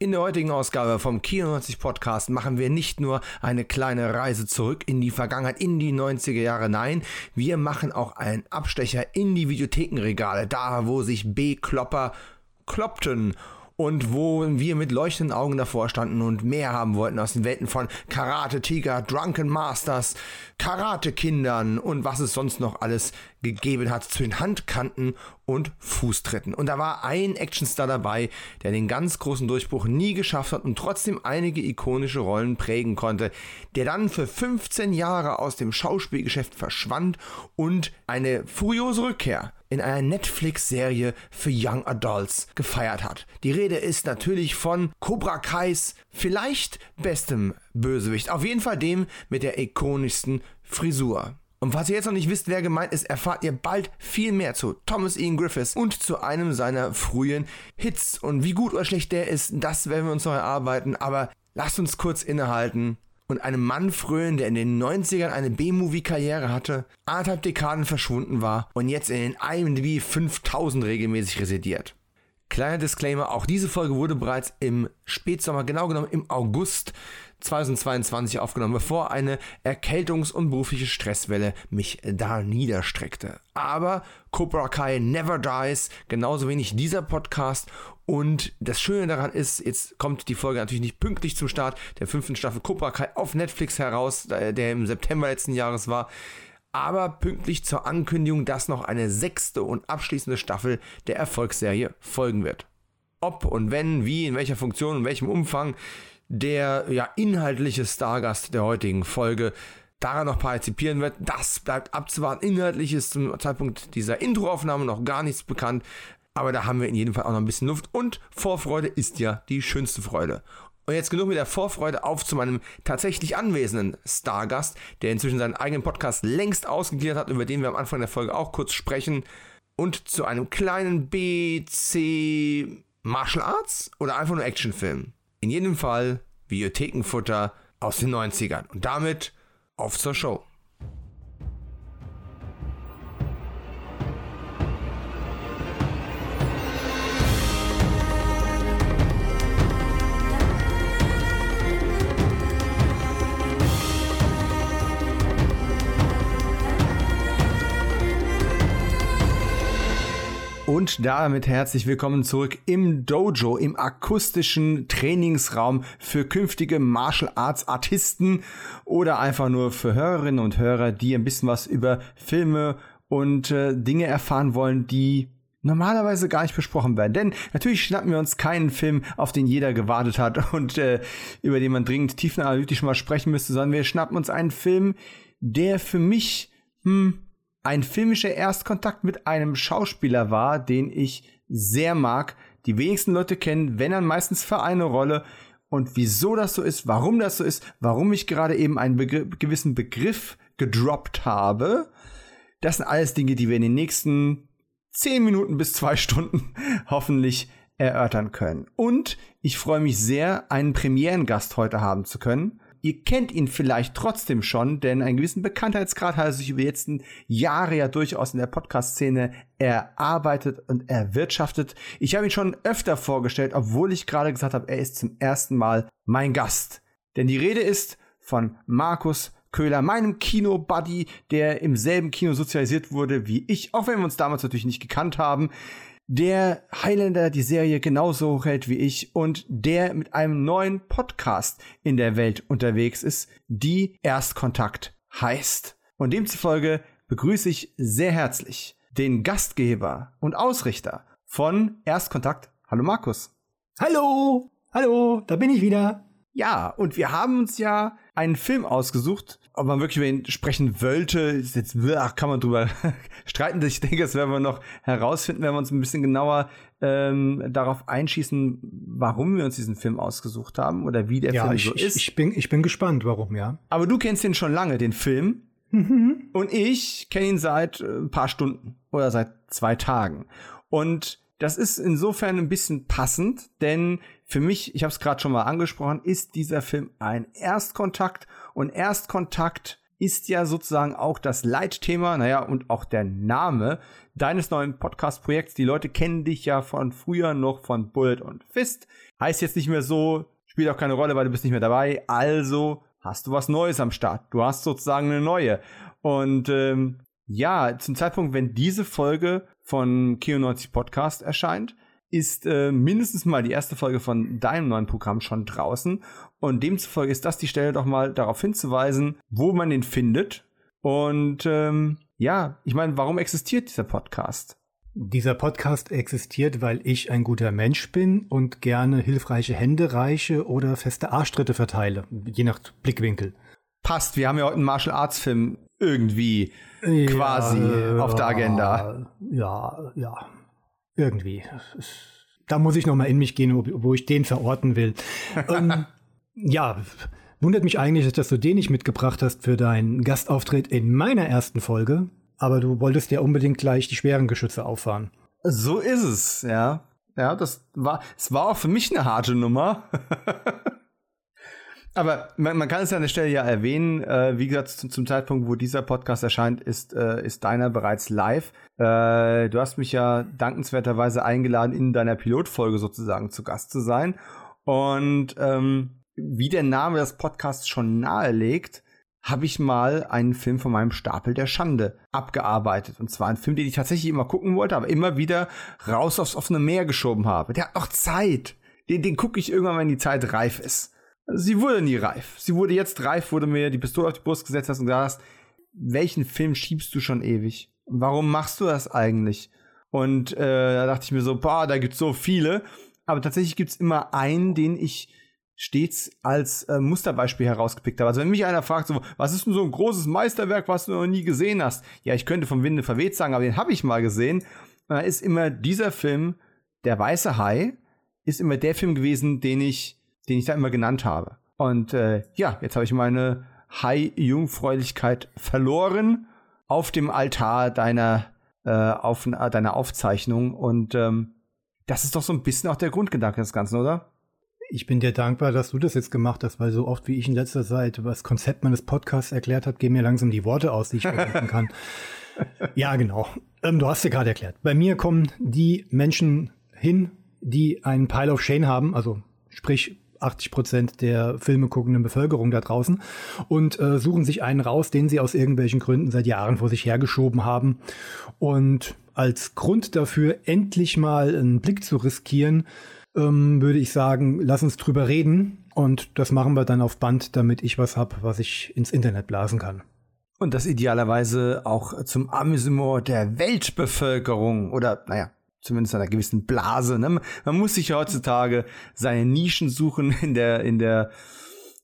In der heutigen Ausgabe vom Kino 90 Podcast machen wir nicht nur eine kleine Reise zurück in die Vergangenheit, in die 90er Jahre, nein, wir machen auch einen Abstecher in die Videothekenregale, da wo sich B-Klopper kloppten und wo wir mit leuchtenden Augen davor standen und mehr haben wollten aus den Welten von Karate Tiger, Drunken Masters, Karate Kindern und was es sonst noch alles gegeben hat zu den Handkanten und Fußtritten. Und da war ein Actionstar dabei, der den ganz großen Durchbruch nie geschafft hat und trotzdem einige ikonische Rollen prägen konnte, der dann für 15 Jahre aus dem Schauspielgeschäft verschwand und eine furiose Rückkehr in einer Netflix-Serie für Young Adults gefeiert hat. Die Rede ist natürlich von Cobra Kais vielleicht bestem Bösewicht. Auf jeden Fall dem mit der ikonischsten Frisur. Und falls ihr jetzt noch nicht wisst, wer gemeint ist, erfahrt ihr bald viel mehr zu Thomas Ian Griffiths und zu einem seiner frühen Hits. Und wie gut oder schlecht der ist, das werden wir uns noch erarbeiten. Aber lasst uns kurz innehalten und einem Mann frönen, der in den 90ern eine B-Movie-Karriere hatte, anderthalb Dekaden verschwunden war und jetzt in den IMDb 5000 regelmäßig residiert. Kleiner Disclaimer, auch diese Folge wurde bereits im Spätsommer, genau genommen im August 2022 aufgenommen, bevor eine Erkältungs- und berufliche Stresswelle mich da niederstreckte. Aber Cobra Kai never dies, genauso wenig dieser Podcast. Und das Schöne daran ist, jetzt kommt die Folge natürlich nicht pünktlich zum Start der fünften Staffel Cobra Kai auf Netflix heraus, der im September letzten Jahres war aber pünktlich zur Ankündigung, dass noch eine sechste und abschließende Staffel der Erfolgsserie folgen wird. Ob und wenn, wie, in welcher Funktion, in welchem Umfang der ja inhaltliche Stargast der heutigen Folge daran noch partizipieren wird, das bleibt abzuwarten. Inhaltlich ist zum Zeitpunkt dieser Introaufnahme noch gar nichts bekannt, aber da haben wir in jedem Fall auch noch ein bisschen Luft und Vorfreude ist ja die schönste Freude. Und jetzt genug mit der Vorfreude auf zu meinem tatsächlich anwesenden Stargast, der inzwischen seinen eigenen Podcast längst ausgegliedert hat, über den wir am Anfang der Folge auch kurz sprechen. Und zu einem kleinen BC Martial Arts oder einfach nur Actionfilm. In jedem Fall Videothekenfutter aus den 90ern. Und damit auf zur Show. Und damit herzlich willkommen zurück im Dojo, im akustischen Trainingsraum für künftige Martial Arts Artisten oder einfach nur für Hörerinnen und Hörer, die ein bisschen was über Filme und äh, Dinge erfahren wollen, die normalerweise gar nicht besprochen werden. Denn natürlich schnappen wir uns keinen Film, auf den jeder gewartet hat und äh, über den man dringend tiefenanalytisch mal sprechen müsste, sondern wir schnappen uns einen Film, der für mich, hm, ein filmischer Erstkontakt mit einem Schauspieler war, den ich sehr mag. Die wenigsten Leute kennen, wenn dann meistens für eine Rolle. Und wieso das so ist, warum das so ist, warum ich gerade eben einen Begr gewissen Begriff gedroppt habe, das sind alles Dinge, die wir in den nächsten zehn Minuten bis zwei Stunden hoffentlich erörtern können. Und ich freue mich sehr, einen Premierengast heute haben zu können. Ihr kennt ihn vielleicht trotzdem schon, denn einen gewissen Bekanntheitsgrad hat er sich über jetzt Jahre ja durchaus in der Podcast-Szene erarbeitet und erwirtschaftet. Ich habe ihn schon öfter vorgestellt, obwohl ich gerade gesagt habe, er ist zum ersten Mal mein Gast. Denn die Rede ist von Markus Köhler, meinem Kino-Buddy, der im selben Kino sozialisiert wurde wie ich, auch wenn wir uns damals natürlich nicht gekannt haben der Highlander die Serie genauso hochhält wie ich und der mit einem neuen Podcast in der Welt unterwegs ist, die Erstkontakt heißt. Und demzufolge begrüße ich sehr herzlich den Gastgeber und Ausrichter von Erstkontakt. Hallo Markus. Hallo, hallo, da bin ich wieder. Ja, und wir haben uns ja einen Film ausgesucht. Ob man wirklich über ihn sprechen wollte, ist jetzt, ach, kann man drüber streiten. Ich denke, das werden wir noch herausfinden, wenn wir uns ein bisschen genauer ähm, darauf einschießen, warum wir uns diesen Film ausgesucht haben oder wie der ja, Film ich, so ist. Ich bin, ich bin gespannt, warum, ja. Aber du kennst ihn schon lange, den Film. Mhm. Und ich kenne ihn seit äh, ein paar Stunden oder seit zwei Tagen. Und das ist insofern ein bisschen passend, denn für mich, ich habe es gerade schon mal angesprochen, ist dieser Film ein Erstkontakt und Erstkontakt ist ja sozusagen auch das Leitthema, naja, und auch der Name deines neuen Podcast-Projekts. Die Leute kennen dich ja von früher noch von Bullet und Fist. Heißt jetzt nicht mehr so, spielt auch keine Rolle, weil du bist nicht mehr dabei. Also hast du was Neues am Start. Du hast sozusagen eine neue. Und ähm, ja, zum Zeitpunkt, wenn diese Folge von Kio90 Podcast erscheint, ist äh, mindestens mal die erste Folge von deinem neuen Programm schon draußen. Und demzufolge ist das die Stelle doch mal darauf hinzuweisen, wo man den findet. Und ähm, ja, ich meine, warum existiert dieser Podcast? Dieser Podcast existiert, weil ich ein guter Mensch bin und gerne hilfreiche Hände reiche oder feste Arschtritte verteile, je nach Blickwinkel. Passt, wir haben ja heute einen Martial Arts Film irgendwie ja, quasi auf der Agenda. Ja, ja, irgendwie. Da muss ich noch mal in mich gehen, wo ich den verorten will. ähm, ja, wundert mich eigentlich, dass du den nicht mitgebracht hast für deinen Gastauftritt in meiner ersten Folge. Aber du wolltest ja unbedingt gleich die schweren Geschütze auffahren. So ist es, ja. Ja, das war, es war auch für mich eine harte Nummer. Aber man, man, kann es an der Stelle ja erwähnen, äh, wie gesagt, zum, zum, Zeitpunkt, wo dieser Podcast erscheint, ist, äh, ist deiner bereits live. Äh, du hast mich ja dankenswerterweise eingeladen, in deiner Pilotfolge sozusagen zu Gast zu sein. Und ähm, wie der Name des Podcasts schon nahelegt, habe ich mal einen Film von meinem Stapel der Schande abgearbeitet. Und zwar ein Film, den ich tatsächlich immer gucken wollte, aber immer wieder raus aufs offene Meer geschoben habe. Der hat noch Zeit. Den, den gucke ich irgendwann, wenn die Zeit reif ist. Sie wurde nie reif. Sie wurde jetzt reif, wurde mir die Pistole auf die Brust gesetzt hast und gesagt hast, welchen Film schiebst du schon ewig? Warum machst du das eigentlich? Und äh, da dachte ich mir so, boah, da gibt's so viele. Aber tatsächlich gibt's immer einen, den ich stets als äh, Musterbeispiel herausgepickt habe. Also wenn mich einer fragt, so, was ist denn so ein großes Meisterwerk, was du noch nie gesehen hast? Ja, ich könnte vom Winde verweht sagen, aber den habe ich mal gesehen. Da ist immer dieser Film, Der Weiße Hai, ist immer der Film gewesen, den ich, den ich da immer genannt habe. Und äh, ja, jetzt habe ich meine Hai-Jungfräulichkeit verloren auf dem Altar deiner, äh, auf, deiner Aufzeichnung. Und ähm, das ist doch so ein bisschen auch der Grundgedanke des Ganzen, oder? Ich bin dir dankbar, dass du das jetzt gemacht hast, weil so oft wie ich in letzter Zeit das Konzept meines Podcasts erklärt habe, gehen mir langsam die Worte aus, die ich verwenden kann. ja, genau. Ähm, du hast ja gerade erklärt. Bei mir kommen die Menschen hin, die einen Pile of Shame haben, also sprich 80 Prozent der Filme guckenden Bevölkerung da draußen und äh, suchen sich einen raus, den sie aus irgendwelchen Gründen seit Jahren vor sich hergeschoben haben. Und als Grund dafür, endlich mal einen Blick zu riskieren, ähm, würde ich sagen, lass uns drüber reden. Und das machen wir dann auf Band, damit ich was habe, was ich ins Internet blasen kann. Und das idealerweise auch zum Amüsement der Weltbevölkerung oder, naja, zumindest einer gewissen Blase. Ne? Man muss sich heutzutage seine Nischen suchen in der, in der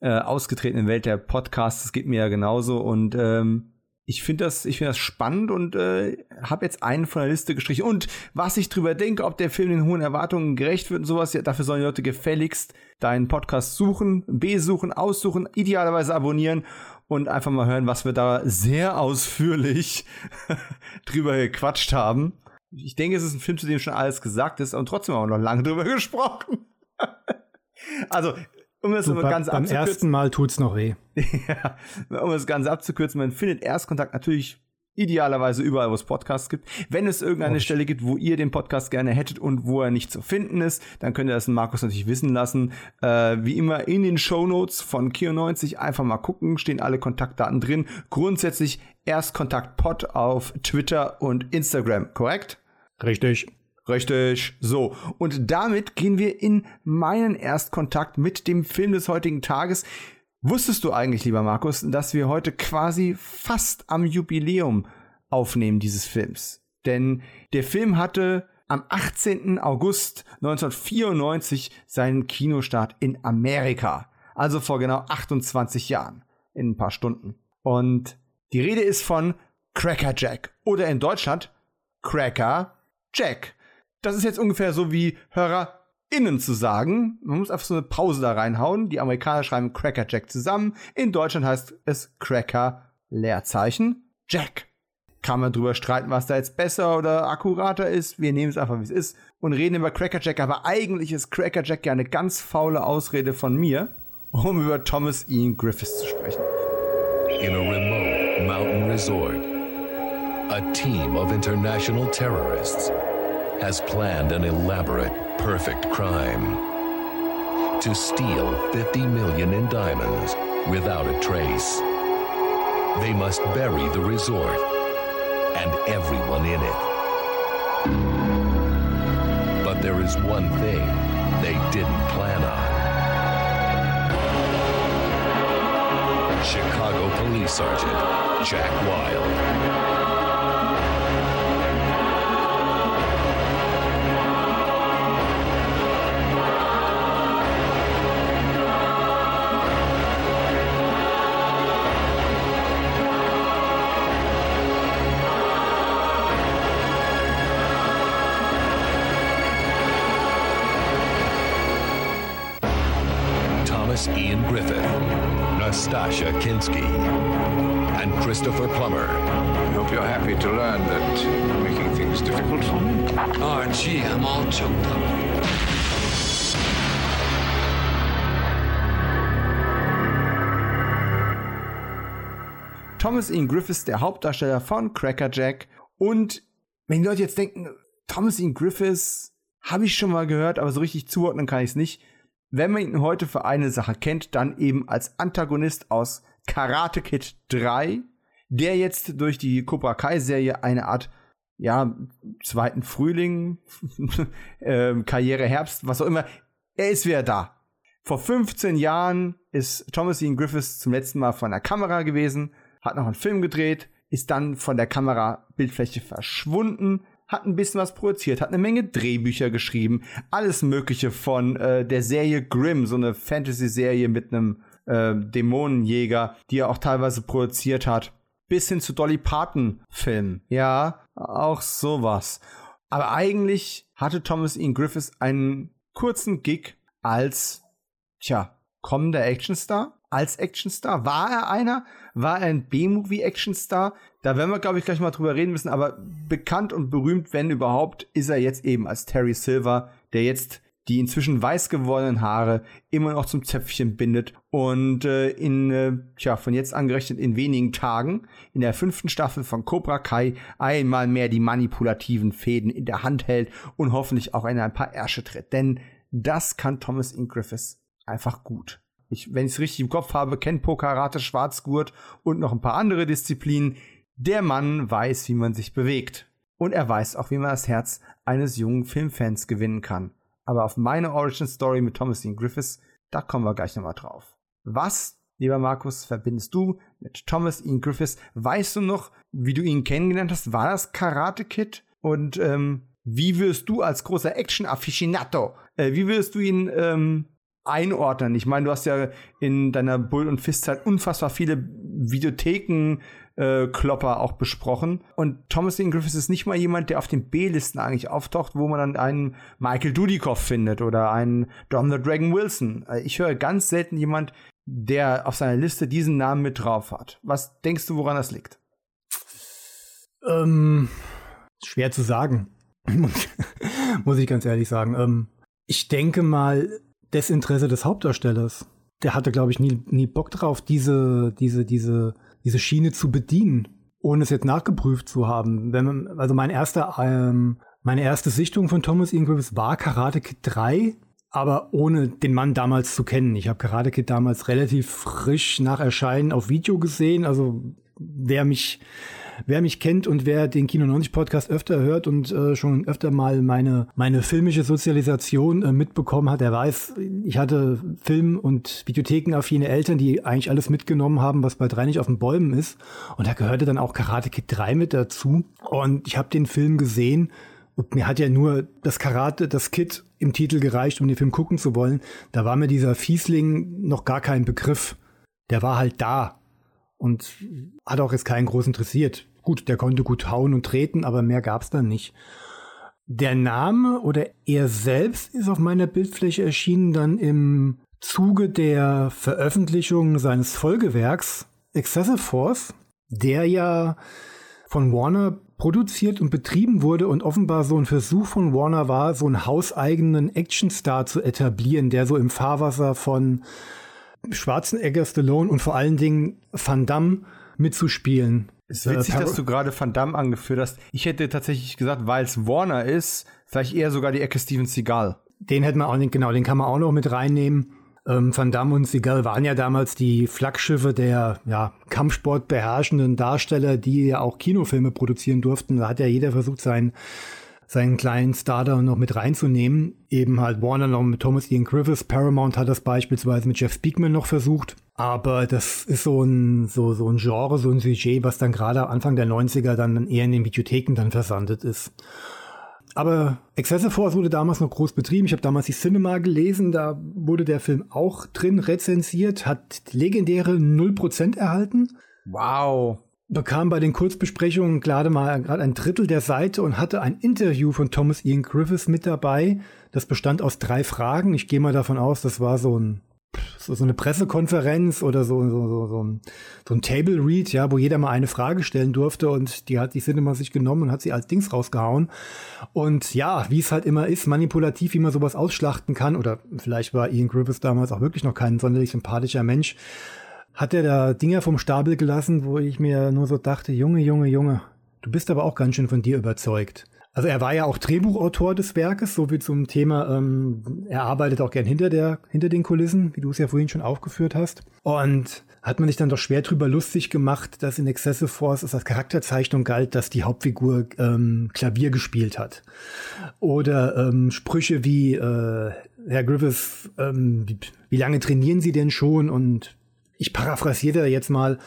äh, ausgetretenen Welt der Podcasts. Das geht mir ja genauso. Und ähm, ich finde das, ich finde das spannend und äh, habe jetzt einen von der Liste gestrichen. Und was ich drüber denke, ob der Film den hohen Erwartungen gerecht wird und sowas, ja, dafür sollen die Leute gefälligst deinen Podcast suchen, besuchen, aussuchen, idealerweise abonnieren und einfach mal hören, was wir da sehr ausführlich drüber gequatscht haben. Ich denke, es ist ein Film, zu dem schon alles gesagt ist und trotzdem haben wir noch lange drüber gesprochen. also, um es so, ganz beim abzukürzen. ersten Mal tut's noch weh. ja, um es ganz abzukürzen, man findet Erstkontakt natürlich idealerweise überall, wo es Podcasts gibt. Wenn es irgendeine oh. Stelle gibt, wo ihr den Podcast gerne hättet und wo er nicht zu finden ist, dann könnt ihr das Markus natürlich wissen lassen. Äh, wie immer in den Show Notes von Kio90 einfach mal gucken, stehen alle Kontaktdaten drin. Grundsätzlich Erstkontakt Pod auf Twitter und Instagram, korrekt? Richtig. Richtig. So. Und damit gehen wir in meinen Erstkontakt mit dem Film des heutigen Tages. Wusstest du eigentlich, lieber Markus, dass wir heute quasi fast am Jubiläum aufnehmen dieses Films? Denn der Film hatte am 18. August 1994 seinen Kinostart in Amerika. Also vor genau 28 Jahren. In ein paar Stunden. Und die Rede ist von Cracker Jack. Oder in Deutschland Cracker Jack. Das ist jetzt ungefähr so wie HörerInnen zu sagen. Man muss einfach so eine Pause da reinhauen. Die Amerikaner schreiben Cracker Jack zusammen. In Deutschland heißt es Cracker Leerzeichen Jack. Kann man drüber streiten, was da jetzt besser oder akkurater ist. Wir nehmen es einfach, wie es ist und reden über Cracker Jack. Aber eigentlich ist Cracker Jack ja eine ganz faule Ausrede von mir, um über Thomas Ian Griffiths zu sprechen. In a remote mountain resort, a team of international terrorists has planned an elaborate, perfect crime to steal 50 million in diamonds without a trace. They must bury the resort and everyone in it. But there is one thing they didn't plan on. Chicago Police Sergeant Jack Wild. Kinsky, and Christopher Plummer. I hope you're happy to learn that I'm making things difficult for you. Oh, gee, I'm all choked up. Thomas Ian Griffiths, der Hauptdarsteller von Cracker Jack. Und wenn die Leute jetzt denken, Thomas Ian Griffiths habe ich schon mal gehört, aber so richtig zuordnen kann ich es nicht. Wenn man ihn heute für eine Sache kennt, dann eben als Antagonist aus Karate Kid 3, der jetzt durch die Cobra Kai Serie eine Art ja, zweiten Frühling, äh, Karriere Herbst, was auch immer, er ist wieder da. Vor 15 Jahren ist Thomas Ian Griffiths zum letzten Mal von der Kamera gewesen, hat noch einen Film gedreht, ist dann von der Kamerabildfläche verschwunden, hat ein bisschen was produziert, hat eine Menge Drehbücher geschrieben, alles Mögliche von äh, der Serie Grimm, so eine Fantasy-Serie mit einem äh, Dämonenjäger, die er auch teilweise produziert hat, bis hin zu Dolly Parton-Filmen. Ja, auch sowas. Aber eigentlich hatte Thomas Ian Griffiths einen kurzen Gig als, tja, kommender Actionstar. Als Actionstar. War er einer? War er ein B-Movie-Actionstar? Da werden wir, glaube ich, gleich mal drüber reden müssen. Aber bekannt und berühmt, wenn überhaupt, ist er jetzt eben als Terry Silver, der jetzt die inzwischen weiß gewordenen Haare immer noch zum Zöpfchen bindet und äh, in, äh, tja, von jetzt angerechnet in wenigen Tagen in der fünften Staffel von Cobra Kai einmal mehr die manipulativen Fäden in der Hand hält und hoffentlich auch in ein paar Ärsche tritt. Denn das kann Thomas Ian Griffiths einfach gut. Ich, wenn ich es richtig im Kopf habe, kennt Pokarate, Schwarzgurt und noch ein paar andere Disziplinen. Der Mann weiß, wie man sich bewegt. Und er weiß auch, wie man das Herz eines jungen Filmfans gewinnen kann. Aber auf meine Origin Story mit Thomas Ian Griffiths, da kommen wir gleich nochmal drauf. Was, lieber Markus, verbindest du mit Thomas Ian Griffiths? Weißt du noch, wie du ihn kennengelernt hast? War das Karate Kid? Und ähm, wie wirst du als großer Action-Afficionato, äh, wie wirst du ihn ähm, einordnen? Ich meine, du hast ja in deiner Bull- und Fistzeit unfassbar viele Videotheken äh, Klopper auch besprochen. Und Thomas Ian Griffiths ist nicht mal jemand, der auf den B-Listen eigentlich auftaucht, wo man dann einen Michael Dudikoff findet oder einen Don the Dragon Wilson. Äh, ich höre ganz selten jemand, der auf seiner Liste diesen Namen mit drauf hat. Was denkst du, woran das liegt? Ähm, schwer zu sagen. Muss ich ganz ehrlich sagen. Ähm, ich denke mal, Desinteresse des Hauptdarstellers. Der hatte, glaube ich, nie, nie Bock drauf, diese, diese, diese, diese Schiene zu bedienen, ohne es jetzt nachgeprüft zu haben. Man, also mein erster, ähm, meine erste Sichtung von Thomas Ian Griffiths war Karate Kid 3, aber ohne den Mann damals zu kennen. Ich habe Karate Kid damals relativ frisch nach Erscheinen auf Video gesehen. Also wer mich wer mich kennt und wer den Kino 90 Podcast öfter hört und äh, schon öfter mal meine, meine filmische Sozialisation äh, mitbekommen hat, der weiß, ich hatte Film- und Videothekenaffine Eltern, die eigentlich alles mitgenommen haben, was bei drei nicht auf den Bäumen ist. Und da gehörte dann auch Karate Kid 3 mit dazu. Und ich habe den Film gesehen und mir hat ja nur das Karate, das Kid im Titel gereicht, um den Film gucken zu wollen. Da war mir dieser Fiesling noch gar kein Begriff. Der war halt da und hat auch jetzt keinen groß interessiert. Gut, der konnte gut hauen und treten, aber mehr gab's dann nicht. Der Name oder er selbst ist auf meiner Bildfläche erschienen dann im Zuge der Veröffentlichung seines Folgewerks Excessive Force, der ja von Warner produziert und betrieben wurde und offenbar so ein Versuch von Warner war, so einen hauseigenen Actionstar zu etablieren, der so im Fahrwasser von Schwarzenegger, Stallone und vor allen Dingen Van Damme mitzuspielen. Es ist witzig, äh, dass du gerade Van Damme angeführt hast. Ich hätte tatsächlich gesagt, weil es Warner ist, vielleicht eher sogar die Ecke Steven Seagal. Den hätten wir auch nicht, genau, den kann man auch noch mit reinnehmen. Ähm, Van Damme und Seagal waren ja damals die Flaggschiffe der ja, Kampfsport beherrschenden Darsteller, die ja auch Kinofilme produzieren durften. Da hat ja jeder versucht, seinen, seinen kleinen Star noch mit reinzunehmen. Eben halt Warner noch mit Thomas Ian Griffiths. Paramount hat das beispielsweise mit Jeff Speakman noch versucht. Aber das ist so ein, so, so ein Genre, so ein Sujet, was dann gerade Anfang der 90er dann eher in den Videotheken dann versandet ist. Aber Excessive Force wurde damals noch groß betrieben. Ich habe damals die Cinema gelesen, da wurde der Film auch drin rezensiert, hat legendäre 0% erhalten. Wow. Bekam bei den Kurzbesprechungen gerade mal gerade ein Drittel der Seite und hatte ein Interview von Thomas Ian Griffiths mit dabei. Das bestand aus drei Fragen. Ich gehe mal davon aus, das war so ein so, eine Pressekonferenz oder so, so, so, so, ein, so ein Table Read, ja, wo jeder mal eine Frage stellen durfte und die hat die Cinema sich genommen und hat sie als Dings rausgehauen. Und ja, wie es halt immer ist, manipulativ, wie man sowas ausschlachten kann, oder vielleicht war Ian Griffiths damals auch wirklich noch kein sonderlich sympathischer Mensch, hat er da Dinger vom Stapel gelassen, wo ich mir nur so dachte, Junge, Junge, Junge, du bist aber auch ganz schön von dir überzeugt. Also er war ja auch Drehbuchautor des Werkes, so wie zum Thema, ähm, er arbeitet auch gern hinter, der, hinter den Kulissen, wie du es ja vorhin schon aufgeführt hast. Und hat man sich dann doch schwer drüber lustig gemacht, dass in Excessive Force es als Charakterzeichnung galt, dass die Hauptfigur ähm, Klavier gespielt hat. Oder ähm, Sprüche wie, äh, Herr Griffiths, ähm, wie, wie lange trainieren Sie denn schon? Und ich paraphrasiere jetzt mal,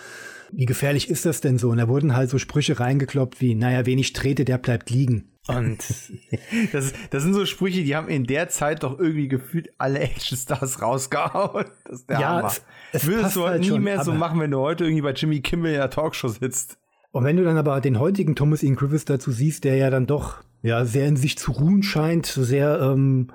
wie gefährlich ist das denn so? Und da wurden halt so Sprüche reingekloppt wie, naja, wen ich trete, der bleibt liegen. Und das, das sind so Sprüche, die haben in der Zeit doch irgendwie gefühlt alle Actionstars rausgehauen. Das ist der ja, Hammer. Es, es Würdest du halt nie schon, mehr so machen, wenn du heute irgendwie bei Jimmy Kimmel in der Talkshow sitzt. Und wenn du dann aber den heutigen Thomas Ian Griffiths dazu siehst, der ja dann doch ja sehr in sich zu ruhen scheint, sehr, ähm,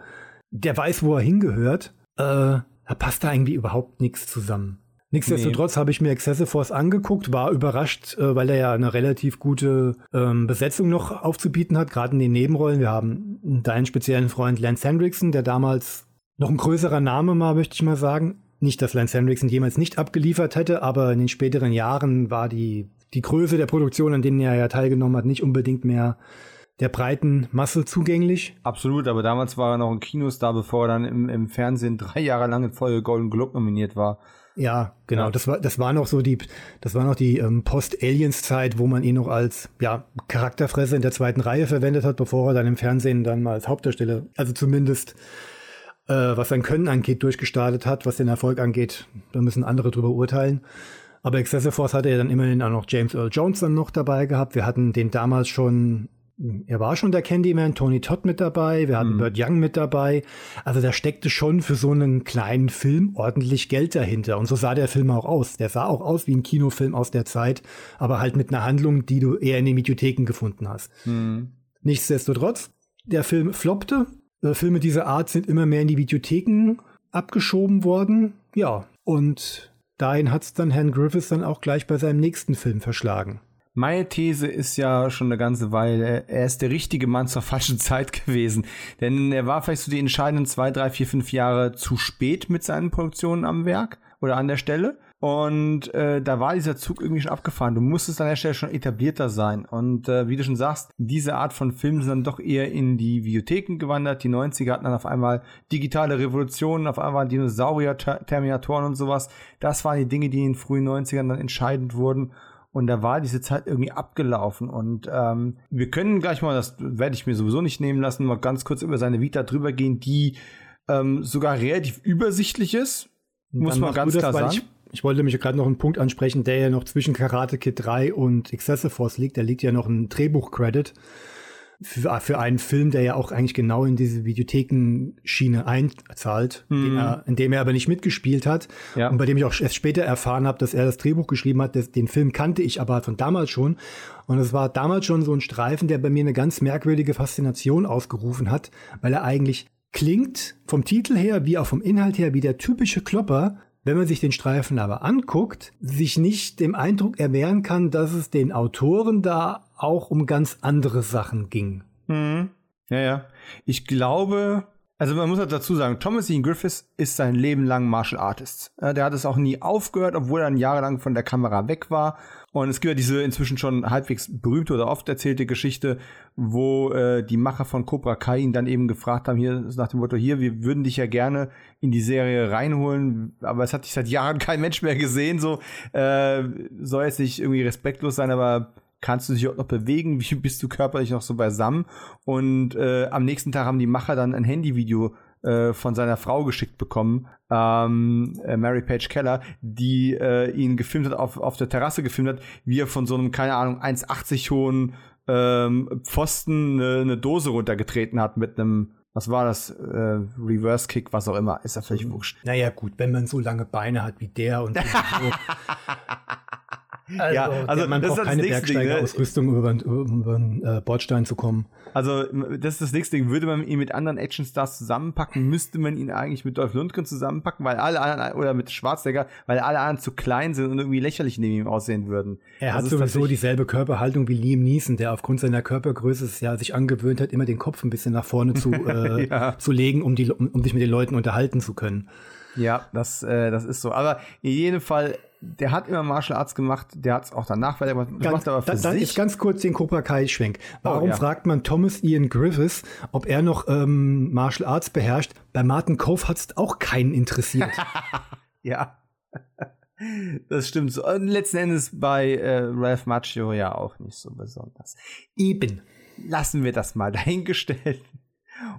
der weiß, wo er hingehört, äh, da passt da irgendwie überhaupt nichts zusammen. Nichtsdestotrotz nee. habe ich mir Excessive Force angeguckt, war überrascht, äh, weil er ja eine relativ gute ähm, Besetzung noch aufzubieten hat, gerade in den Nebenrollen. Wir haben deinen speziellen Freund Lance Hendrickson, der damals noch ein größerer Name war, möchte ich mal sagen. Nicht, dass Lance Hendrickson jemals nicht abgeliefert hätte, aber in den späteren Jahren war die, die Größe der Produktion, an denen er ja teilgenommen hat, nicht unbedingt mehr der breiten Masse zugänglich. Absolut, aber damals war er noch ein Kinostar, bevor er dann im, im Fernsehen drei Jahre lang in Folge Golden Globe nominiert war. Ja, genau. Ja. Das war, das war noch so die, das war noch die ähm, Post-Aliens-Zeit, wo man ihn noch als ja, Charakterfresse in der zweiten Reihe verwendet hat, bevor er dann im Fernsehen dann mal als Hauptdarsteller, also zumindest äh, was sein Können angeht, durchgestartet hat, was den Erfolg angeht, da müssen andere drüber urteilen. Aber Excessive Force hatte ja dann immerhin auch noch James Earl Jones dann noch dabei gehabt. Wir hatten den damals schon er war schon der Candyman, Tony Todd mit dabei, wir hatten mhm. Burt Young mit dabei. Also da steckte schon für so einen kleinen Film ordentlich Geld dahinter. Und so sah der Film auch aus. Der sah auch aus wie ein Kinofilm aus der Zeit, aber halt mit einer Handlung, die du eher in den Videotheken gefunden hast. Mhm. Nichtsdestotrotz, der Film floppte. Äh, Filme dieser Art sind immer mehr in die Videotheken abgeschoben worden. Ja, und dahin hat es dann Herrn Griffiths dann auch gleich bei seinem nächsten Film verschlagen. Meine These ist ja schon eine ganze Weile, er ist der richtige Mann zur falschen Zeit gewesen. Denn er war vielleicht so die entscheidenden zwei, drei, vier, fünf Jahre zu spät mit seinen Produktionen am Werk oder an der Stelle. Und äh, da war dieser Zug irgendwie schon abgefahren. Du musstest an der Stelle schon etablierter sein. Und äh, wie du schon sagst, diese Art von Filmen sind dann doch eher in die Videotheken gewandert. Die 90er hatten dann auf einmal digitale Revolutionen, auf einmal Dinosaurier, Terminatoren und sowas. Das waren die Dinge, die in den frühen 90ern dann entscheidend wurden. Und da war diese Zeit irgendwie abgelaufen. Und ähm, wir können gleich mal, das werde ich mir sowieso nicht nehmen lassen, mal ganz kurz über seine Vita drüber gehen, die ähm, sogar relativ übersichtlich ist. Muss man ganz klar sagen. Ich, ich, wollte mich gerade noch einen Punkt ansprechen, der ja noch zwischen Karate Kid 3 und Excessive Force liegt. Da liegt ja noch ein Drehbuch-Credit für, für einen Film, der ja auch eigentlich genau in diese Videothekenschiene einzahlt, mhm. er, in dem er aber nicht mitgespielt hat ja. und bei dem ich auch erst später erfahren habe, dass er das Drehbuch geschrieben hat. Das, den Film kannte ich aber von damals schon und es war damals schon so ein Streifen, der bei mir eine ganz merkwürdige Faszination ausgerufen hat, weil er eigentlich klingt vom Titel her wie auch vom Inhalt her wie der typische Klopper, wenn man sich den Streifen aber anguckt, sich nicht dem Eindruck erwehren kann, dass es den Autoren da auch um ganz andere Sachen ging. Mhm. Ja, ja. Ich glaube, Also man muss halt dazu sagen, Thomas Ian Griffiths ist sein Leben lang Martial Artist. Der hat es auch nie aufgehört, obwohl er dann jahrelang von der Kamera weg war. Und es gibt ja diese inzwischen schon halbwegs berühmte oder oft erzählte Geschichte, wo äh, die Macher von Cobra Kai ihn dann eben gefragt haben, hier nach dem Motto, hier, wir würden dich ja gerne in die Serie reinholen, aber es hat dich seit Jahren kein Mensch mehr gesehen, so äh, soll jetzt nicht irgendwie respektlos sein, aber kannst du dich auch noch bewegen, wie bist du körperlich noch so beisammen? Und äh, am nächsten Tag haben die Macher dann ein Handyvideo äh, von seiner Frau geschickt bekommen, ähm, äh, Mary Page Keller, die äh, ihn gefilmt hat, auf, auf der Terrasse gefilmt hat, wie er von so einem, keine Ahnung, 1,80 hohen ähm, Pfosten eine, eine Dose runtergetreten hat mit einem was war das? Äh, Reverse Kick, was auch immer. Ist ja völlig wurscht. Naja, gut, wenn man so lange Beine hat wie der und so. Also, ja, also man braucht keine Bergsteigerausrüstung, ne? über, über den äh, Bordstein zu kommen. Also das ist das nächste Ding. Würde man ihn mit anderen Actionstars zusammenpacken, müsste man ihn eigentlich mit Dolph Lundgren zusammenpacken, weil alle anderen, oder mit Schwarzenegger, weil alle anderen zu klein sind und irgendwie lächerlich neben ihm aussehen würden. Er hat sowieso dieselbe Körperhaltung wie Liam Neeson, der aufgrund seiner Körpergröße ja sich angewöhnt hat, immer den Kopf ein bisschen nach vorne zu, äh, ja. zu legen, um, die, um, um sich mit den Leuten unterhalten zu können. Ja, das, äh, das ist so. Aber in jedem Fall der hat immer Martial Arts gemacht, der hat es auch danach weiter gemacht, ganz, macht aber für dann, sich. Dann ganz kurz den Cobra Kai Schwenk. Warum oh, ja. fragt man Thomas Ian Griffiths, ob er noch ähm, Martial Arts beherrscht? Bei Martin Kove hat es auch keinen interessiert. ja. Das stimmt so. Und letzten Endes bei äh, Ralph Macchio ja auch nicht so besonders. Eben. Lassen wir das mal dahingestellt.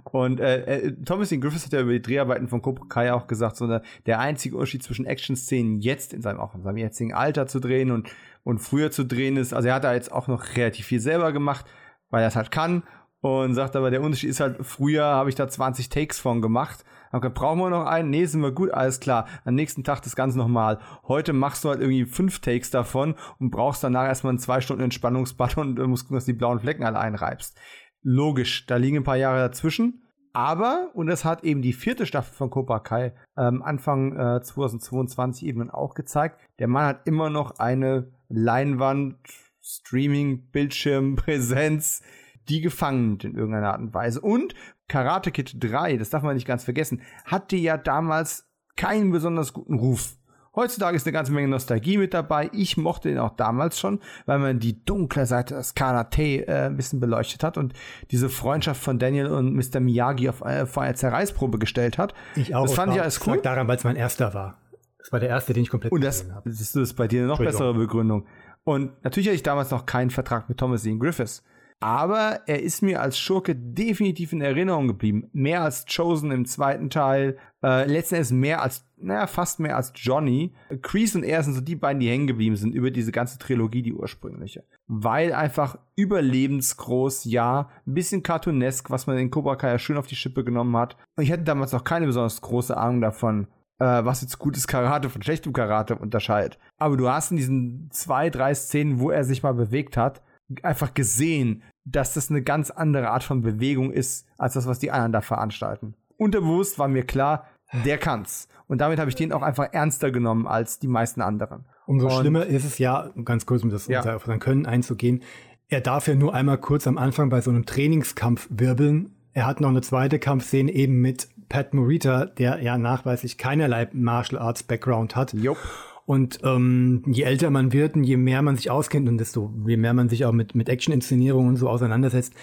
Und äh, äh, Thomas Ian Griffiths hat ja über die Dreharbeiten von Cobra Kai auch gesagt, so eine, der einzige Unterschied zwischen Action-Szenen jetzt in seinem, auch in seinem jetzigen Alter zu drehen und, und früher zu drehen ist, also er hat da jetzt auch noch relativ viel selber gemacht, weil er es halt kann und sagt aber, der Unterschied ist halt, früher habe ich da 20 Takes von gemacht. Gesagt, brauchen wir noch einen? Nee, sind wir gut, alles klar. Am nächsten Tag das Ganze nochmal. Heute machst du halt irgendwie fünf Takes davon und brauchst danach erstmal zwei Stunden Entspannungsbad und musst gucken, dass du die blauen Flecken alle einreibst. Logisch, da liegen ein paar Jahre dazwischen. Aber, und das hat eben die vierte Staffel von Cobra Kai ähm, Anfang äh, 2022 eben auch gezeigt, der Mann hat immer noch eine Leinwand, Streaming, Bildschirm, Präsenz, die gefangen nimmt in irgendeiner Art und Weise. Und Karate Kid 3, das darf man nicht ganz vergessen, hatte ja damals keinen besonders guten Ruf. Heutzutage ist eine ganze Menge Nostalgie mit dabei. Ich mochte ihn auch damals schon, weil man die dunkle Seite des Karate äh, ein bisschen beleuchtet hat und diese Freundschaft von Daniel und Mr. Miyagi auf, äh, vor eine Zerreißprobe gestellt hat. Ich auch. Das fand ich alles cool. Daran, weil es mein erster war. Das war der erste, den ich komplett Und das, habe. das ist bei dir eine noch bessere Begründung. Und natürlich hatte ich damals noch keinen Vertrag mit Thomas Ian Griffiths. Aber er ist mir als Schurke definitiv in Erinnerung geblieben. Mehr als Chosen im zweiten Teil. Äh, letzten Endes mehr als, naja, fast mehr als Johnny. Kreese und er sind so die beiden, die hängen geblieben sind über diese ganze Trilogie, die ursprüngliche. Weil einfach überlebensgroß, ja, ein bisschen cartoonesk, was man in Cobra Kai ja schön auf die Schippe genommen hat. Und ich hatte damals noch keine besonders große Ahnung davon, äh, was jetzt gutes Karate von schlechtem Karate unterscheidet. Aber du hast in diesen zwei, drei Szenen, wo er sich mal bewegt hat, einfach gesehen, dass das eine ganz andere Art von Bewegung ist, als das, was die anderen da veranstalten. Unterbewusst war mir klar, der kann's. Und damit habe ich den auch einfach ernster genommen als die meisten anderen. Umso Und, schlimmer ist es ja, ganz kurz um das ja. auf sein Können einzugehen, er darf ja nur einmal kurz am Anfang bei so einem Trainingskampf wirbeln. Er hat noch eine zweite Kampfszene eben mit Pat Morita, der ja nachweislich keinerlei Martial Arts Background hat. Jupp. Und ähm, je älter man wird und je mehr man sich auskennt und desto je mehr man sich auch mit, mit Action-Inszenierungen und so auseinandersetzt,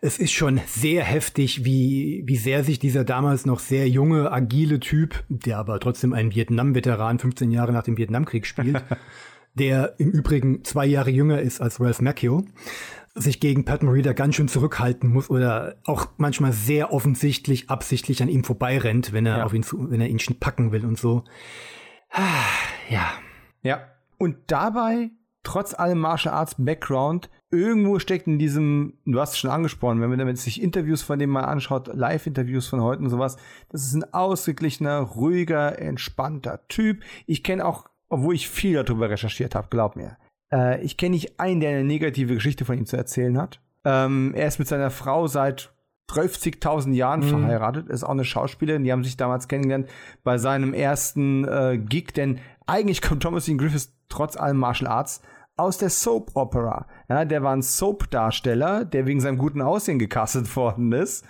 es ist schon sehr heftig, wie, wie sehr sich dieser damals noch sehr junge, agile Typ, der aber trotzdem ein Vietnam-Veteran 15 Jahre nach dem Vietnamkrieg spielt, der im Übrigen zwei Jahre jünger ist als Ralph Macchio, sich gegen Pat Morita ganz schön zurückhalten muss oder auch manchmal sehr offensichtlich absichtlich an ihm vorbeirennt, wenn er ja. auf ihn zu, wenn er ihn packen will und so. Ja. Ja. Und dabei, trotz allem Martial Arts Background, irgendwo steckt in diesem, du hast es schon angesprochen, wenn man damit sich Interviews von dem mal anschaut, Live-Interviews von heute und sowas, das ist ein ausgeglichener, ruhiger, entspannter Typ. Ich kenne auch, obwohl ich viel darüber recherchiert habe, glaub mir, äh, ich kenne nicht einen, der eine negative Geschichte von ihm zu erzählen hat. Ähm, er ist mit seiner Frau seit 30.000 Jahren mhm. verheiratet, ist auch eine Schauspielerin, die haben sich damals kennengelernt bei seinem ersten äh, Gig, denn eigentlich kommt Thomas Ian Griffiths trotz allem Martial Arts aus der Soap Opera. Ja, der war ein Soap-Darsteller, der wegen seinem guten Aussehen gecastet worden ist.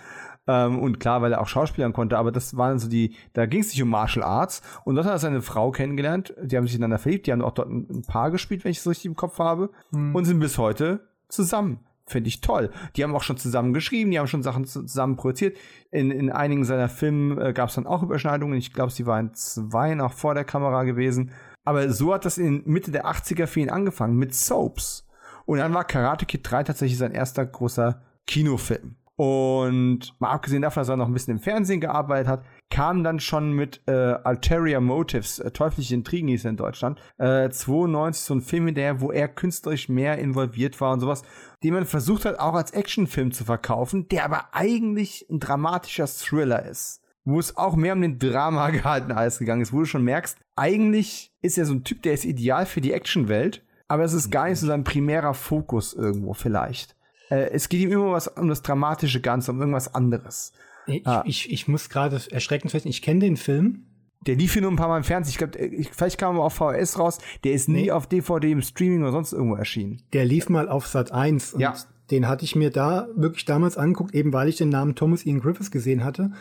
Ähm, und klar, weil er auch Schauspielern konnte, aber das waren so die, da ging es nicht um Martial Arts. Und dort hat er seine Frau kennengelernt, die haben sich ineinander verliebt, die haben auch dort ein, ein Paar gespielt, wenn ich es richtig im Kopf habe, hm. und sind bis heute zusammen. Finde ich toll. Die haben auch schon zusammen geschrieben, die haben schon Sachen zusammen produziert. In, in einigen seiner Filmen äh, gab es dann auch Überschneidungen. Ich glaube, sie waren zwei noch vor der Kamera gewesen. Aber so hat das in Mitte der 80er für ihn angefangen, mit Soaps. Und dann war Karate Kid 3 tatsächlich sein erster großer Kinofilm. Und mal abgesehen davon, dass er noch ein bisschen im Fernsehen gearbeitet hat, kam dann schon mit äh, Alteria Motives, äh, Teuflische Intrigen hieß er in Deutschland, äh, 92 so ein Film hinterher, wo er künstlerisch mehr involviert war und sowas, den man versucht hat, auch als Actionfilm zu verkaufen, der aber eigentlich ein dramatischer Thriller ist. Wo es auch mehr um den Drama gehalten als gegangen ist, wo du schon merkst, eigentlich ist er so ein Typ, der ist ideal für die Actionwelt, aber es ist gar nicht so sein primärer Fokus irgendwo vielleicht. Äh, es geht ihm immer was um das dramatische Ganze, um irgendwas anderes. Ich, ah. ich, ich muss gerade erschreckend feststellen, ich kenne den Film. Der lief hier nur ein paar Mal im Fernsehen. Ich glaube, vielleicht kam er auf VHS raus. Der ist nie nee. auf DVD im Streaming oder sonst irgendwo erschienen. Der lief mal auf Sat 1 und ja. den hatte ich mir da wirklich damals angeguckt, eben weil ich den Namen Thomas Ian Griffiths gesehen hatte.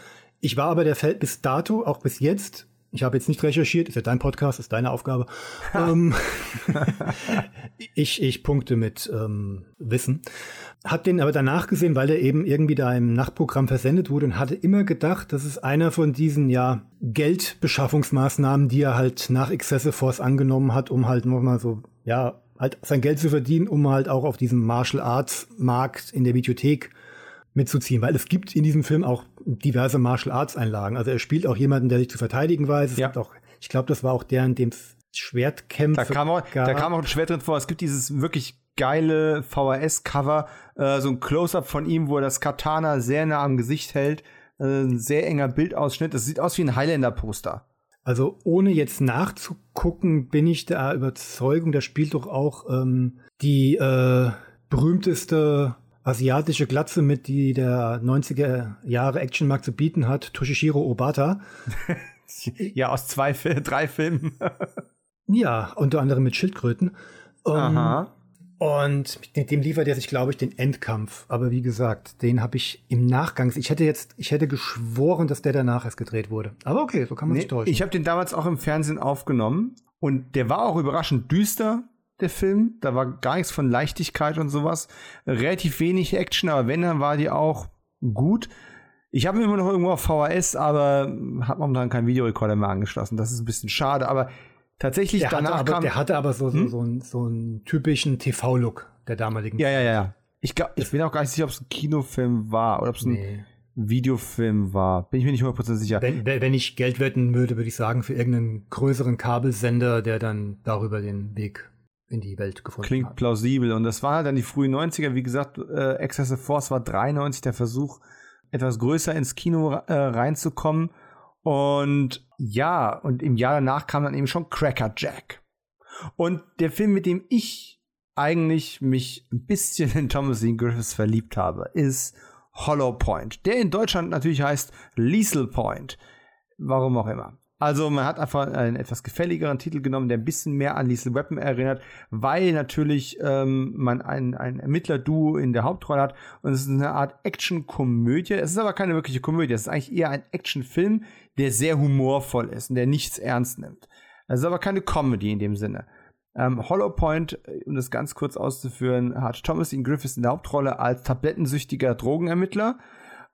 Ich war aber der Feld bis dato, auch bis jetzt, ich habe jetzt nicht recherchiert, ist ja dein Podcast, ist deine Aufgabe. ähm, ich, ich punkte mit ähm, Wissen. Hab den aber danach gesehen, weil er eben irgendwie da im Nachtprogramm versendet wurde und hatte immer gedacht, das ist einer von diesen ja Geldbeschaffungsmaßnahmen, die er halt nach Excessive Force angenommen hat, um halt nochmal so, ja, halt sein Geld zu verdienen, um halt auch auf diesem Martial Arts Markt in der Videothek mitzuziehen, weil es gibt in diesem Film auch diverse Martial Arts Einlagen. Also er spielt auch jemanden, der sich zu verteidigen weiß. Es ja. gibt auch, ich glaube, das war auch der, in dem Schwertkämpfe. Da kam, auch, da kam auch ein Schwert drin vor. Es gibt dieses wirklich geile VHS-Cover, äh, so ein Close-up von ihm, wo er das Katana sehr nah am Gesicht hält. Äh, ein sehr enger Bildausschnitt. Das sieht aus wie ein Highlander-Poster. Also ohne jetzt nachzugucken, bin ich der Überzeugung, da spielt doch auch ähm, die äh, berühmteste asiatische Glatze mit, die der 90er Jahre Actionmarkt zu bieten hat, Toshishiro Obata. ja, aus zwei, drei Filmen. ja, unter anderem mit Schildkröten. Um, Aha. Und mit dem liefert er sich, glaube ich, den Endkampf. Aber wie gesagt, den habe ich im Nachgang. Ich hätte jetzt, ich hätte geschworen, dass der danach erst gedreht wurde. Aber okay, so kann man nee, sich täuschen. Ich habe den damals auch im Fernsehen aufgenommen und der war auch überraschend düster, der Film. Da war gar nichts von Leichtigkeit und sowas. Relativ wenig Action, aber wenn, dann war die auch gut. Ich habe immer noch irgendwo auf VHS, aber habe momentan keinen Videorekorder mehr angeschlossen. Das ist ein bisschen schade, aber tatsächlich der danach hatte aber, kam, Der hatte aber so, so, hm? so, einen, so einen typischen TV-Look der damaligen Ja, ja, ja, ja. Ich, glaub, ich bin auch gar nicht sicher, ob es ein Kinofilm war oder ob es ein nee. Videofilm war. Bin ich mir nicht 100% sicher. Wenn, wenn ich Geld wetten würde, würde ich sagen, für irgendeinen größeren Kabelsender, der dann darüber den Weg in die Welt gefunden Klingt hat. plausibel. Und das war halt dann die frühen 90er. Wie gesagt, äh, Excessive Force war 93 der Versuch, etwas größer ins Kino äh, reinzukommen. Und ja, und im Jahr danach kam dann eben schon Cracker Jack. Und der Film, mit dem ich eigentlich mich ein bisschen in Thomas Ian Griffiths verliebt habe, ist Hollow Point, der in Deutschland natürlich heißt Lethal Point. Warum auch immer. Also man hat einfach einen etwas gefälligeren Titel genommen, der ein bisschen mehr an Lethal Weapon erinnert, weil natürlich ähm, man ein, ein Ermittler-Duo in der Hauptrolle hat und es ist eine Art Action-Komödie. Es ist aber keine wirkliche Komödie, es ist eigentlich eher ein Action-Film, der sehr humorvoll ist und der nichts ernst nimmt. Es ist aber keine Comedy in dem Sinne. Ähm, Hollow Point, äh, um das ganz kurz auszuführen, hat Thomas Ian Griffiths in der Hauptrolle als tablettensüchtiger Drogenermittler.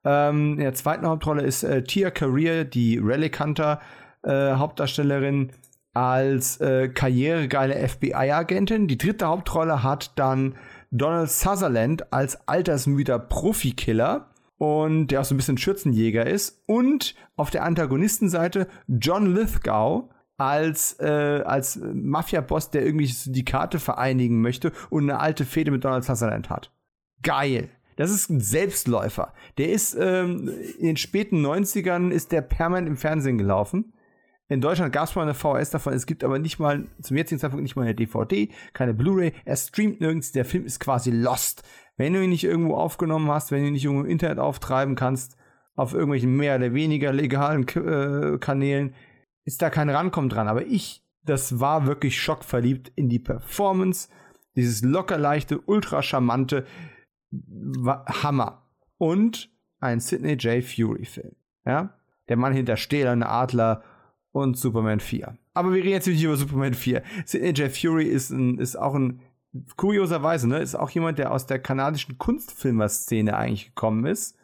Ähm, in der zweiten Hauptrolle ist äh, Tia Career, die Relic Hunter, äh, Hauptdarstellerin als äh, karrieregeile FBI-Agentin. Die dritte Hauptrolle hat dann Donald Sutherland als altersmüder Profikiller und der auch so ein bisschen Schürzenjäger ist. Und auf der Antagonistenseite John Lithgow als, äh, als Mafia-Boss, der irgendwie Karte vereinigen möchte und eine alte Fehde mit Donald Sutherland hat. Geil. Das ist ein Selbstläufer. Der ist ähm, in den späten 90ern ist der permanent im Fernsehen gelaufen. In Deutschland gab es mal eine VHS davon, es gibt aber nicht mal, zum jetzigen Zeitpunkt nicht mal eine DVD, keine Blu-ray, er streamt nirgends, der Film ist quasi lost. Wenn du ihn nicht irgendwo aufgenommen hast, wenn du ihn nicht irgendwo im Internet auftreiben kannst, auf irgendwelchen mehr oder weniger legalen äh, Kanälen, ist da kein Rankommen dran. Aber ich, das war wirklich schockverliebt in die Performance, dieses locker leichte, ultra charmante Hammer. Und ein Sidney J. Fury-Film. Ja? Der Mann hinter Stählern, Adler und Superman 4. Aber wir reden jetzt nicht über Superman 4. Sidney J. Fury ist, ein, ist auch ein, kurioserweise, ne, ist auch jemand, der aus der kanadischen Kunstfilmer-Szene eigentlich gekommen ist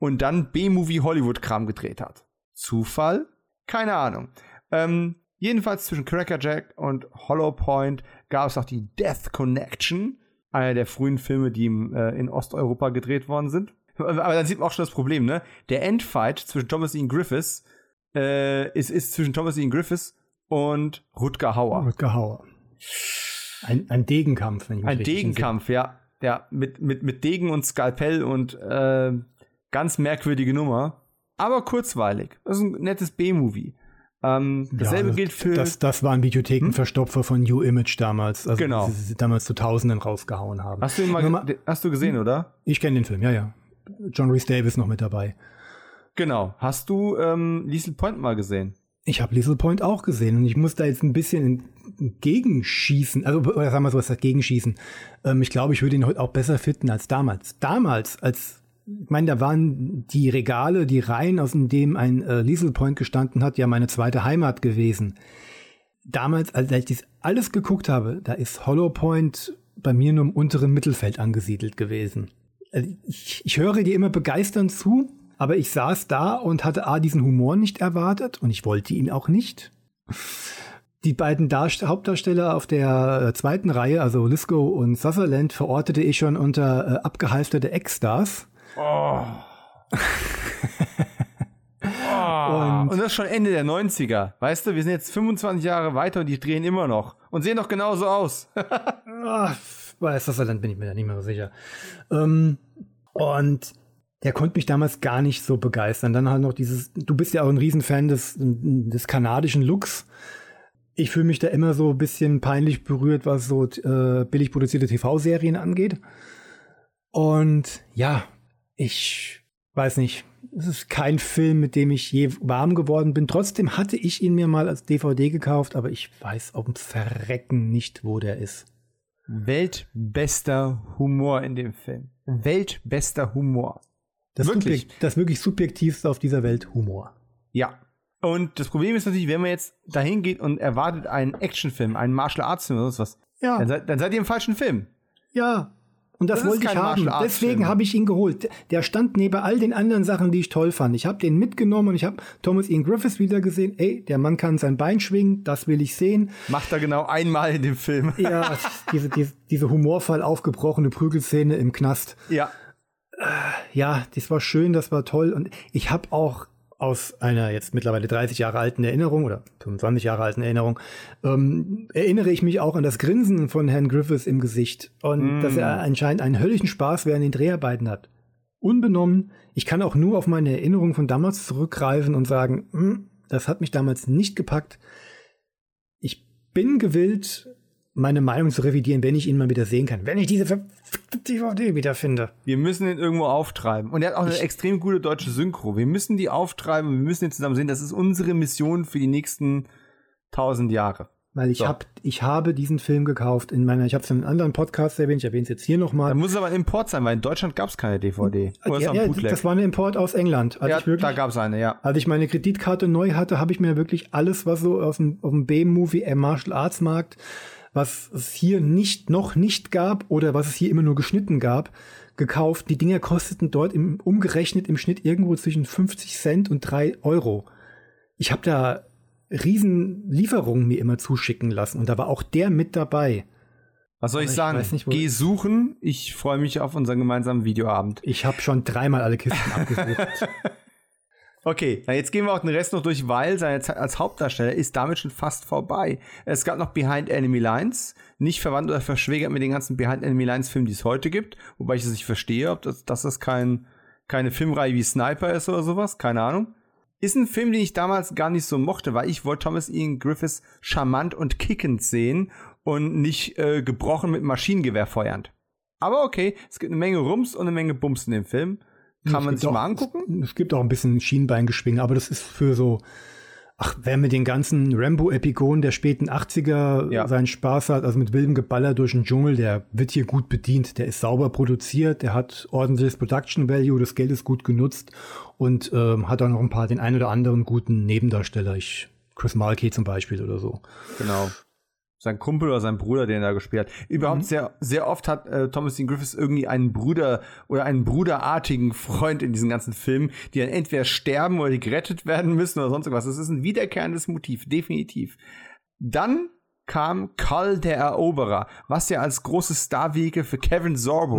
und dann B-Movie Hollywood-Kram gedreht hat. Zufall? Keine Ahnung. Ähm, jedenfalls zwischen Cracker Jack und Hollow Point gab es auch die Death Connection, einer der frühen Filme, die äh, in Osteuropa gedreht worden sind. Aber dann sieht man auch schon das Problem, ne? Der Endfight zwischen Thomas Ian Griffiths äh, ist, ist zwischen Thomas Ian Griffiths und Rutger Hauer. Rutger Hauer. Ein, ein Degenkampf, wenn ich mich Ein Degenkampf, ja. Ja, mit, mit, mit Degen und Skalpell und äh, ganz merkwürdige Nummer. Aber kurzweilig. Das ist ein nettes B-Movie. Ähm, dasselbe ja, das, gilt für. Das, das waren Videothekenverstopfer hm? von New Image damals. Also genau. Die sie damals zu Tausenden rausgehauen haben. Hast du ihn mal, mal hast du gesehen, oder? Ich kenne den Film, ja, ja. John Rhys Davis noch mit dabei. Genau. Hast du ähm, Liesel Point mal gesehen? Ich habe Liesel Point auch gesehen und ich muss da jetzt ein bisschen gegenschießen. Also, oder sagen wir so, was das Gegenschießen. Ähm, ich glaube, ich würde ihn heute auch besser finden als damals. Damals, als ich meine, da waren die Regale, die Reihen, aus denen ein äh, Liesel Point gestanden hat, ja meine zweite Heimat gewesen. Damals, als ich das alles geguckt habe, da ist Hollow Point bei mir nur im unteren Mittelfeld angesiedelt gewesen. Also ich, ich höre dir immer begeisternd zu, aber ich saß da und hatte A, diesen Humor nicht erwartet und ich wollte ihn auch nicht. Die beiden Darst Hauptdarsteller auf der äh, zweiten Reihe, also Lisco und Sutherland, verortete ich schon unter äh, abgehalfterte Ex-Stars. Oh. oh. Und, und, das schon Ende der 90er. Weißt du, wir sind jetzt 25 Jahre weiter und die drehen immer noch. Und sehen doch genauso aus. Ach, weiß das, dann bin ich mir da nicht mehr so sicher. Ähm, und der konnte mich damals gar nicht so begeistern. Dann halt noch dieses, du bist ja auch ein Riesenfan des, des kanadischen Looks. Ich fühle mich da immer so ein bisschen peinlich berührt, was so äh, billig produzierte TV-Serien angeht. Und ja, ich weiß nicht, es ist kein Film, mit dem ich je warm geworden bin. Trotzdem hatte ich ihn mir mal als DVD gekauft, aber ich weiß dem Verrecken nicht, wo der ist. Weltbester Humor in dem Film. Weltbester Humor. Das wirklich. Subjekt, das wirklich subjektivste auf dieser Welt Humor. Ja. Und das Problem ist natürlich, wenn man jetzt dahin geht und erwartet einen Actionfilm, einen Martial Arts Film oder was, ja. dann, seid, dann seid ihr im falschen Film. Ja, und das, das wollte ich haben. Deswegen habe ich ihn geholt. Der stand neben all den anderen Sachen, die ich toll fand. Ich habe den mitgenommen und ich habe Thomas Ian Griffiths wieder gesehen. Ey, der Mann kann sein Bein schwingen, das will ich sehen. Macht er genau einmal in dem Film. Ja, diese, diese, diese humorvoll aufgebrochene Prügelszene im Knast. Ja. Ja, das war schön, das war toll. Und ich habe auch aus einer jetzt mittlerweile 30 Jahre alten Erinnerung oder 25 Jahre alten Erinnerung, ähm, erinnere ich mich auch an das Grinsen von Herrn Griffiths im Gesicht und mm. dass er anscheinend einen höllischen Spaß während den Dreharbeiten hat. Unbenommen, ich kann auch nur auf meine Erinnerung von damals zurückgreifen und sagen, hm, das hat mich damals nicht gepackt. Ich bin gewillt, meine Meinung zu revidieren, wenn ich ihn mal wieder sehen kann. Wenn ich diese DVD wiederfinde. Wir müssen ihn irgendwo auftreiben. Und er hat auch eine ich extrem gute deutsche Synchro. Wir müssen die auftreiben und wir müssen ihn zusammen sehen. Das ist unsere Mission für die nächsten tausend Jahre. Weil ich, so. hab, ich habe diesen Film gekauft in meiner, ich habe es in einem anderen Podcast erwähnt, ich erwähne es jetzt hier nochmal. Da muss es aber ein Import sein, weil in Deutschland gab es keine DVD. Oder ja, ja das war ein Import aus England. Als ja, wirklich, da gab es eine, ja. Als ich meine Kreditkarte neu hatte, habe ich mir wirklich alles, was so auf dem, auf dem B-Movie, äh, Martial Arts Markt was es hier nicht, noch nicht gab oder was es hier immer nur geschnitten gab, gekauft. Die Dinger kosteten dort im, umgerechnet im Schnitt irgendwo zwischen 50 Cent und 3 Euro. Ich habe da riesen Lieferungen mir immer zuschicken lassen und da war auch der mit dabei. Was soll ich, ich sagen? Nicht, Geh suchen. Ich freue mich auf unseren gemeinsamen Videoabend. Ich habe schon dreimal alle Kisten abgesucht. Okay, jetzt gehen wir auch den Rest noch durch, weil seine Zeit als Hauptdarsteller ist damit schon fast vorbei. Es gab noch Behind Enemy Lines, nicht verwandt oder verschwägert mit den ganzen Behind Enemy Lines Filmen, die es heute gibt, wobei ich es nicht verstehe, ob das, dass das kein, keine Filmreihe wie Sniper ist oder sowas, keine Ahnung. Ist ein Film, den ich damals gar nicht so mochte, weil ich wollte Thomas Ian Griffiths charmant und kickend sehen und nicht äh, gebrochen mit Maschinengewehr feuernd. Aber okay, es gibt eine Menge Rums und eine Menge Bums in dem Film. Kann man sich auch, mal angucken? Es, es, gibt auch ein bisschen Schienbeingeschwinge, aber das ist für so Ach, wer mit den ganzen Rambo-Epigonen der späten 80er Ja. seinen Spaß hat, also mit wildem Geballer durch den Dschungel, der wird hier gut bedient. Der ist sauber produziert, der hat ordentliches Production Value, das Geld ist gut genutzt und ähm, hat auch noch ein paar, den einen oder anderen guten Nebendarsteller. Ich, Chris Markey zum Beispiel oder so. Genau. Sein Kumpel oder sein Bruder, den er da gespielt hat. Überhaupt sehr, sehr oft hat äh, Thomas Dean Griffiths irgendwie einen Bruder oder einen bruderartigen Freund in diesen ganzen Filmen, die dann entweder sterben oder die gerettet werden müssen oder sonst irgendwas. Das ist ein wiederkehrendes Motiv, definitiv. Dann kam Karl der Eroberer, was ja als großes Star-Vehikel für Kevin Sorbo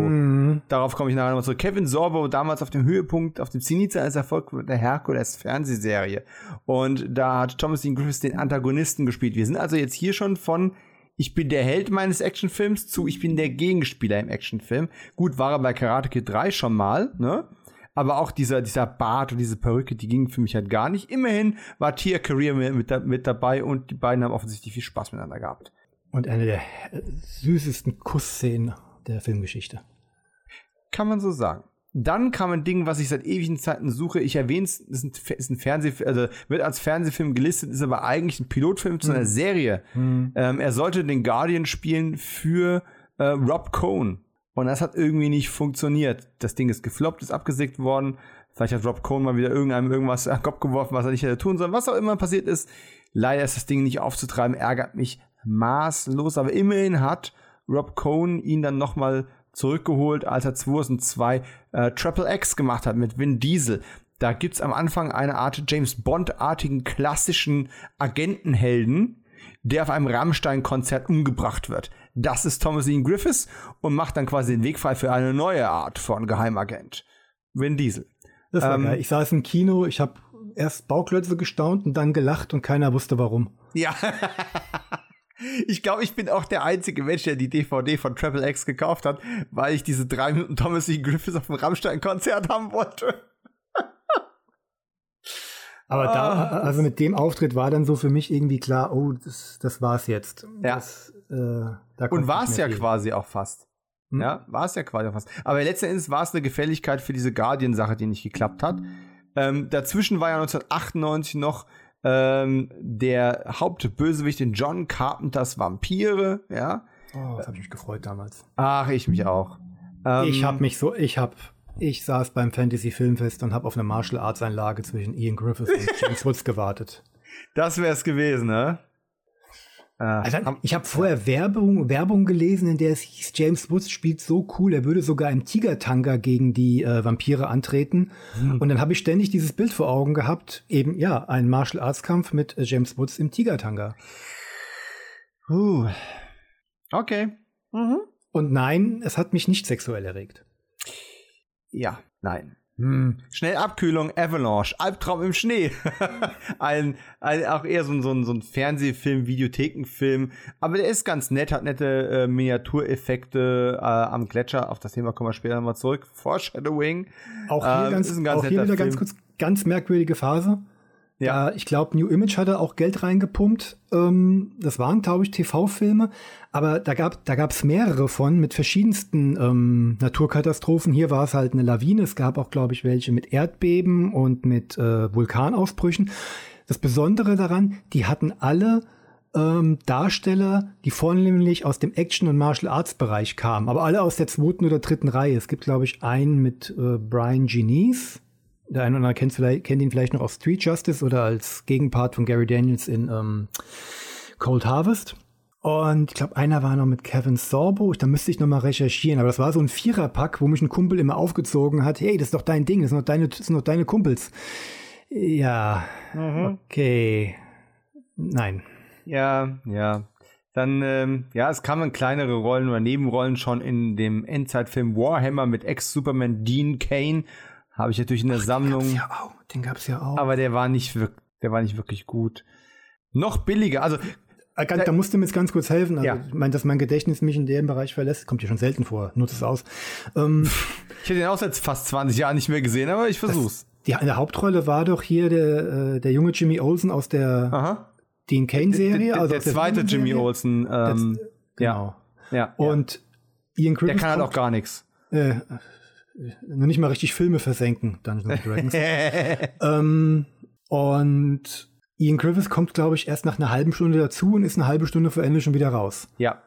Darauf komme ich nachher nochmal zurück. Kevin Sorbo damals auf dem Höhepunkt, auf dem Zenit seines Erfolgs mit der Herkules Fernsehserie. Und da hat Thomas Dean Griffiths den Antagonisten gespielt. Wir sind also jetzt hier schon von ich bin der Held meines Actionfilms zu ich bin der Gegenspieler im Actionfilm. Gut, war er bei Karate Kid 3 schon mal, ne? Aber auch dieser, dieser Bart und diese Perücke, die gingen für mich halt gar nicht. Immerhin war Tia Career mit, mit, da- mit dabei und die beiden haben offensichtlich viel Spaß miteinander gehabt. Und eine der äh, süßesten Kussszenen der Filmgeschichte. Kann man so sagen. Dann kam ein Ding, was ich seit ewigen Zeiten suche. Ich erwähne es, ist ein, ist ein Fernsehfilm, also wird als Fernsehfilm gelistet, ist aber eigentlich ein Pilotfilm zu einer Serie. Ähm, er sollte den Guardian spielen für äh, Rob Cohn. Und das hat irgendwie nicht funktioniert. Das Ding ist gefloppt, ist abgesägt worden. Vielleicht hat Rob Cohn mal wieder irgendeinem irgendwas an den Kopf geworfen, was er nicht hätte tun sollen. Was auch immer passiert ist. Leider ist das Ding nicht aufzutreiben, ärgert mich maßlos. Aber immerhin hat Rob Cohn ihn dann nochmal zurückgeholt, als er 2002 äh, Triple X gemacht hat mit Vin Diesel. Da gibt's am Anfang eine Art James Bond-artigen klassischen Agentenhelden, der auf einem Rammstein-Konzert umgebracht wird. Das ist Thomas Ian Griffiths und macht dann quasi den Weg frei für eine neue Art von Geheimagent. Vin Diesel. Das war Ähm, geil. Ich saß im Kino, ich habe erst Bauklötze gestaunt und dann gelacht und keiner wusste warum. Ja. Ich glaube, ich bin auch der einzige Mensch, der die DVD von Triple X gekauft hat, weil ich diese drei Minuten Thomas E. Griffiths auf dem Rammstein-Konzert haben wollte. Aber da, also mit dem Auftritt war dann so für mich irgendwie klar, oh, das, das war's jetzt. Ja. Das, äh, da Und war es ja viel. quasi auch fast. Hm? Ja, war es ja quasi auch fast. Aber letzten Endes war es eine Gefälligkeit für diese Guardian-Sache, die nicht geklappt hat. Ähm, dazwischen war ja 1998 noch ähm, der Hauptbösewicht in John Carpenters Vampire, ja. Oh, das ich mich gefreut damals. Ach, ich mich auch. Ähm, ich habe mich so, ich habe, ich saß beim Fantasy Filmfest und habe auf eine Martial Arts Einlage zwischen Ian Griffith und James Woods gewartet. Das wäre es gewesen, ne? Äh, Also, ich habe vorher Werbung, Werbung gelesen, in der es hieß, James Woods spielt so cool, er würde sogar im Tiger-Tanga gegen die äh, Vampire antreten. Und dann habe ich ständig dieses Bild vor Augen gehabt, eben ja, ein Martial Arts Kampf mit äh, James Woods im Tiger-Tanga. Puh. Okay. Mhm. Und nein, es hat mich nicht sexuell erregt. Ja, nein. Hm. Schnell Abkühlung, Avalanche, Albtraum im Schnee. ein, ein, auch eher so ein, so ein, so ein Fernsehfilm, Videothekenfilm. Aber der ist ganz nett, hat nette äh, Miniatureffekte äh, am Gletscher. Auf das Thema kommen wir später nochmal zurück. Foreshadowing. Auch hier, Ähm, ganz, auch hier wieder ganz kurz, ganz merkwürdige Phase. Ja. Ich glaube, New Image hatte auch Geld reingepumpt. Ähm, das waren, glaube ich, TV-Filme. Aber da gab da mehrere von mit verschiedensten ähm, Naturkatastrophen. Hier war es halt eine Lawine. Es gab auch, glaube ich, welche mit Erdbeben und mit äh, Vulkanausbrüchen. Das Besondere daran, die hatten alle ähm, Darsteller, die vornehmlich aus dem Action- und Martial-Arts-Bereich kamen. Aber alle aus der zweiten oder dritten Reihe. Es gibt, glaube ich, einen mit äh, Brian Genies. Der eine oder andere kennt, vielleicht, kennt ihn vielleicht noch aus Street Justice oder als Gegenpart von Gary Daniels in ähm, Cold Harvest. Und ich glaube, einer war noch mit Kevin Sorbo. Da müsste ich noch mal recherchieren. Aber das war so ein Viererpack, wo mich ein Kumpel immer aufgezogen hat. Hey, das ist doch dein Ding. Das sind doch deine, das sind doch deine Kumpels. Ja, okay. Nein. Ja, ja. Dann, ähm, ja, es kamen kleinere Rollen oder Nebenrollen schon in dem Endzeitfilm Warhammer mit Ex-Superman Dean Kane. Habe ich natürlich in der Sammlung. Den gab's ja auch. Den gab's ja auch. aber der war nicht wirklich, der war nicht wirklich gut. Noch billiger, also Äh, da musst du mir jetzt ganz kurz helfen. Also, Ja. Ich meine, dass mein Gedächtnis mich in dem Bereich verlässt, kommt ja schon selten vor. Nutze es aus. Ähm, ich hätte ihn auch seit fast 20 Jahren nicht mehr gesehen, aber ich versuch's. die, in der Hauptrolle war doch hier der, äh, der junge Jimmy Olsen aus der Aha. Dean Kane-Serie. Der, also der der zweite Jimmy. Olsen, ähm, Genau. ja, ja. Und Ian der Griffith kann halt auch gar nichts. äh, noch nicht mal richtig Filme versenken, Dungeons and Dragons. ähm, und Ian Griffiths kommt, glaube ich, erst nach einer halben Stunde dazu und ist eine halbe Stunde vor Ende schon wieder raus. Ja.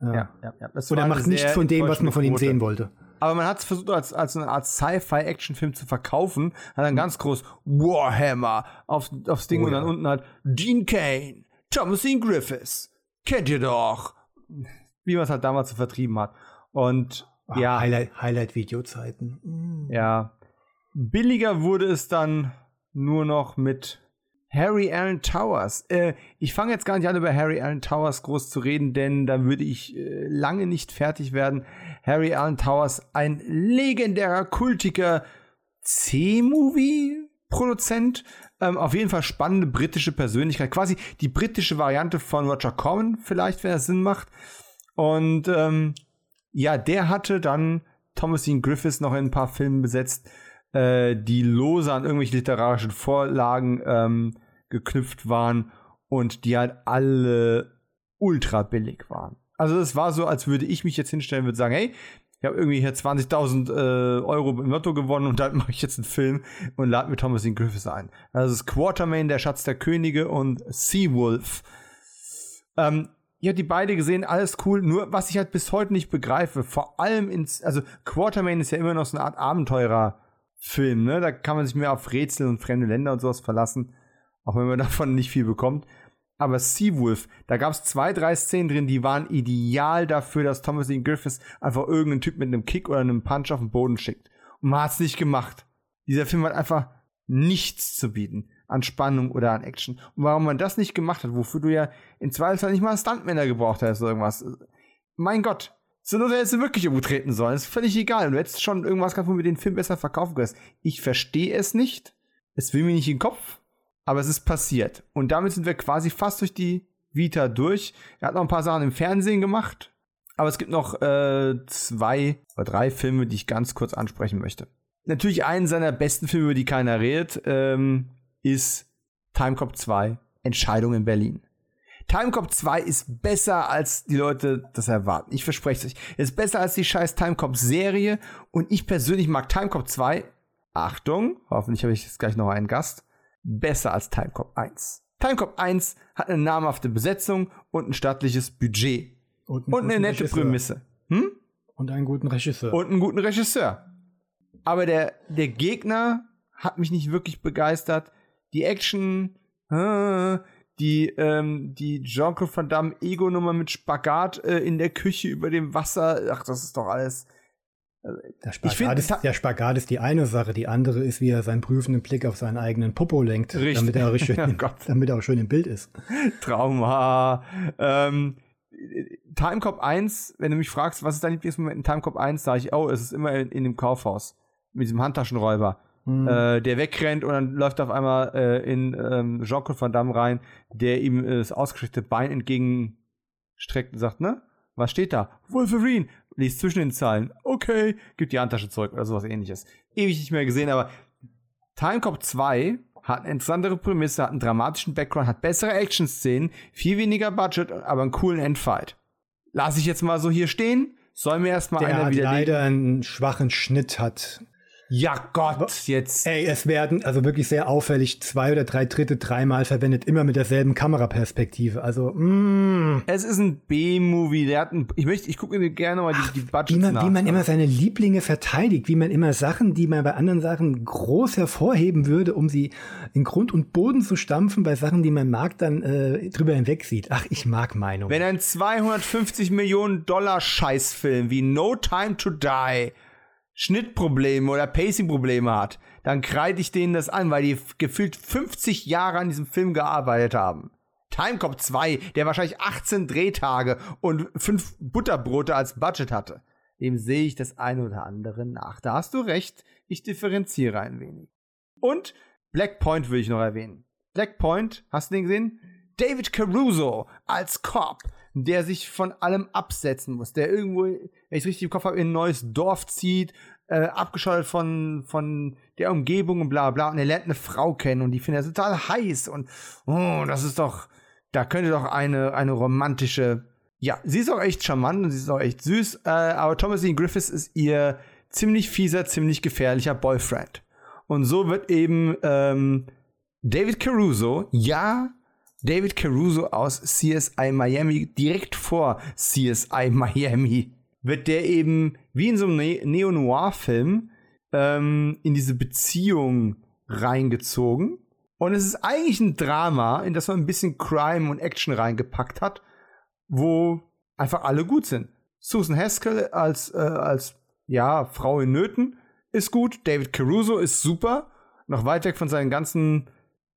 Ja. Ja, ja, ja. Das Und er macht nichts von dem, was man von ihm sehen wollte. Aber man hat es versucht, als, als eine Art Sci-Fi-Action-Film zu verkaufen. Hat dann ganz groß Warhammer auf, aufs Ding Oh und dann ja. unten halt Gene Kane, Thomas Ian Griffiths. Kennt ihr doch. Wie man es halt damals so vertrieben hat. Und Ja, Highlight- Highlight-Videozeiten. Mm. ja. Billiger wurde es dann nur noch mit Harry Allen Towers. Äh, ich fange jetzt gar nicht an, über Harry Allen Towers groß zu reden, denn da würde ich äh, lange nicht fertig werden. Harry Allen Towers, ein legendärer, kultiger C-Movie-Produzent. Ähm, auf jeden Fall spannende britische Persönlichkeit. Quasi die britische Variante von Roger Corman, vielleicht, wenn es Sinn macht. Und ähm, ja, der hatte dann Thomas Ian Griffiths noch in ein paar Filmen besetzt, äh, die lose an irgendwelche literarischen Vorlagen ähm, geknüpft waren und die halt alle ultra billig waren. Also es war so, als würde ich mich jetzt hinstellen und sagen, hey, ich habe irgendwie hier 20.000 äh, Euro im Lotto gewonnen und dann mache ich jetzt einen Film und lade mir Thomas Ian Griffiths ein. Also es ist Quartermain, der Schatz der Könige und Seawolf. Ähm, ich habe die beide gesehen, alles cool. Nur was ich halt bis heute nicht begreife, vor allem ins, also Quartermain ist ja immer noch so eine Art Abenteurerfilm, ne? Da kann man sich mehr auf Rätsel und fremde Länder und sowas verlassen, auch wenn man davon nicht viel bekommt. Aber Seawolf, da gab es zwei, drei Szenen drin, die waren ideal dafür, dass Thomas Ian Griffiths einfach irgendeinen Typ mit einem Kick oder einem Punch auf den Boden schickt. Und man hat es nicht gemacht. Dieser Film hat einfach nichts zu bieten an Spannung oder an Action. Und warum man das nicht gemacht hat, wofür du ja in Zweifelsfall nicht mal Stuntmänner gebraucht hast oder irgendwas. Mein Gott, so nur hättest du wirklich umtreten sollen. ist völlig egal. Und du hättest schon irgendwas gehabt, wo du den Film besser verkaufen kannst. Ich verstehe es nicht. Es will mir nicht in den Kopf. Aber es ist passiert. Und damit sind wir quasi fast durch die Vita durch. Er hat noch ein paar Sachen im Fernsehen gemacht. Aber es gibt noch äh, zwei oder drei Filme, die ich ganz kurz ansprechen möchte. Natürlich einen seiner besten Filme, über die keiner redet, ähm, ist Timecop 2, Entscheidung in Berlin. Timecop 2 ist besser, als die Leute das erwarten. Ich verspreche es euch. Es ist besser als die scheiß Timecop-Serie. Und ich persönlich mag Timecop 2. Achtung, hoffentlich habe ich jetzt gleich noch einen Gast. Besser als Timecop 1. Timecop 1 hat eine namhafte Besetzung und ein stattliches Budget. einen Und eine nette Regisseur. Prämisse. Hm? Und einen guten Regisseur. und einen guten Regisseur. Aber der, der Gegner hat mich nicht wirklich begeistert. Die Action, äh, die, ähm, die Jean-Claude Van Damme Ego-Nummer mit Spagat äh, in der Küche über dem Wasser, ach, das ist doch alles. der, ich find, Spagat ist, der Spagat ist die eine Sache, die andere ist, wie er seinen prüfenden Blick auf seinen eigenen Popo lenkt, Richtig. damit er, auch schön, Oh damit er auch schön im Bild ist. Trauma. Ähm, Timecop 1, wenn du mich fragst, was ist dein Lieblingsmoment in Timecop 1, sage ich, oh, es ist immer in, in dem Kaufhaus. Mit diesem Handtaschenräuber. Hm. äh, der wegrennt und dann läuft auf einmal äh, in ähm, Jean-Claude Van Damme rein, der ihm äh, das ausgestreckte Bein entgegenstreckt und sagt, ne? Was steht da? Wolverine! Liest zwischen den Zeilen. Okay, gibt die Handtasche zurück oder sowas ähnliches. Ewig nicht mehr gesehen, aber Timecop 2 hat eine interessantere Prämisse, hat einen dramatischen Background, hat bessere Action-Szenen, viel weniger Budget, aber einen coolen Endfight. Lass ich jetzt mal so hier stehen. Soll mir erstmal Der einer wieder leider einen schwachen Schnitt hat. Ja Gott, jetzt. Ey, es werden also wirklich sehr auffällig zwei oder drei Dritte dreimal verwendet, immer mit derselben Kameraperspektive. Also, mm, Es ist ein B-Movie, der hat ein, ich möchte, ich gucke mir gerne mal die, die Budgets wie man, nach. wie man immer seine Lieblinge verteidigt, wie man immer Sachen, die man bei anderen Sachen groß hervorheben würde, um sie in Grund und Boden zu stampfen, bei Sachen, die man mag, dann äh, drüber hinweg sieht. Ach, ich mag Meinung. Wenn ein 250 Millionen Dollar Scheißfilm wie No Time to Die Schnittprobleme oder Pacingprobleme hat, dann kreide ich denen das an, weil die gefühlt 50 Jahre an diesem Film gearbeitet haben. Timecop 2, der wahrscheinlich 18 Drehtage und 5 Butterbrote als Budget hatte. Dem sehe ich das eine oder andere nach. Da hast du recht, ich differenziere ein wenig. Und Black Point will ich noch erwähnen. Black Point, hast du den gesehen? David Caruso als Cop, der sich von allem absetzen muss, der irgendwo, wenn ich es richtig im Kopf habe, in ein neues Dorf zieht, äh, abgeschottet von, von der Umgebung und bla bla. Und er lernt eine Frau kennen und die findet er total heiß. Und oh, das ist doch, da könnte doch eine, eine romantische. Ja, sie ist auch echt charmant und sie ist auch echt süß. Äh, aber Thomas Ian Griffiths ist ihr ziemlich fieser, ziemlich gefährlicher Boyfriend. Und so wird eben ähm, David Caruso, ja, David Caruso aus CSI Miami, direkt vor CSI Miami, wird der eben wie in so einem ne Neo-Noir-Film ähm, in diese Beziehung reingezogen. Und es ist eigentlich ein Drama, in das man ein bisschen Crime und Action reingepackt hat, wo einfach alle gut sind. Susan Haskell als, äh, als ja, Frau in Nöten ist gut. David Caruso ist super. Noch weit weg von seinen ganzen,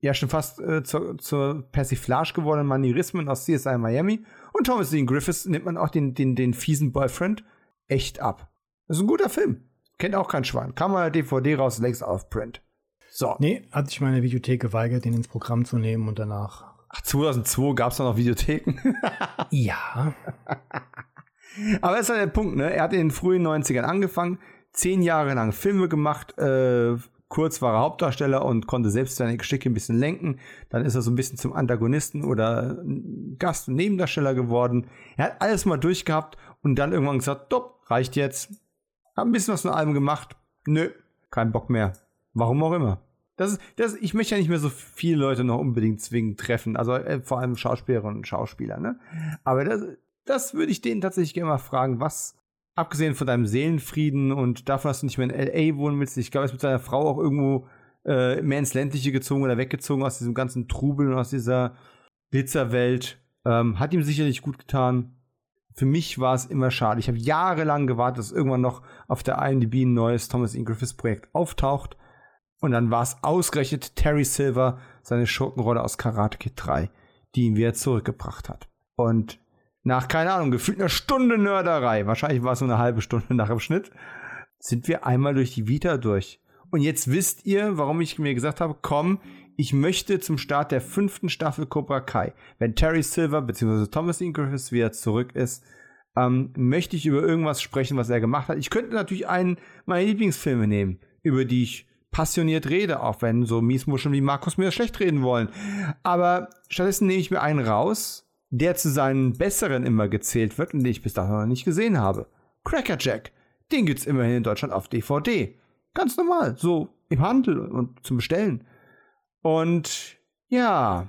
ja, schon fast äh, zur, zur Persiflage gewordenen Manierismen aus CSI Miami. Und Thomas Dean Griffiths nimmt man auch den, den, den fiesen Boyfriend echt ab. Das ist ein guter Film. Kennt auch kein Schwein. Kam mal DVD raus, längst auf Print. So. Nee, hat sich meine Videothek geweigert, den ins Programm zu nehmen und danach. Ach, 2002 gab es da noch Videotheken? ja. Aber das ist halt der Punkt, ne? Er hat in den frühen 90ern angefangen, zehn Jahre lang Filme gemacht, äh, kurz war er Hauptdarsteller und konnte selbst seine Geschicke ein bisschen lenken. Dann ist er so ein bisschen zum Antagonisten oder Gast- und Nebendarsteller geworden. Er hat alles mal durchgehabt und dann irgendwann gesagt, top, reicht jetzt. Hab ein bisschen was von allem gemacht. Nö, kein Bock mehr. Warum auch immer. Das ist, das, ich möchte ja nicht mehr so viele Leute noch unbedingt zwingend treffen. Also äh, vor allem Schauspielerinnen und Schauspieler, ne? Aber das, das würde ich denen tatsächlich gerne mal fragen, was, abgesehen von deinem Seelenfrieden und davon, dass du nicht mehr in L.A. wohnen willst, ich glaube, er ist mit seiner Frau auch irgendwo äh, mehr ins Ländliche gezogen oder weggezogen aus diesem ganzen Trubel und aus dieser Glitzerwelt. Ähm, hat ihm sicherlich gut getan. Für mich war es immer schade. Ich habe jahrelang gewartet, dass irgendwann noch auf der IMDb ein neues Thomas E. Griffiths Projekt auftaucht. Und dann war es ausgerechnet Terry Silver, seine Schurkenrolle aus Karate Kid 3, die ihn wieder zurückgebracht hat. Und nach, keine Ahnung, gefühlt einer Stunde Nörderei, wahrscheinlich war es so eine halbe Stunde nach dem Schnitt, sind wir einmal durch die Vita durch. Und jetzt wisst ihr, warum ich mir gesagt habe, komm, ich möchte zum Start der fünften Staffel Cobra Kai, wenn Terry Silver bzw. Thomas Griffiths wieder zurück ist, ähm, möchte ich über irgendwas sprechen, was er gemacht hat. Ich könnte natürlich einen meiner Lieblingsfilme nehmen, über die ich passioniert rede, auch wenn so Miesmuscheln wie Markus mir schlecht reden wollen. Aber stattdessen nehme ich mir einen raus, der zu seinen besseren immer gezählt wird und den ich bis dahin noch nicht gesehen habe. Cracker Jack. Den gibt's immerhin in Deutschland auf DVD. Ganz normal, so im Handel und zum Bestellen. Und ja,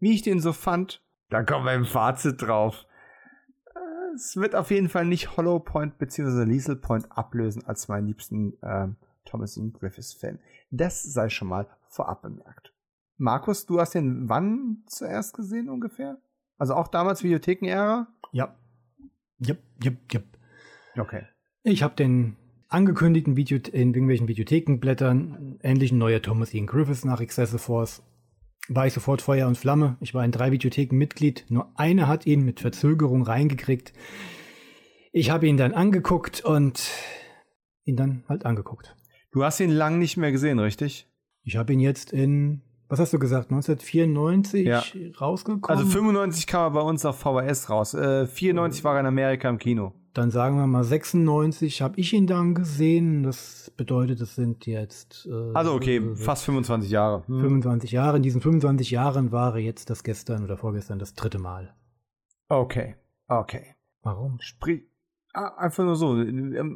wie ich den so fand, da kommen wir im Fazit drauf. Es wird auf jeden Fall nicht Hollow Point bzw. Liesel Point ablösen als meinen liebsten äh, Thomas Ian Griffiths Fan. Das sei schon mal vorab bemerkt. Markus, du hast den wann zuerst gesehen ungefähr? Also auch damals Videotheken-Ära? Ja. Jep, jep, jep. Okay. Ich habe den angekündigten Video in irgendwelchen Videothekenblättern endlich ein neuer Thomas Ian Griffiths nach Excessive Force. War ich sofort Feuer und Flamme. Ich war in drei Videotheken Mitglied. Nur eine hat ihn mit Verzögerung reingekriegt. Ich habe ihn dann angeguckt und ihn dann halt angeguckt. Du hast ihn lang nicht mehr gesehen, richtig? Ich habe ihn jetzt in, was hast du gesagt, 1994 ja. rausgekommen? Also 95 kam er bei uns auf VHS raus. Äh, 94 war er in Amerika im Kino. Dann sagen wir mal 96 habe ich ihn dann gesehen. Das bedeutet, es sind jetzt. Äh, also okay, äh, fast 25 Jahre. Hm. 25 Jahre. In diesen 25 Jahren war er jetzt das gestern oder vorgestern das dritte Mal. Okay, okay. Warum? Sprich, Ah, einfach nur so.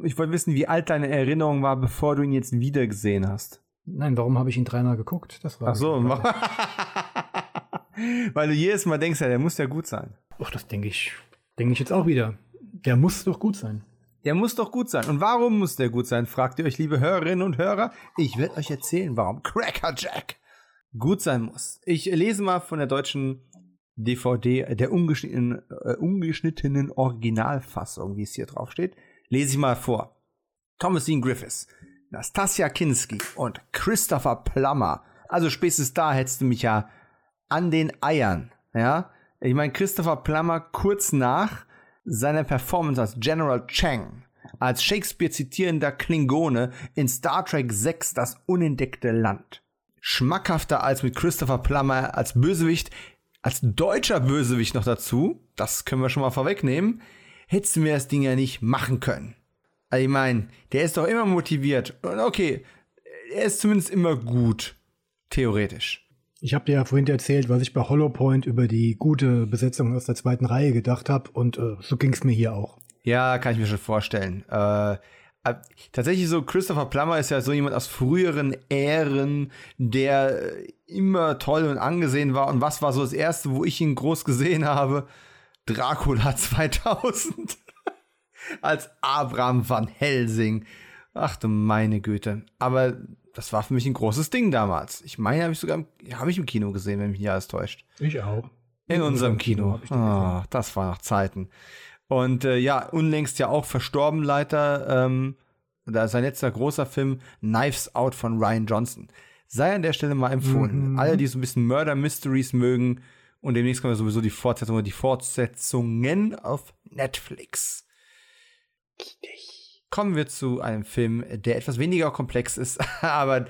Ich wollte wissen, wie alt deine Erinnerung war, bevor du ihn jetzt wieder gesehen hast. Nein, warum habe ich ihn dreimal geguckt? Das war Ach so, weil du jedes Mal denkst, ja, der muss ja gut sein. Ach, das denke ich, denke ich jetzt auch wieder. Der muss doch gut sein. Der muss doch gut sein. Und warum muss der gut sein, fragt ihr euch, liebe Hörerinnen und Hörer. Ich werde euch erzählen, warum Cracker Jack gut sein muss. Ich lese mal von der deutschen DVD der ungeschnittenen, äh, ungeschnittenen Originalfassung, wie es hier drauf steht, lese ich mal vor. Thomas Dean Griffiths, Nastasia Kinski und Christopher Plummer. Also spätestens da hättest du mich ja an den Eiern, ja? Ich meine, Christopher Plummer kurz nach seiner Performance als General Chang, als Shakespeare zitierender Klingone in Star Trek 6 Das unentdeckte Land. Schmackhafter als mit Christopher Plummer als Bösewicht als deutscher Bösewicht noch dazu, das können wir schon mal vorwegnehmen, hättest du mir das Ding ja nicht machen können. Also ich meine, der ist doch immer motiviert. Und okay, er ist zumindest immer gut. Theoretisch. Ich habe dir ja vorhin erzählt, was ich bei Hollow Point über die gute Besetzung aus der zweiten Reihe gedacht habe. Und äh, so ging es mir hier auch. Ja, kann ich mir schon vorstellen. Äh, tatsächlich so, Christopher Plummer ist ja so jemand aus früheren Ähren, der äh, immer toll und angesehen war. Und was war so das erste, wo ich ihn groß gesehen habe? Dracula 2000. Als Abraham van Helsing. Ach du meine Güte. Aber das war für mich ein großes Ding damals. Ich meine, habe ich sogar habe ich im Kino gesehen, wenn mich nicht alles täuscht. Ich auch. In, In unserem Kino. Kino oh, das war noch Zeiten. Und äh, ja, unlängst ja auch verstorben leider. Ähm, oder sein letzter großer Film Knives Out von Ryan Johnson. Sei an der Stelle mal empfohlen. Mhm. Alle, die so ein bisschen Murder Mysteries mögen. Und demnächst kommen sowieso die Fortsetzungen, die Fortsetzungen auf Netflix. Kommen wir zu einem Film, der etwas weniger komplex ist, aber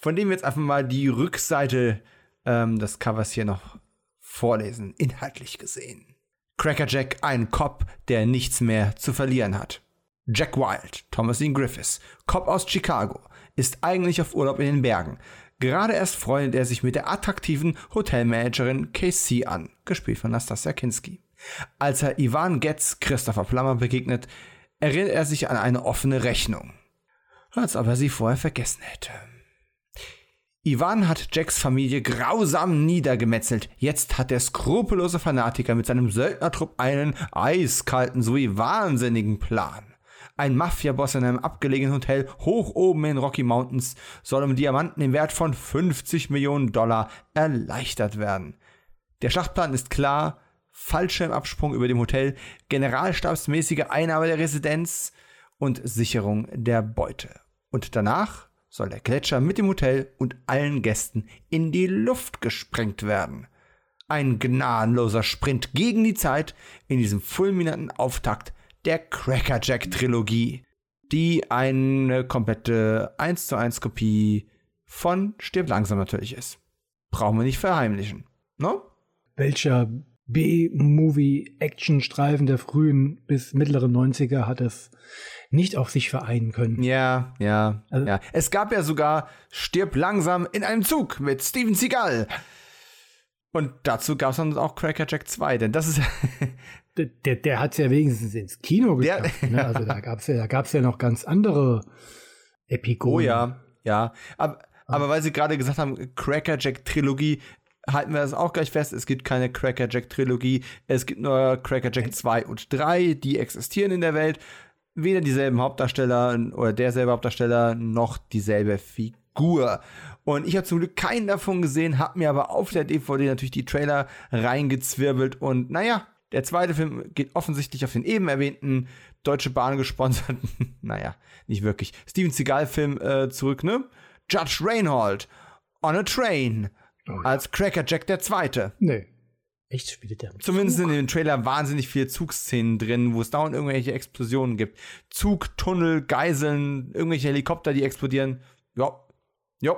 von dem wir jetzt einfach mal die Rückseite ähm, des Covers hier noch vorlesen, inhaltlich gesehen. Cracker Jack, ein Cop, der nichts mehr zu verlieren hat. Jack Wild, Thomas Dean Griffiths, Cop aus Chicago, ist eigentlich auf Urlaub in den Bergen. Gerade erst freundet er sich mit der attraktiven Hotelmanagerin KC an, gespielt von Nastasia Kinski. Als er Ivan Getz, Christopher Plummer, begegnet, erinnert er sich an eine offene Rechnung. Als ob er sie vorher vergessen hätte. Ivan hat Jacks Familie grausam niedergemetzelt. Jetzt hat der skrupellose Fanatiker mit seinem Söldnertrupp einen eiskalten sowie wahnsinnigen Plan. Ein Mafiaboss in einem abgelegenen Hotel hoch oben in Rocky Mountains soll um Diamanten im Wert von 50 Millionen Dollar erleichtert werden. Der Schlachtplan ist klar, Fallschirmabsprung über dem Hotel, generalstabsmäßige Einnahme der Residenz und Sicherung der Beute. Und danach soll der Gletscher mit dem Hotel und allen Gästen in die Luft gesprengt werden. Ein gnadenloser Sprint gegen die Zeit in diesem fulminanten Auftakt der Crackerjack Trilogie, die eine komplette 1 zu 1 Kopie von Stirb langsam natürlich ist. Brauchen wir nicht verheimlichen, ne? Welcher B-Movie-Action-Streifen der frühen bis mittleren 90er hat es nicht auf sich vereinen können. Ja, ja, also, ja. Es gab ja sogar Stirb langsam in einem Zug mit Steven Seagal. Und dazu gab es dann auch Cracker Jack 2, denn das ist der, der, der hat es ja wenigstens ins Kino geschafft. Der, ne? Also da gab es ja, da gab's ja noch ganz andere Epigonen. Oh ja, ja. Aber, aber weil Sie gerade gesagt haben, Cracker Jack Trilogie, halten wir das auch gleich fest. Es gibt keine Cracker Jack Trilogie. Es gibt nur Cracker Jack 2 und 3, die existieren in der Welt weder dieselben Hauptdarsteller oder derselbe Hauptdarsteller noch dieselbe Figur. Und ich habe zum Glück keinen davon gesehen, habe mir aber auf der DVD natürlich die Trailer reingezwirbelt und naja, der zweite Film geht offensichtlich auf den eben erwähnten Deutsche Bahn gesponserten, naja, nicht wirklich, Steven Seagal-Film äh, zurück, ne? Judge Reinhold on a Train oh, als Cracker Jack der Zweite. Nee. Echt spielt der? Zumindest Zug? in dem Trailer wahnsinnig viele Zugszenen drin, wo es dauernd irgendwelche Explosionen gibt. Zug, Tunnel, Geiseln, irgendwelche Helikopter, die explodieren. Ja. Ja.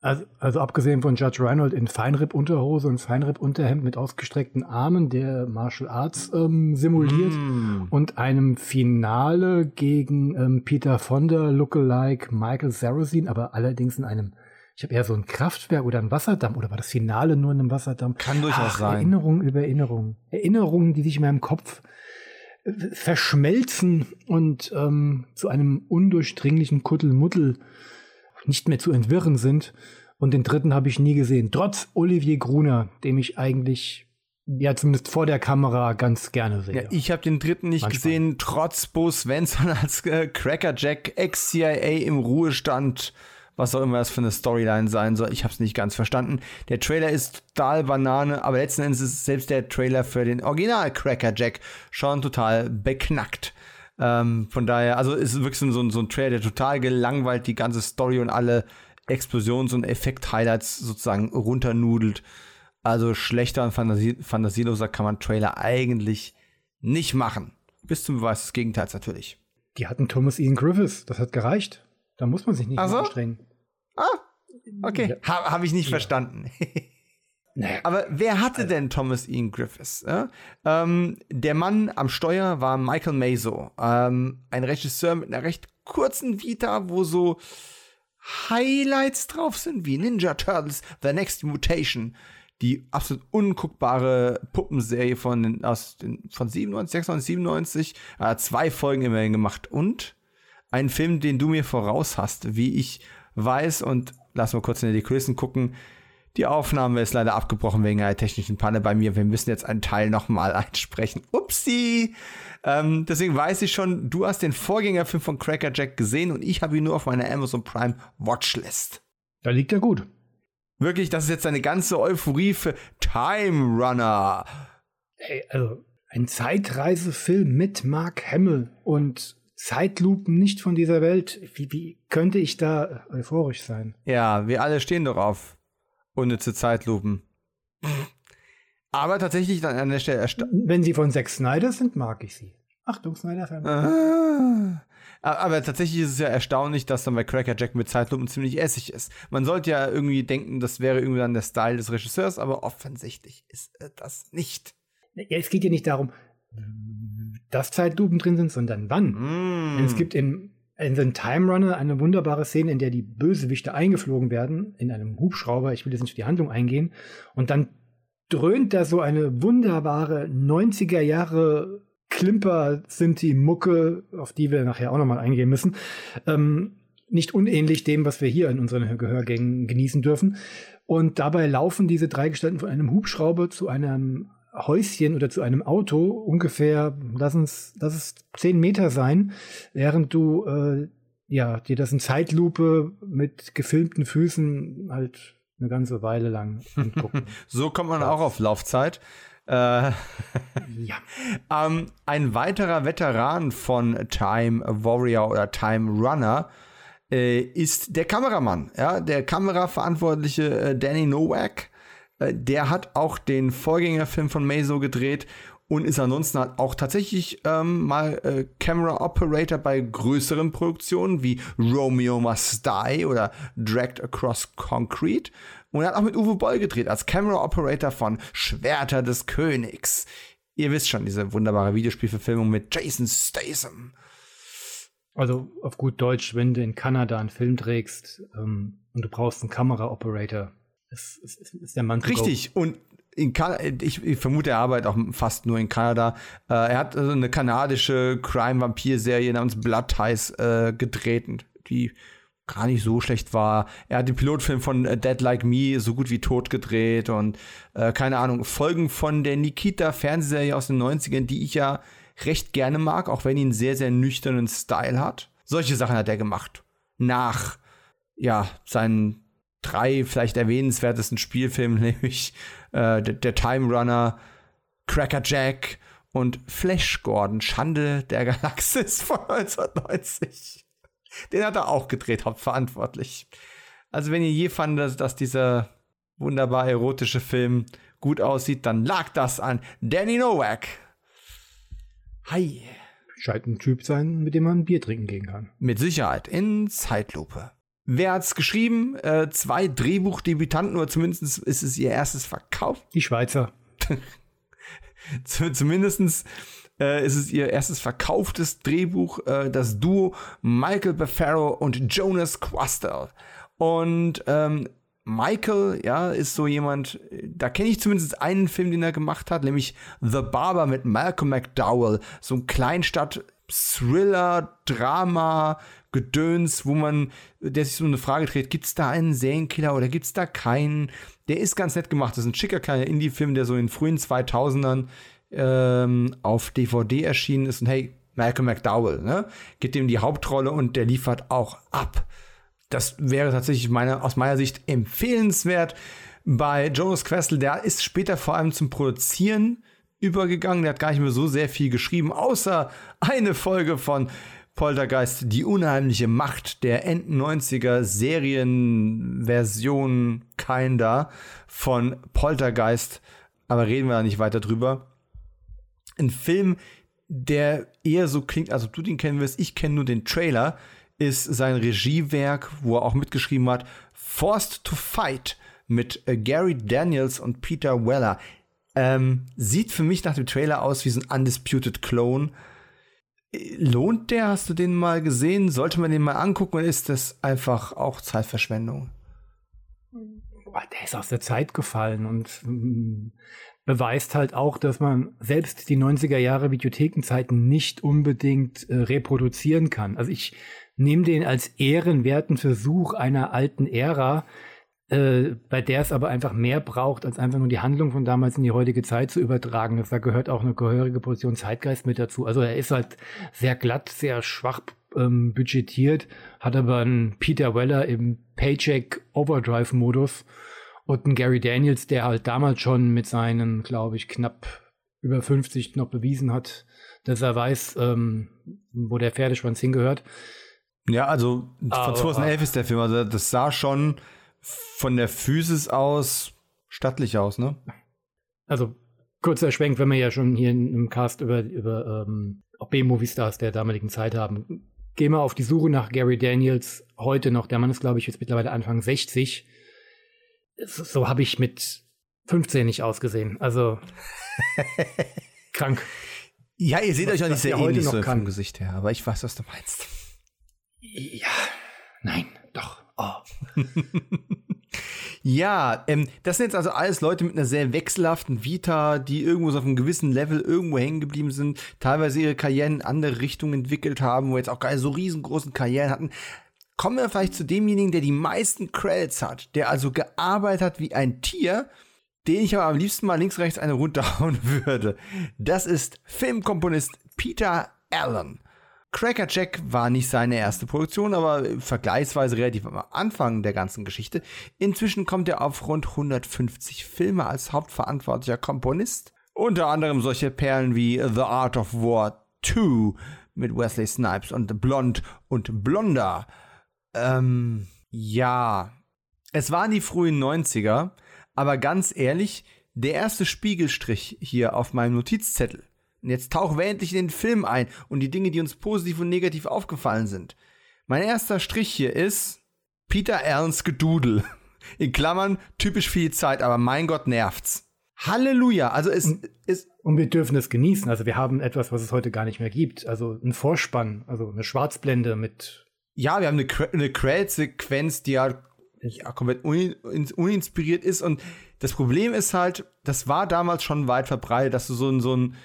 Also, also abgesehen von Judge Reinhold in Feinripp-Unterhose und Feinripp-Unterhemd mit ausgestreckten Armen, der Martial Arts ähm, simuliert mm. und einem Finale gegen ähm, Peter Fonda Lookalike Michael Sarrazin, aber allerdings in einem ich habe eher so ein Kraftwerk oder ein Wasserdamm oder war das Finale nur in einem Wasserdamm? Kann durchaus Ach, sein. Erinnerungen über Erinnerungen. Erinnerungen, die sich in meinem Kopf äh, verschmelzen und ähm, zu einem undurchdringlichen Kuddelmuddel nicht mehr zu entwirren sind. Und den dritten habe ich nie gesehen. Trotz Olivier Gruner, dem ich eigentlich ja zumindest vor der Kamera ganz gerne sehe. Ja, ich habe den dritten nicht Manchmal. gesehen, trotz Bo Svensson als äh, Crackerjack, Ex-CIA im Ruhestand was auch immer das für eine Storyline sein soll. Ich habe es nicht ganz verstanden. Der Trailer ist total Banane, aber letzten Endes ist selbst der Trailer für den Original Cracker Jack schon total beknackt. Ähm, von daher, also ist wirklich so, ein, so ein Trailer, der total gelangweilt die ganze Story und alle Explosions- und Effekt-Highlights sozusagen runternudelt. Also schlechter und fantasie fantasieloser kann man Trailer eigentlich nicht machen. Bis zum Beweis des Gegenteils natürlich. Die hatten Thomas Ian Griffiths, das hat gereicht. Da muss man sich nicht so? anstrengen. Ah, okay. Ja. Ha, Habe ich nicht ja. verstanden. naja. Aber wer hatte denn Thomas Ian Griffiths? Ja? Ähm, der Mann am Steuer war Michael Mazo, ähm, ein Regisseur mit einer recht kurzen Vita, wo so Highlights drauf sind, wie Ninja Turtles, The Next Mutation, die absolut unguckbare Puppenserie von, aus den, von 97, 96, 97, äh, zwei Folgen immerhin gemacht und Ein Film, den du mir voraus hast, wie ich weiß und lass mal kurz in die Kulissen gucken. Die Aufnahme ist leider abgebrochen wegen einer technischen Panne bei mir. Wir müssen jetzt einen Teil nochmal einsprechen. Upsi! Ähm, deswegen weiß ich schon, du hast den Vorgängerfilm von Cracker Jack gesehen und ich habe ihn nur auf meiner Amazon Prime Watchlist. Da liegt er gut. Wirklich, das ist jetzt eine ganze Euphorie für Time Runner. Hey, also ein Zeitreisefilm mit Mark Hamill und Zeitlupen nicht von dieser Welt. Wie, wie könnte ich da euphorisch sein? Ja, wir alle stehen doch auf unnütze Zeitlupen. Aber tatsächlich dann an der Stelle. Wenn sie von Zack Snyder sind, mag ich sie. Achtung, Snyder-Fan. Ah. Aber tatsächlich ist es ja erstaunlich, dass dann bei Cracker Jack mit Zeitlupen ziemlich essig ist. Man sollte ja irgendwie denken, das wäre irgendwie dann der Style des Regisseurs, aber offensichtlich ist das nicht. Ja, es geht ja nicht darum, dass Zeitlupen drin sind, sondern wann. Mm. Es gibt in, in The Time Runner eine wunderbare Szene, in der die Bösewichte eingeflogen werden in einem Hubschrauber. Ich will jetzt nicht auf die Handlung eingehen. Und dann dröhnt da so eine wunderbare 90er Jahre Klimper sind die Mucke, auf die wir nachher auch nochmal eingehen müssen. Ähm, nicht unähnlich dem, was wir hier in unseren Gehörgängen genießen dürfen. Und dabei laufen diese drei Gestalten von einem Hubschrauber zu einem Häuschen oder zu einem Auto ungefähr, lass uns, lass es zehn Meter sein, während du äh, ja dir das in Zeitlupe mit gefilmten Füßen halt eine ganze Weile lang angucken. so kommt man auch auf Laufzeit. Äh, ja. ähm, ein weiterer Veteran von Time Warrior oder Time Runner äh, ist der Kameramann, ja, der Kameraverantwortliche äh, Danny Nowak. Äh, der hat auch den Vorgängerfilm von Mazo gedreht und ist ansonsten halt auch tatsächlich ähm, mal äh, Camera Operator bei größeren Produktionen wie Romeo Must Die oder Dragged Across Concrete. Und er hat auch mit Uwe Boll gedreht als Camera Operator von Schwerter des Königs. Ihr wisst schon, diese wunderbare Videospielverfilmung mit Jason Statham. Also auf gut Deutsch, wenn du in Kanada einen Film trägst ähm, und du brauchst einen Kamera Operator, ist, ist, ist der Mann. Richtig. Und in kan ich, ich, vermute, er arbeitet auch fast nur in Kanada. Äh, er hat also eine kanadische Crime-Vampir-Serie namens Blood Ties äh, gedreht, die gar nicht so schlecht war. Er hat den Pilotfilm von äh, Dead Like Me so gut wie tot gedreht und äh, keine Ahnung, Folgen von der Nikita-Fernsehserie aus den 90ern, die ich ja recht gerne mag, auch wenn ihn einen sehr, sehr nüchternen Style hat. Solche Sachen hat er gemacht. Nach, ja, seinen drei vielleicht erwähnenswertesten Spielfilmen, nämlich äh, der, der Time Runner, Cracker Jack und Flash Gordon, Schande der Galaxis von 1990. Den hat er auch gedreht, hauptverantwortlich. Also wenn ihr je fandet, dass dieser wunderbar erotische Film gut aussieht, dann lag das an Danny Nowak. Hi. Scheint ein Typ sein, mit dem man Bier trinken gehen kann. Mit Sicherheit, in Zeitlupe. Wer hat's geschrieben? Äh, zwei Drehbuchdebütanten, oder zumindest ist es ihr erstes Verkauf. Die Schweizer. Zumindest äh, ist es ihr erstes verkauftes Drehbuch, äh, das Duo Michael Beffaro und Jonas Quastel. Und ähm, Michael, ja, ist so jemand, da kenne ich zumindest einen Film, den er gemacht hat, nämlich The Barber mit Malcolm McDowell, so ein Kleinstadt-Thriller, Drama, Gedöns, wo man, der sich so eine Frage dreht, gibt es da einen Serienkiller oder gibt es da keinen? Der ist ganz nett gemacht. Das ist ein schicker kleiner Indie-Film, der so in den frühen 2000ern ähm, auf DVD erschienen ist. Und hey, Malcolm McDowell, ne? Gibt ihm die Hauptrolle und der liefert auch ab. Das wäre tatsächlich meine, aus meiner Sicht empfehlenswert. Bei Jonas Questel, der ist später vor allem zum Produzieren übergegangen. Der hat gar nicht mehr so sehr viel geschrieben, außer eine Folge von Poltergeist, die unheimliche Macht der Enden 90er Serienversion Kinder von Poltergeist. Aber reden wir da nicht weiter drüber. Ein Film, der eher so klingt, also du den kennen wirst, ich kenne nur den Trailer, ist sein Regiewerk, wo er auch mitgeschrieben hat, Forced to Fight mit äh, Gary Daniels und Peter Weller. Ähm, sieht für mich nach dem Trailer aus wie so ein Undisputed Clone Lohnt der? Hast du den mal gesehen? Sollte man den mal angucken oder ist das einfach auch Zeitverschwendung? der ist aus der Zeit gefallen und mm, beweist halt auch, dass man selbst die 90er Jahre Videothekenzeiten nicht unbedingt äh, reproduzieren kann. Also ich nehme den als ehrenwerten Versuch einer alten Ära, äh, bei der es aber einfach mehr braucht, als einfach nur die Handlung von damals in die heutige Zeit zu übertragen. Da gehört auch eine gehörige Portion Zeitgeist mit dazu. Also er ist halt sehr glatt, sehr schwach ähm, budgetiert, hat aber einen Peter Weller im Paycheck Overdrive Modus und einen Gary Daniels, der halt damals schon mit seinen, glaube ich, knapp über 50 noch bewiesen hat, dass er weiß, ähm, wo der Pferdeschwanz hingehört. Ja, also von 2011 ist der Film. Also das sah schon von der Physis aus stattlich aus, ne? Also kurzer Schwenk, wenn wir ja schon hier im Cast über, über ähm, B-Movie-Stars der damaligen Zeit haben. Gehen wir auf die Suche nach Gary Daniels heute noch. Der Mann ist, glaube ich, jetzt mittlerweile Anfang 60. So, so habe ich mit 15 nicht ausgesehen. Also krank. Ja, ihr seht Was- euch auch nicht sehr ähnlich noch so vom Gesicht her, aber ich weiß, was du meinst. Ja, nein, doch. Oh. Ja, ähm, das sind jetzt also alles Leute mit einer sehr wechselhaften Vita, die irgendwo so auf einem gewissen Level irgendwo hängen geblieben sind, teilweise ihre Karrieren in andere Richtungen entwickelt haben, wo jetzt auch keine so riesengroßen Karrieren hatten. Kommen wir vielleicht zu demjenigen, der die meisten Credits hat, der also gearbeitet hat wie ein Tier, den ich aber am liebsten mal links, rechts eine runterhauen würde. Das ist Filmkomponist Peter Allen. Cracker Jack war nicht seine erste Produktion, aber vergleichsweise relativ am Anfang der ganzen Geschichte. Inzwischen kommt er auf rund 150 Filme als hauptverantwortlicher Komponist. Unter anderem solche Perlen wie The Art of War 2 mit Wesley Snipes und Blond und Blonder. Ähm, ja. Es waren die frühen 90er, aber ganz ehrlich, der erste Spiegelstrich hier auf meinem Notizzettel. Und jetzt tauchen wir endlich in den Film ein und die Dinge, die uns positiv und negativ aufgefallen sind. Mein erster Strich hier ist Peter Allens Gedudel. In Klammern, typisch viel Zeit, aber mein Gott nervt's. Halleluja. Also es ist. Und wir dürfen es genießen. Also wir haben etwas, was es heute gar nicht mehr gibt. Also ein Vorspann, also eine Schwarzblende mit Ja, wir haben eine, Credit-Sequenz, die ja, ja komplett un, ins- uninspiriert ist. Und das Problem ist halt, das war damals schon weit verbreitet, dass du so ein, so ein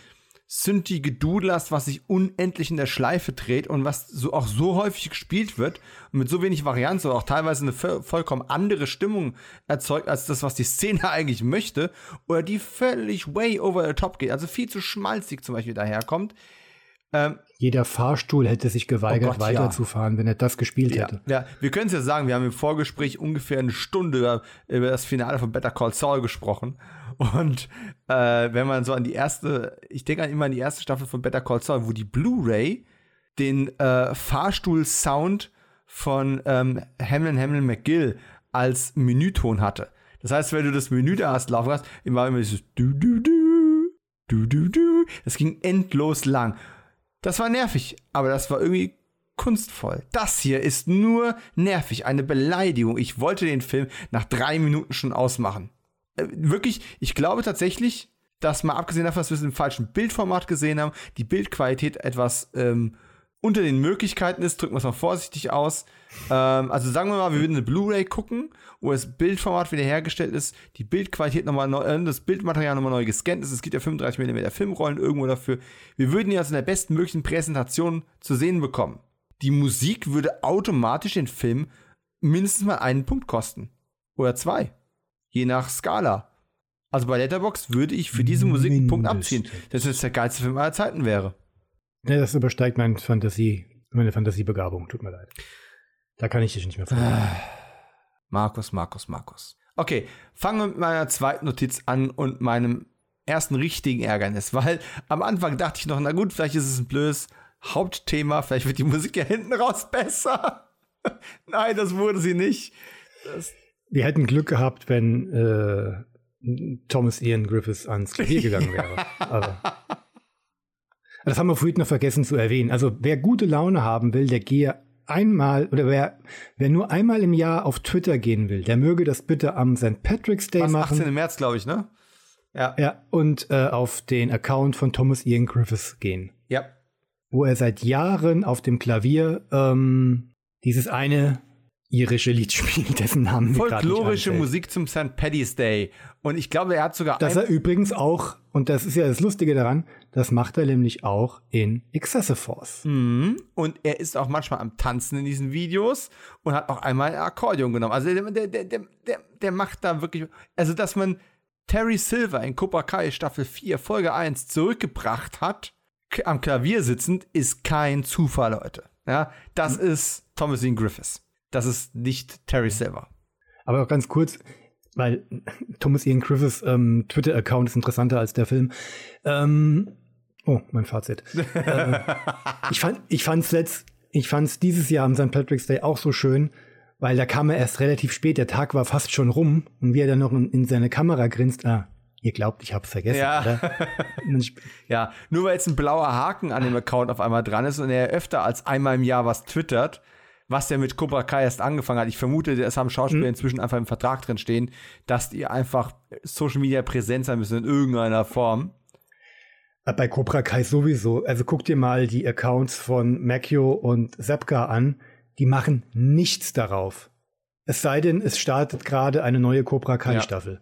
Synthi Gedudel hast, was sich unendlich in der Schleife dreht und was so auch so häufig gespielt wird und mit so wenig Varianz oder auch teilweise eine voll- vollkommen andere Stimmung erzeugt als das, was die Szene eigentlich möchte oder die völlig way over the top geht, also viel zu schmalzig zum Beispiel daherkommt. Ähm, jeder Fahrstuhl hätte sich geweigert, Oh Gott, ja. weiterzufahren, wenn er das gespielt ja, hätte. ja, wir können es ja sagen, wir haben im Vorgespräch ungefähr eine Stunde über, über das Finale von Better Call Saul gesprochen. Und äh, wenn man so an die erste, ich denke immer an die erste Staffel von Better Call Saul, wo die Blu-ray den äh, Fahrstuhl-Sound von ähm, Hamlin Hamlin McGill als Menüton hatte. Das heißt, wenn du das Menü da hast laufen hast, immer immer dieses du du du du du du. Das ging endlos lang. Das war nervig, aber das war irgendwie kunstvoll. Das hier ist nur nervig, eine Beleidigung. Ich wollte den Film nach drei Minuten schon ausmachen. Äh, wirklich, ich glaube tatsächlich, dass mal abgesehen davon, dass wir es im falschen Bildformat gesehen haben, die Bildqualität etwas ähm, unter den Möglichkeiten ist, drücken wir es mal vorsichtig aus. Ähm, also sagen wir mal, wir würden eine Blu-ray gucken, wo das Bildformat wiederhergestellt ist, die Bildqualität nochmal neu, äh, das Bildmaterial nochmal neu gescannt ist. Es gibt ja 35 mm Filmrollen irgendwo dafür. Wir würden die also in der bestmöglichen Präsentation zu sehen bekommen. Die Musik würde automatisch den Film mindestens mal einen Punkt kosten. Oder zwei. Je nach Skala. Also bei Letterbox würde ich für diese Musik einen Punkt abziehen. Dass es der geilste Film aller Zeiten wäre. Nee, das übersteigt mein Fantasie, meine Fantasiebegabung. Tut mir leid. Da kann ich dich nicht mehr folgen. Markus, Markus, Markus. Okay, fangen wir mit meiner zweiten Notiz an und meinem ersten richtigen Ärgernis, weil am Anfang dachte ich noch, na gut, vielleicht ist es ein blödes Hauptthema, vielleicht wird die Musik ja hinten raus besser. Nein, das wurde sie nicht. Das, Wir hätten Glück gehabt, wenn äh, Thomas Ian Griffiths ans Klavier gegangen wäre. Aber das haben wir vorhin noch vergessen zu erwähnen. Also wer gute Laune haben will, der gehe einmal oder wer, wer nur einmal im Jahr auf Twitter gehen will, der möge das bitte am St. Patrick's Day was, machen. 18. März, glaube ich, ne? Ja. Ja, und äh, auf den Account von Thomas Ian Griffiths gehen, Ja. wo er seit Jahren auf dem Klavier ähm, dieses eine irische Lied spielt, dessen Namen grad nicht Folklorische. Musik zum St. Paddy's Day. Und ich glaube, er hat sogar Dass er übrigens auch, und das ist ja das Lustige daran, das macht er nämlich auch in Excessive Force. Mhm. Und er ist auch manchmal am Tanzen in diesen Videos und hat auch einmal ein Akkordeon genommen. Also der, der, der, der, macht da wirklich. Also, dass man Terry Silver in Cobra Kai Staffel 4, Folge 1 zurückgebracht hat, am Klavier sitzend, ist kein Zufall, Leute. Ja, das ist Thomas Ian Griffiths. Das ist nicht Terry Silver. Aber auch ganz kurz, weil Thomas Ian Griffiths ähm, Twitter-Account ist interessanter als der Film. Ähm, oh, mein Fazit. äh, ich fand ich fand's letzt, ich fand's dieses Jahr am St. Patrick's Day auch so schön, weil da kam er erst relativ spät, der Tag war fast schon rum und wie er dann noch in, in seine Kamera grinst, ah, ihr glaubt, ich hab's vergessen, Ja. Ja, nur weil jetzt ein blauer Haken an dem Account auf einmal dran ist und er öfter als einmal im Jahr was twittert, was der mit Cobra Kai erst angefangen hat. Ich vermute, es haben Schauspieler inzwischen einfach im Vertrag drin stehen, dass die einfach Social Media präsent sein müssen in irgendeiner Form. Bei Cobra Kai sowieso. Also guck dir mal die Accounts von Macchio und Sepka an. Die machen nichts darauf. Es sei denn, es startet gerade eine neue Cobra Kai Ja. Staffel.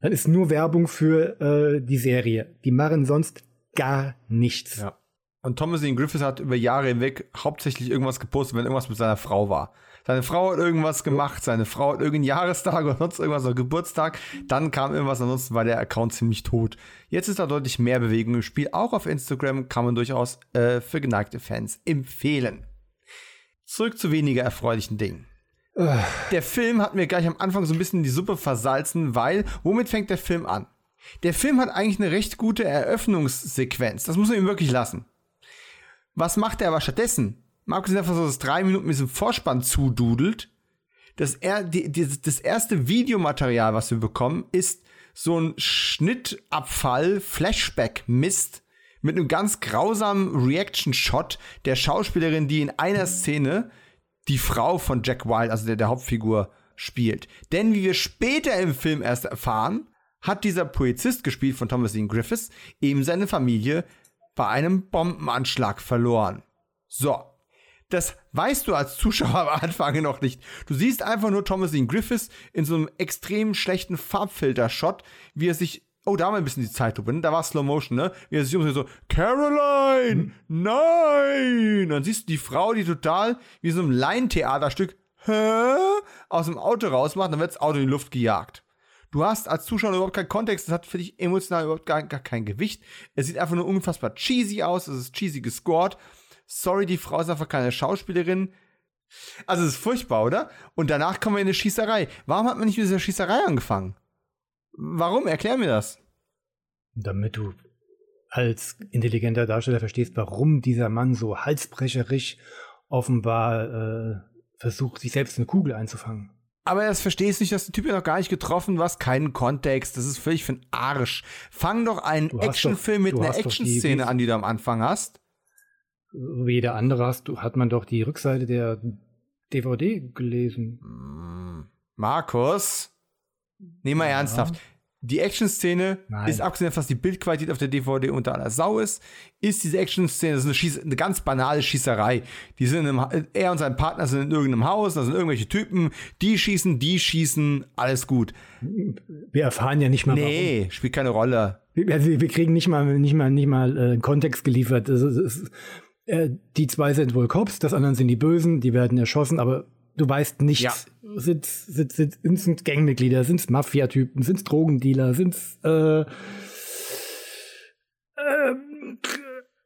Dann ist nur Werbung für äh, die Serie. Die machen sonst gar nichts. Ja. Und Thomas Ian Griffiths hat über Jahre hinweg hauptsächlich irgendwas gepostet, wenn irgendwas mit seiner Frau war. Seine Frau hat irgendwas gemacht, seine Frau hat irgendeinen Jahrestag oder sonst irgendwas oder Geburtstag, dann kam irgendwas, ansonsten war der Account ziemlich tot. Jetzt ist da deutlich mehr Bewegung im Spiel, auch auf Instagram kann man durchaus äh, für geneigte Fans empfehlen. Zurück zu weniger erfreulichen Dingen. Der Film hat mir gleich am Anfang so ein bisschen die Suppe versalzen, weil, womit fängt der Film an? Der Film hat eigentlich eine recht gute Eröffnungssequenz. Das muss man ihm wirklich lassen. Was macht er aber stattdessen? Abgesehen davon, dass es drei Minuten mit diesem Vorspann zududelt. Das, er, die, die, das erste Videomaterial, was wir bekommen, ist so ein Schnittabfall, Flashback-Mist mit einem ganz grausamen Reaction-Shot der Schauspielerin, die in einer Szene die Frau von Jack Wilde, also der, der Hauptfigur, spielt. Denn wie wir später im Film erst erfahren, hat dieser Polizist gespielt von Thomas Ian Griffiths eben seine Familie bei einem Bombenanschlag verloren. So. Das weißt du als Zuschauer am Anfang noch nicht. Du siehst einfach nur Thomas Ian Griffiths in so einem extrem schlechten Farbfilter-Shot, wie er sich Oh, da war ein bisschen die Zeitlupe, ne? Da war Slow Motion, ne? Wie er sich umdreht, so, Caroline, nein! Dann siehst du die Frau, die total wie so ein Laientheaterstück, hä? Aus dem Auto rausmacht, dann wird das Auto in die Luft gejagt. Du hast als Zuschauer überhaupt keinen Kontext, das hat für dich emotional überhaupt gar, gar kein Gewicht. Es sieht einfach nur unfassbar cheesy aus, es ist cheesy gescored. Sorry, die Frau ist einfach keine Schauspielerin. Also es ist furchtbar, oder? Und danach kommen wir in eine Schießerei. Warum hat man nicht mit dieser Schießerei angefangen? Warum? Erklär mir das. Damit du als intelligenter Darsteller verstehst, warum dieser Mann so halsbrecherisch offenbar äh, versucht, sich selbst eine Kugel einzufangen. Aber das verstehst nicht, dass der Typ ja noch gar nicht getroffen, was keinen Kontext. Das ist völlig für den Arsch. Fang doch einen Du Actionfilm mit du einer Action-Szene an, die du am Anfang hast. Wie jeder andere hast, du, hat man doch die Rückseite der DVD gelesen. Markus, nehm mal ernsthaft. Die Action-Szene ist, abgesehen davon, dass die Bildqualität auf der DVD unter aller Sau ist, ist diese Action-Szene das ist eine, Schieß eine ganz banale Schießerei. Die sind in einem, er und sein Partner sind in irgendeinem Haus, da sind irgendwelche Typen, die schießen, die schießen, alles gut. Wir erfahren ja nicht mal Nee, spielt keine Rolle. warum. Also wir kriegen nicht mal, nicht mal, nicht mal äh, Kontext geliefert. Es ist, es ist, äh, die zwei sind wohl Cops, das anderen sind die Bösen, die werden erschossen, aber du weißt nichts. Ja. Sind, sind, sind, sind Gangmitglieder, sind es Mafia-Typen, sind es Drogendealer, sind es äh, ähm,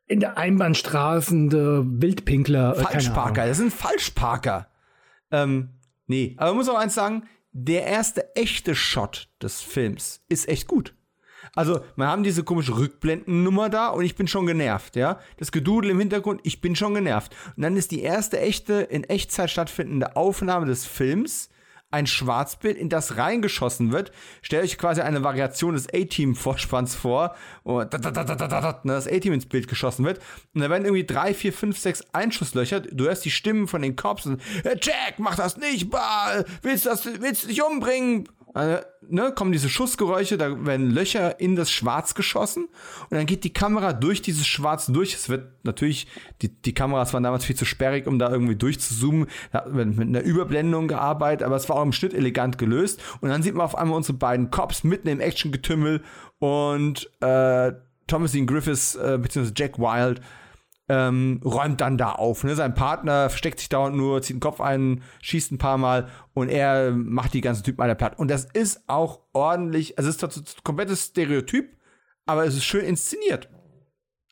in der Einbahnstraße Wildpinkler. äh, Falschparker, das sind Falschparker. Ähm, nee, aber man muss auch eins sagen, der erste echte Shot des Films ist echt gut. Also, wir haben diese komische Rückblendennummer da und ich bin schon genervt, ja. Das Gedudel im Hintergrund, ich bin schon genervt. Und dann ist die erste echte, in Echtzeit stattfindende Aufnahme des Films ein Schwarzbild, in das reingeschossen wird. Stellt euch quasi eine Variation des A-Team-Vorspanns vor, wo da, da, da, da, da, da, da, das A-Team ins Bild geschossen wird. Und da werden irgendwie drei, vier, fünf, sechs Einschusslöcher. Du hörst die Stimmen von den Cops und "Hey, Jack, mach das nicht, bah, willst du das, willst du dich umbringen? Äh, ne, kommen diese Schussgeräusche, da werden Löcher in das Schwarz geschossen und dann geht die Kamera durch dieses Schwarz durch. Es wird natürlich, die, die Kameras waren damals viel zu sperrig, um da irgendwie durchzuzoomen. Da wird mit einer Überblendung gearbeitet, aber es war auch im Schnitt elegant gelöst. Und dann sieht man auf einmal unsere beiden Cops mitten im Actiongetümmel und äh, Thomas Dean Griffiths äh, bzw. Jack Wild ähm, räumt dann da auf. Ne? Sein Partner versteckt sich dauernd nur, zieht den Kopf ein, schießt ein paar Mal und er macht die ganzen Typen alle platt. Und das ist auch ordentlich, also es ist ein komplettes Stereotyp, aber es ist schön inszeniert.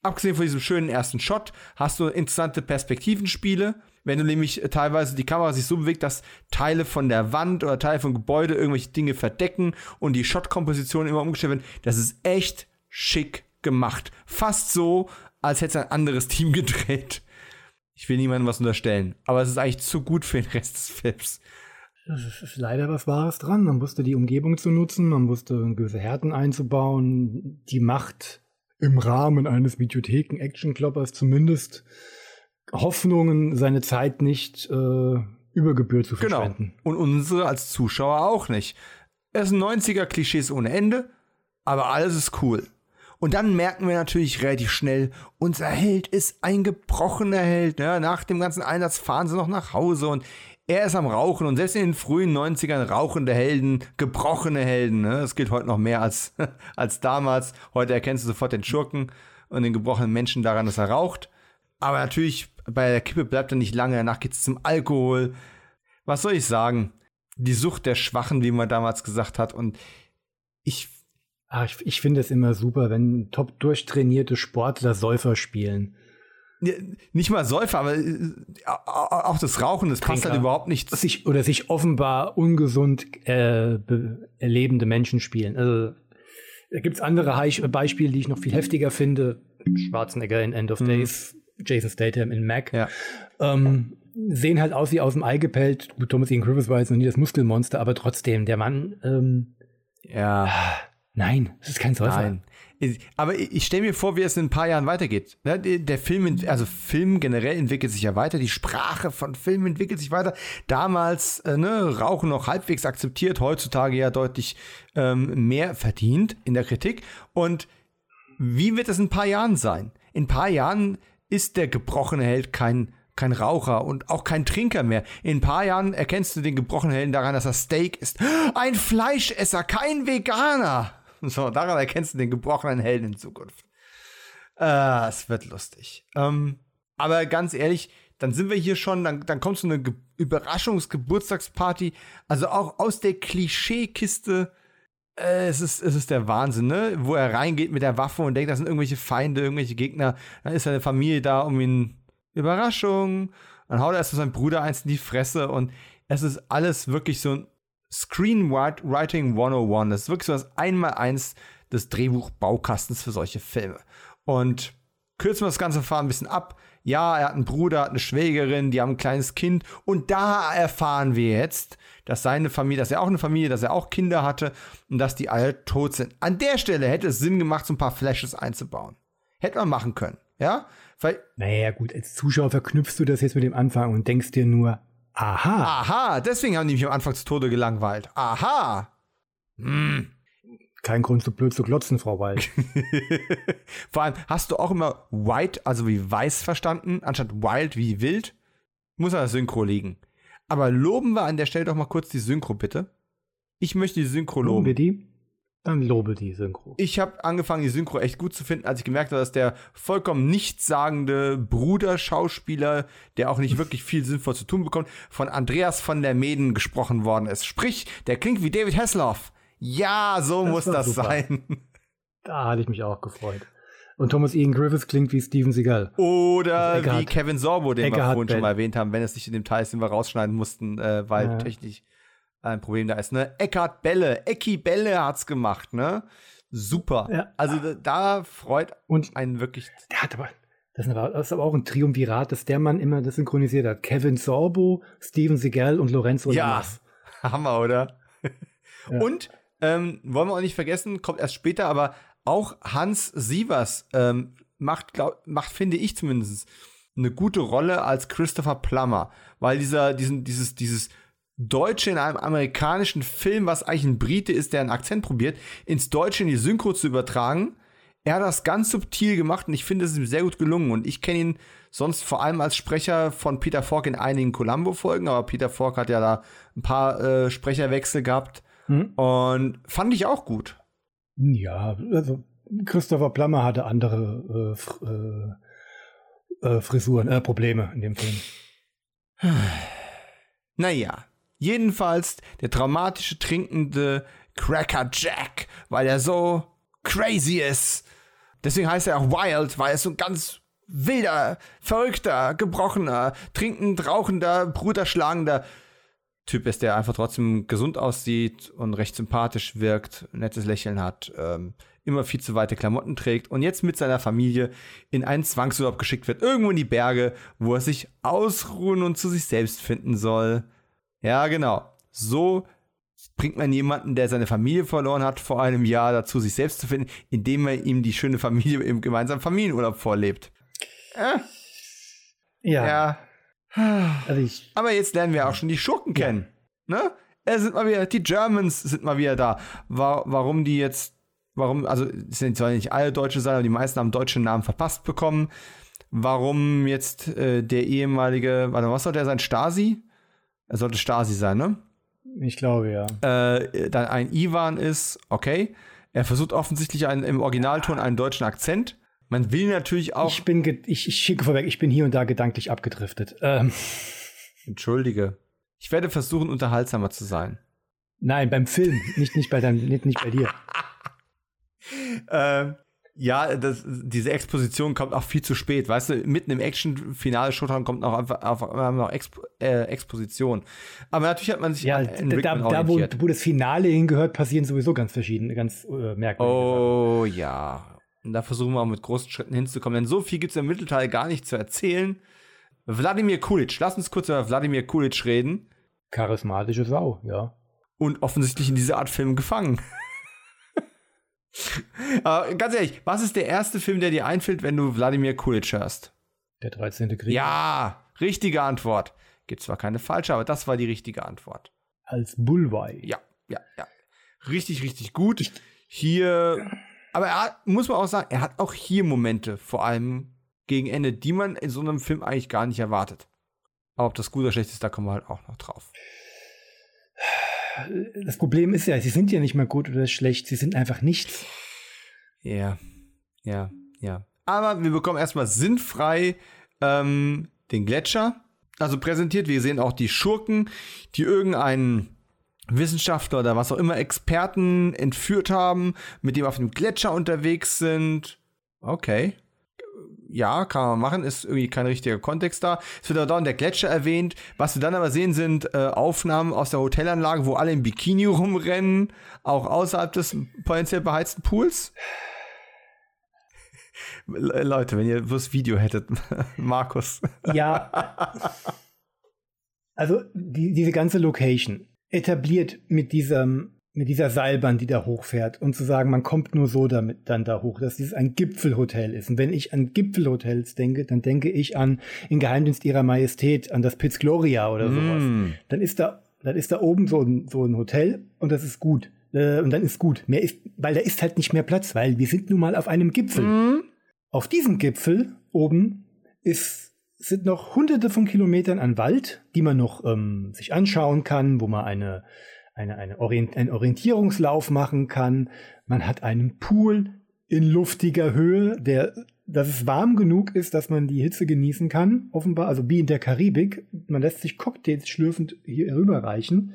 Abgesehen von diesem schönen ersten Shot hast du interessante Perspektivenspiele. Wenn du nämlich teilweise die Kamera sich so bewegt, dass Teile von der Wand oder Teile von Gebäude irgendwelche Dinge verdecken und die Shot-Komposition immer umgestellt werden, das ist echt schick gemacht. Fast so, als hätte es ein anderes Team gedreht. Ich will niemandem was unterstellen, aber es ist eigentlich zu gut für den Rest des Films. Es ist leider was Wahres dran. Man wusste die Umgebung zu nutzen, man wusste gewisse Härten einzubauen, die Macht im Rahmen eines Videotheken-Action-Kloppers zumindest Hoffnungen, seine Zeit nicht äh, über Gebühr zu genau. verschwenden. Genau. Und unsere als Zuschauer auch nicht. Es sind 90er-Klischees ohne Ende, aber alles ist cool. Und dann merken wir natürlich relativ schnell, unser Held ist ein gebrochener Held. Ne? Nach dem ganzen Einsatz fahren sie noch nach Hause und er ist am Rauchen und selbst in den frühen 90ern rauchende Helden, gebrochene Helden. Ne? Das gilt heute noch mehr als, als damals. Heute erkennst du sofort den Schurken und den gebrochenen Menschen daran, dass er raucht. Aber natürlich, bei der Kippe bleibt er nicht lange. Danach geht es zum Alkohol. Was soll ich sagen? Die Sucht der Schwachen, wie man damals gesagt hat. Und ich Ach, ich, ich finde es immer super, wenn top durchtrainierte Sportler Säufer spielen. Nicht mal Säufer, aber äh, auch das Rauchen, das passt halt überhaupt nicht. Sich, oder sich offenbar ungesund äh, lebende Menschen spielen. Also da gibt es andere Beispiele, die ich noch viel heftiger finde. Schwarzenegger in End of mhm. Days, Jason Statham in Mac. Ja. Ähm, sehen halt aus wie aus dem Ei gepellt. Thomas Ian Griffiths war jetzt noch nie das Muskelmonster, aber trotzdem, der Mann ähm, ja Nein, das ist kein Säufer. Nein. Aber ich stelle mir vor, wie es in ein paar Jahren weitergeht. Ne, der Film, also Film generell entwickelt sich ja weiter, die Sprache von Film entwickelt sich weiter. Damals äh, ne, Rauchen noch halbwegs akzeptiert, heutzutage ja deutlich ähm, mehr verdient in der Kritik. Und wie wird es in ein paar Jahren sein? In ein paar Jahren ist der gebrochene Held kein kein Raucher und auch kein Trinker mehr. In ein paar Jahren erkennst du den gebrochenen Helden daran, dass er Steak ist. Ein Fleischesser, kein Veganer. So, daran erkennst du den gebrochenen Helden in Zukunft. Äh, es wird lustig. Ähm, aber ganz ehrlich, dann sind wir hier schon, dann, dann kommt so eine Ge Überraschungsgeburtstagsparty. Also auch aus der Klischeekiste. Äh, es, ist, es ist der Wahnsinn, ne? Wo er reingeht mit der Waffe und denkt, das sind irgendwelche Feinde, irgendwelche Gegner. Dann ist seine Familie da, um ihn. Überraschung. Dann haut er erst seinem Bruder eins in die Fresse und es ist alles wirklich so ein Screenwriting 101. Das ist wirklich so das Einmaleins des Drehbuchbaukastens für solche Filme. Und kürzen wir das ganze Fahren ein bisschen ab. Ja, er hat einen Bruder, hat eine Schwägerin, die haben ein kleines Kind. Und da erfahren wir jetzt, dass seine Familie, dass er auch eine Familie, dass er auch Kinder hatte und dass die alle tot sind. An der Stelle hätte es Sinn gemacht, so ein paar Flashes einzubauen. Hätte man machen können, ja? Weil, naja, gut, als Zuschauer verknüpfst du das jetzt mit dem Anfang und denkst dir nur, Aha. Aha, deswegen haben die mich am Anfang zu Tode gelangweilt. Aha. Hm. Kein Grund, so blöd zu glotzen, Frau Wild. Vor allem, hast du auch immer white, also wie weiß verstanden, anstatt wild wie wild? Muss an der Synchro liegen. Aber loben wir an der Stelle doch mal kurz die Synchro, bitte. Ich möchte die Synchro loben. Loben wir die? Dann lobe die Synchro. Ich habe angefangen, die Synchro echt gut zu finden, als ich gemerkt habe, dass der vollkommen nichtssagende Bruder-Schauspieler, der auch nicht wirklich viel sinnvoll zu tun bekommt, von Andreas von der Meden gesprochen worden ist. Sprich, der klingt wie David Hasselhoff. Ja, so das muss das super. sein. Da hatte ich mich auch gefreut. Und Thomas Ian Griffiths klingt wie Steven Seagal. Oder also wie Kevin Sorbo, den Eckart wir vorhin schon mal erwähnt haben, wenn es nicht in dem Teil ist, den wir rausschneiden mussten, äh, weil ja. technisch ein Problem da ist, ne? Eckhard Belle, Ecki Belle hat's gemacht, ne? Super. Ja. Also da freut und einen wirklich. Der hat aber, das ist aber, das ist aber auch ein Triumvirat, dass der Mann immer das synchronisiert hat. Kevin Sorbo, Steven Seagal und Lorenzo Ja, Lamas. Hammer, oder? Ja. Und ähm, wollen wir auch nicht vergessen, kommt erst später, aber auch Hans Sievers ähm, macht, glaub, macht, finde ich zumindest, eine gute Rolle als Christopher Plummer, weil dieser, diesen, dieses, dieses Deutsche in einem amerikanischen Film, was eigentlich ein Brite ist, der einen Akzent probiert, ins Deutsche in die Synchro zu übertragen. Er hat das ganz subtil gemacht und ich finde, es ist ihm sehr gut gelungen. Und ich kenne ihn sonst vor allem als Sprecher von Peter Falk in einigen Columbo-Folgen, aber Peter Falk hat ja da ein paar äh, Sprecherwechsel gehabt. Hm. Und fand ich auch gut. Ja, also Christopher Plummer hatte andere äh, äh, äh, Frisuren, äh, Probleme in dem Film. Naja, jedenfalls der traumatische trinkende Cracker Jack, weil er so crazy ist. Deswegen heißt er auch Wild, weil er so ein ganz wilder, verrückter, gebrochener, trinkend, rauchender, bruderschlagender Typ ist, der einfach trotzdem gesund aussieht und recht sympathisch wirkt, nettes Lächeln hat, ähm, immer viel zu weite Klamotten trägt und jetzt mit seiner Familie in einen Zwangsurlaub geschickt wird, irgendwo in die Berge, wo er sich ausruhen und zu sich selbst finden soll. Ja, genau. So bringt man jemanden, der seine Familie verloren hat, vor einem Jahr dazu, sich selbst zu finden, indem er ihm die schöne Familie im gemeinsamen Familienurlaub vorlebt. Äh. Ja. Ja. Also ich, Aber jetzt lernen wir auch schon die Schurken kennen. Ne? Es sind mal wieder, die Germans sind mal wieder da. Wa warum die jetzt, warum, also es sind zwar nicht alle Deutsche sein, aber die meisten haben deutsche Namen verpasst bekommen. Warum jetzt äh, der ehemalige, warte, was soll der sein? Stasi? Er sollte Stasi sein, ne? ich glaube ja. Äh, dann ein Ivan ist, okay. Er versucht offensichtlich einen, im Originalton einen deutschen Akzent. Man will natürlich auch. Ich bin, ich, ich schicke vorweg, ich bin hier und da gedanklich abgedriftet. Ähm. Entschuldige. Ich werde versuchen, unterhaltsamer zu sein. Nein, beim Film, nicht, nicht, bei, dein, nicht, nicht bei dir. ähm, ja, das, diese Exposition kommt auch viel zu spät. Weißt du, mitten im Action-Finale Showdown kommt noch einfach, einfach noch Exp äh, Exposition. Aber natürlich hat man sich ja, da, da wo, wo, das Finale hingehört, passieren sowieso ganz verschiedene, ganz äh, merkwürdige Oh Sachen. ja. Und da versuchen wir auch mit großen Schritten hinzukommen. Denn so viel gibt es im Mittelteil gar nicht zu erzählen. Wladimir Kulic, lass uns kurz über Wladimir Kulic reden. Charismatische Sau, ja. Und offensichtlich in dieser Art Film gefangen. Aber ganz ehrlich, was ist der erste Film, der dir einfällt, wenn du Wladimir Kulic hörst? Der 13. Krieg. Ja, richtige Antwort. Gibt zwar keine falsche, aber das war die richtige Antwort. Als Bullwei. Ja, ja, ja. Richtig, richtig gut. Hier aber er hat, muss man auch sagen, er hat auch hier Momente, vor allem gegen Ende, die man in so einem Film eigentlich gar nicht erwartet. Aber ob das gut oder schlecht ist, da kommen wir halt auch noch drauf. Das Problem ist ja, sie sind ja nicht mal gut oder schlecht, sie sind einfach nichts. Ja, ja, ja. Aber wir bekommen erstmal sinnfrei ähm, den Gletscher. Also präsentiert, wir sehen auch die Schurken, die irgendeinen Wissenschaftler oder was auch immer Experten entführt haben, mit dem auf dem Gletscher unterwegs sind. Okay. Ja, kann man machen, ist irgendwie kein richtiger Kontext da. Es wird aber dauernd der Gletscher erwähnt. Was wir dann aber sehen, sind äh, Aufnahmen aus der Hotelanlage, wo alle im Bikini rumrennen, auch außerhalb des potenziell beheizten Pools. Leute, wenn ihr das Video hättet, Markus. Ja. Also die, diese ganze Location etabliert mit diesem mit dieser Seilbahn, die da hochfährt und zu sagen, man kommt nur so damit dann da hoch, dass dieses ein Gipfelhotel ist. Und wenn ich an Gipfelhotels denke, dann denke ich an in Geheimdienst ihrer Majestät, an das Piz Gloria oder sowas. Mm. Dann ist da, dann ist da oben so ein, so ein Hotel und das ist gut. Äh, und dann ist gut. Mehr ist, weil da ist halt nicht mehr Platz, weil wir sind nun mal auf einem Gipfel. Mm. Auf diesem Gipfel oben ist sind noch hunderte von Kilometern an Wald, die man noch ähm, sich anschauen kann, wo man eine, eine, eine Orient einen Orientierungslauf machen kann. Man hat einen Pool in luftiger Höhe, der, dass es warm genug ist, dass man die Hitze genießen kann, offenbar, also wie in der Karibik. Man lässt sich Cocktails schlürfend hier rüberreichen.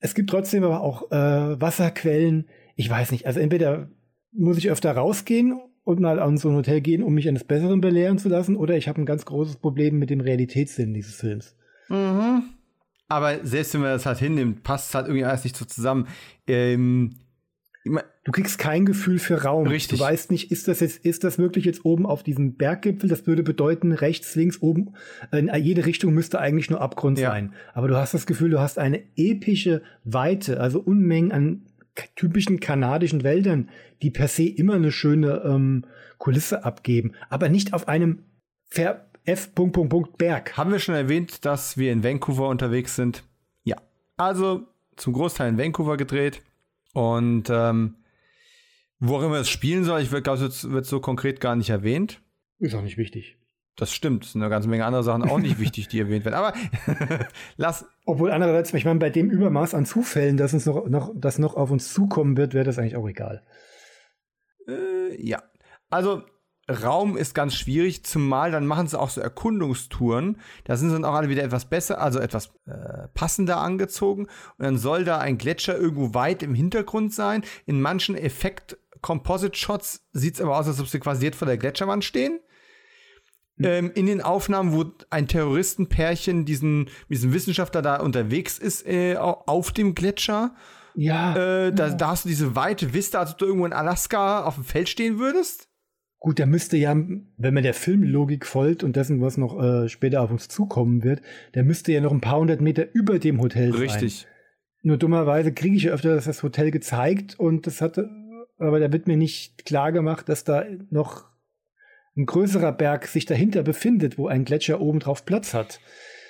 Es gibt trotzdem aber auch äh, Wasserquellen. Ich weiß nicht, also entweder muss ich öfter rausgehen und mal an so ein Hotel gehen, um mich eines Besseren belehren zu lassen, oder ich habe ein ganz großes Problem mit dem Realitätssinn dieses Films. Mhm. Aber selbst wenn man das halt hinnimmt, passt es halt irgendwie alles nicht so zusammen. Ähm, du kriegst kein Gefühl für Raum. Richtig. Du weißt nicht, ist das jetzt, ist das wirklich jetzt oben auf diesem Berggipfel? Das würde bedeuten, rechts, links, oben, in jede Richtung müsste eigentlich nur Abgrund ja. sein. Aber du hast das Gefühl, du hast eine epische Weite, also Unmengen an typischen kanadischen Wäldern, die per se immer eine schöne ähm, Kulisse abgeben, aber nicht auf einem Ver F. Berg. Haben wir schon erwähnt, dass wir in Vancouver unterwegs sind? Ja. Also zum Großteil in Vancouver gedreht. Und ähm, wo auch immer es spielen soll, ich glaube, es wird so konkret gar nicht erwähnt. Ist auch nicht wichtig. Das stimmt. Es sind eine ganze Menge andere Sachen auch nicht wichtig, die erwähnt werden. Aber lass. Obwohl andererseits, ich meine, bei dem Übermaß an Zufällen, dass uns noch, noch, das noch auf uns zukommen wird, wäre das eigentlich auch egal. Äh, ja. Also, Raum ist ganz schwierig, zumal dann machen sie auch so Erkundungstouren. Da sind sie dann auch alle wieder etwas besser, also etwas äh, passender angezogen. Und dann soll da ein Gletscher irgendwo weit im Hintergrund sein. In manchen Effekt-Composite-Shots sieht es aber aus, als ob sie quasi jetzt vor der Gletscherwand stehen. Ähm, in den Aufnahmen, wo ein Terroristenpärchen diesen, diesen Wissenschaftler da unterwegs ist äh, auf dem Gletscher. Ja. Äh, da, da, hast du diese weite Vista, als ob du irgendwo in Alaska auf dem Feld stehen würdest. Gut, der müsste ja, wenn man der Filmlogik folgt und dessen, was noch äh, später auf uns zukommen wird, der müsste ja noch ein paar hundert Meter über dem Hotel sein. Richtig. Nur dummerweise kriege ich ja öfter das Hotel gezeigt und das hatte, aber da wird mir nicht klar gemacht, dass da noch ein größerer Berg sich dahinter befindet, wo ein Gletscher oben drauf Platz hat.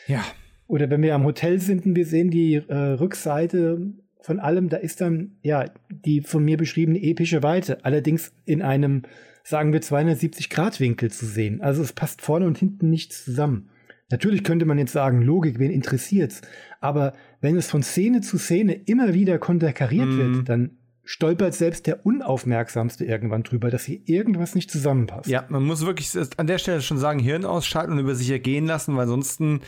Ja. Oder wenn wir am Hotel sind und wir sehen die äh, Rückseite von allem, da ist dann ja die von mir beschriebene epische Weite, allerdings in einem, sagen wir, 270 Grad Winkel zu sehen. Also es passt vorne und hinten nichts zusammen. Natürlich könnte man jetzt sagen, Logik, wen interessiert's? Aber wenn es von Szene zu Szene immer wieder konterkariert mm. wird, dann stolpert selbst der Unaufmerksamste irgendwann drüber, dass hier irgendwas nicht zusammenpasst. Ja, man muss wirklich an der Stelle schon sagen, Hirn ausschalten und über sich ergehen lassen, weil ansonsten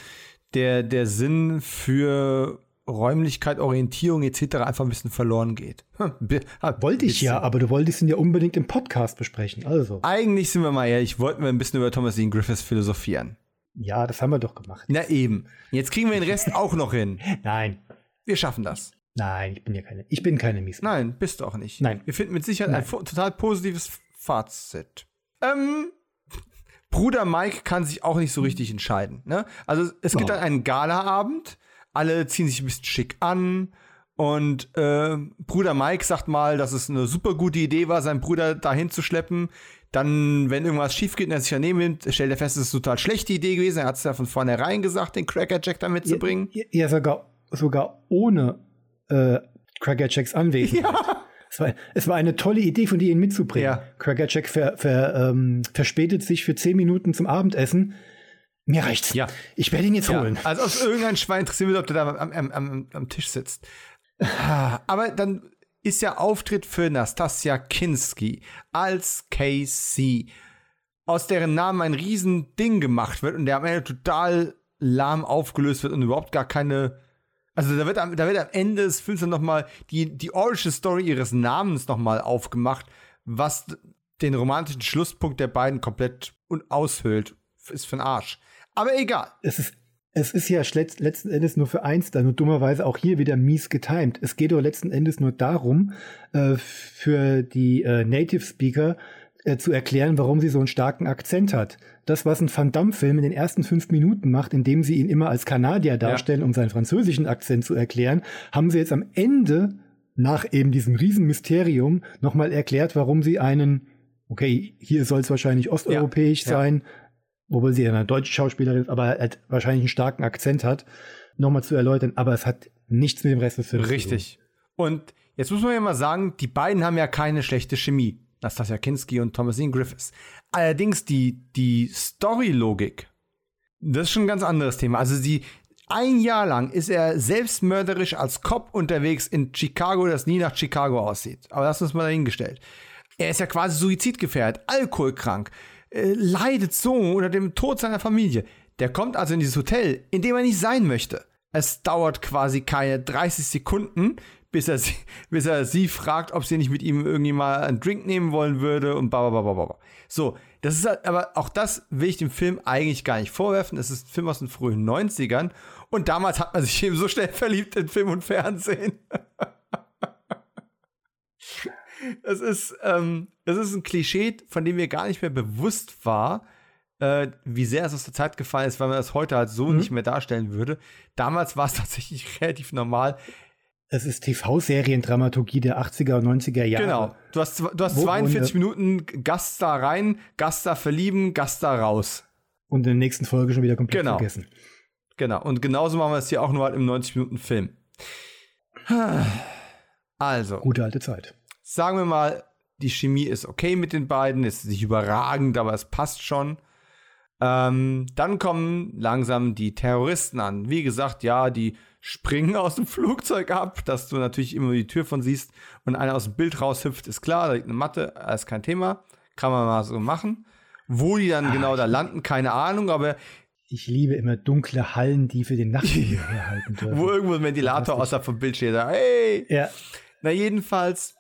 der, der Sinn für Räumlichkeit, Orientierung etc. einfach ein bisschen verloren geht. Hm, Wollte ich ja, aber du wolltest ihn ja unbedingt im Podcast besprechen. Also. Eigentlich sind wir mal ehrlich, wollten wir ein bisschen über Thomas Dean Griffiths philosophieren. Ja, das haben wir doch gemacht. Na eben. Jetzt kriegen wir den Rest auch noch hin. Nein. Wir schaffen das. Nein, ich bin ja keine. Ich bin keine Mies. Nein, bist du auch nicht. Nein. Wir finden mit Sicherheit Nein. ein total positives Fazit. Ähm, Bruder Mike kann sich auch nicht so richtig entscheiden. Ne? Also es gibt oh. dann einen Galaabend, alle ziehen sich ein bisschen schick an und äh, Bruder Mike sagt mal, dass es eine super gute Idee war, seinen Bruder dahin zu schleppen. Dann, wenn irgendwas schief geht und er sich daneben nimmt, stellt er fest, es ist eine total schlechte Idee gewesen. Er hat es ja von vornherein gesagt, den Cracker Jack da mitzubringen. Ja, ja, sogar, sogar ohne äh, Crackerjacks Anwesenheit. Ja. Es war, es war eine tolle Idee von dir, ihn mitzubringen. Ja. Crackerjack ver, ver, ähm, verspätet sich für zehn Minuten zum Abendessen. Mir reicht's. Ja. Ich werde ihn jetzt ja. holen. Also aus irgendein Schwein interessiert mich, ob der da am, am, am, am Tisch sitzt. Aber dann ist ja Auftritt für Nastasia Kinski als KC, aus deren Namen ein Riesending gemacht wird und der am Ende total lahm aufgelöst wird und überhaupt gar keine also da wird am, da wird am Ende des Films dann nochmal die, die Origin Story ihres Namens nochmal aufgemacht, was den romantischen Schlusspunkt der beiden komplett aushöhlt. Ist für den Arsch. Aber egal. Es ist, es ist ja letzten Endes nur für eins dann und dummerweise auch hier wieder mies getimt. Es geht doch letzten Endes nur darum, äh, für die äh, Native Speaker äh, zu erklären, warum sie so einen starken Akzent hat das, was ein Van Damme-Film in den ersten fünf Minuten macht, indem sie ihn immer als Kanadier darstellen, ja. um seinen französischen Akzent zu erklären, haben sie jetzt am Ende nach eben diesem Riesenmysterium nochmal erklärt, warum sie einen, okay, hier soll es wahrscheinlich osteuropäisch ja. sein, wobei sie ja eine deutsche Schauspielerin ist, aber halt wahrscheinlich einen starken Akzent hat, nochmal zu erläutern, aber es hat nichts mit dem Rest des Films Richtig. Und jetzt muss man ja mal sagen, die beiden haben ja keine schlechte Chemie. Nastasia Kinski und Thomasine Griffiths. Allerdings die, die Story-Logik, das ist schon ein ganz anderes Thema. Also sie, ein Jahr lang ist er selbstmörderisch als Cop unterwegs in Chicago, das nie nach Chicago aussieht. Aber das ist mal dahingestellt. Er ist ja quasi suizidgefährdet, alkoholkrank, äh, leidet so unter dem Tod seiner Familie. Der kommt also in dieses Hotel, in dem er nicht sein möchte. Es dauert quasi keine 30 Sekunden, bis er, sie, bis er sie fragt, ob sie nicht mit ihm irgendwie mal einen Drink nehmen wollen würde und bla bla bla bla. So, das ist halt, aber auch das will ich dem Film eigentlich gar nicht vorwerfen. Es ist ein Film aus den frühen 90ern und damals hat man sich eben so schnell verliebt in Film und Fernsehen. Es ist, ähm, es ist ein Klischee, von dem mir gar nicht mehr bewusst war, äh, wie sehr es aus der Zeit gefallen ist, weil man das heute halt so mhm. nicht mehr darstellen würde. Damals war es tatsächlich relativ normal, es ist TV-Seriendramaturgie der 80er und 90er Jahre. Genau. Du hast, du hast 42 Minuten Gast da rein, Gast da verlieben, Gast da raus. Und in der nächsten Folge schon wieder komplett genau. vergessen. Genau. Und genauso machen wir es hier auch nur halt im 90-Minuten-Film. Also, Gute alte Zeit. Sagen wir mal, die Chemie ist okay mit den beiden, ist nicht überragend, aber es passt schon. Ähm, dann kommen langsam die Terroristen an. Wie gesagt, ja, die springen aus dem Flugzeug ab, dass du natürlich immer die Tür von siehst und einer aus dem Bild raushüpft, ist klar, da liegt eine Matte, ist kein Thema. Kann man mal so machen. Wo die dann genau da landen, keine Ahnung, aber Ich liebe immer dunkle Hallen, die für den Nachthimmel herhalten dürfen. wo irgendwo ein Ventilator außerhalb vom Bild steht, da, hey, ja, Na, jedenfalls,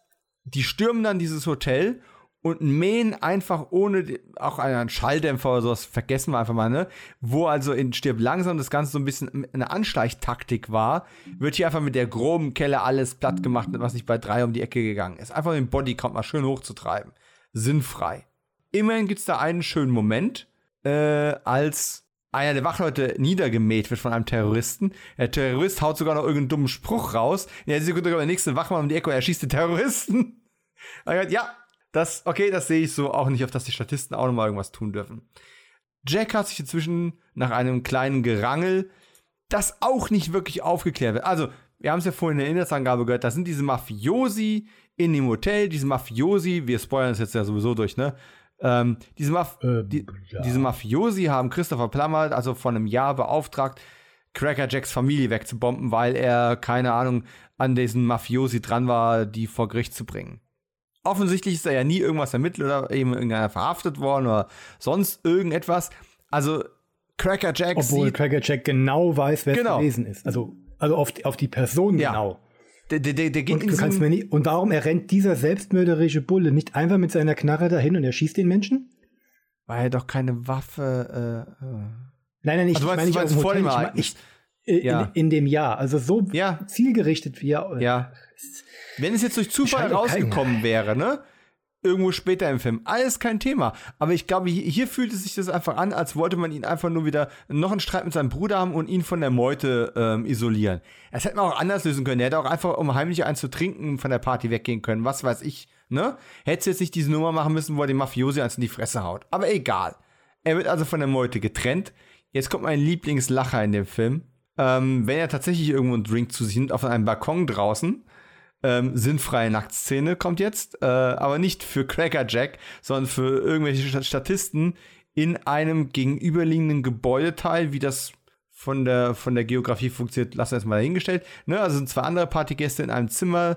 die stürmen dann dieses Hotel und mähen einfach ohne auch einen Schalldämpfer oder sowas, vergessen wir einfach mal, ne? Wo also in Stirb langsam das Ganze so ein bisschen eine Anschleichtaktik war, wird hier einfach mit der groben Kelle alles platt gemacht, was nicht bei drei um die Ecke gegangen ist. Einfach den Bodycount mal schön hochzutreiben. Sinnfrei. Immerhin gibt's da einen schönen Moment, äh, als einer der Wachleute niedergemäht wird von einem Terroristen. Der Terrorist haut sogar noch irgendeinen dummen Spruch raus. In der Sekunde kommt der nächste Wachmann um die Ecke und erschießt den Terroristen. Er sagt, ja, das, okay, das sehe ich so auch nicht, auf dass die Statisten auch noch mal irgendwas tun dürfen. Jack hat sich inzwischen nach einem kleinen Gerangel, das auch nicht wirklich aufgeklärt wird. Also, wir haben es ja vorhin in der Inhaltsangabe gehört, da sind diese Mafiosi in dem Hotel, diese Mafiosi, wir spoilern es jetzt ja sowieso durch, ne? Ähm, diese, Maf Ähm, die, ja. diese Mafiosi haben Christopher Plummer also vor einem Jahr beauftragt, Cracker Jacks Familie wegzubomben, weil er, keine Ahnung, an diesen Mafiosi dran war, die vor Gericht zu bringen. Offensichtlich ist da ja nie irgendwas ermittelt oder eben irgendeiner verhaftet worden oder sonst irgendetwas. Also Cracker Jack obwohl Cracker Jack genau weiß, wer es Genau. gewesen ist. Also, also auf, die- auf die Person Ja. genau. Der, der, der, der geht Und mir nicht, und darum er rennt dieser selbstmörderische Bulle nicht einfach mit seiner Knarre dahin und er schießt den Menschen? war ja doch keine Waffe. Äh, äh. Nein, nein, ich Also meine dem vor dem ich, ich, äh, Ja. in, in dem Jahr. Also so Ja. zielgerichtet wie er. Ja. Wenn es jetzt durch Zufall rausgekommen wäre, ne? Irgendwo später im Film. Alles kein Thema. Aber ich glaube, hier, fühlte sich das einfach an, als wollte man ihn einfach nur wieder noch einen Streit mit seinem Bruder haben und ihn von der Meute ähm, isolieren. Das hätte man auch anders lösen können. Er hätte auch einfach, um heimlich eins zu trinken, von der Party weggehen können. Was weiß ich, ne? Hätte jetzt nicht diese Nummer machen müssen, wo er den Mafiosi eins in die Fresse haut. Aber egal. Er wird also von der Meute getrennt. Jetzt kommt mein Lieblingslacher in dem Film. Ähm, wenn er tatsächlich irgendwo einen Drink zu sich nimmt, auf einem Balkon draußen, ähm, sinnfreie Nacktszene kommt jetzt, äh, aber nicht für Cracker Jack, sondern für irgendwelche Sta- Statisten in einem gegenüberliegenden Gebäudeteil, wie das von der, von der Geografie funktioniert, lassen wir jetzt mal dahingestellt. Ne? Also sind zwei andere Partygäste in einem Zimmer,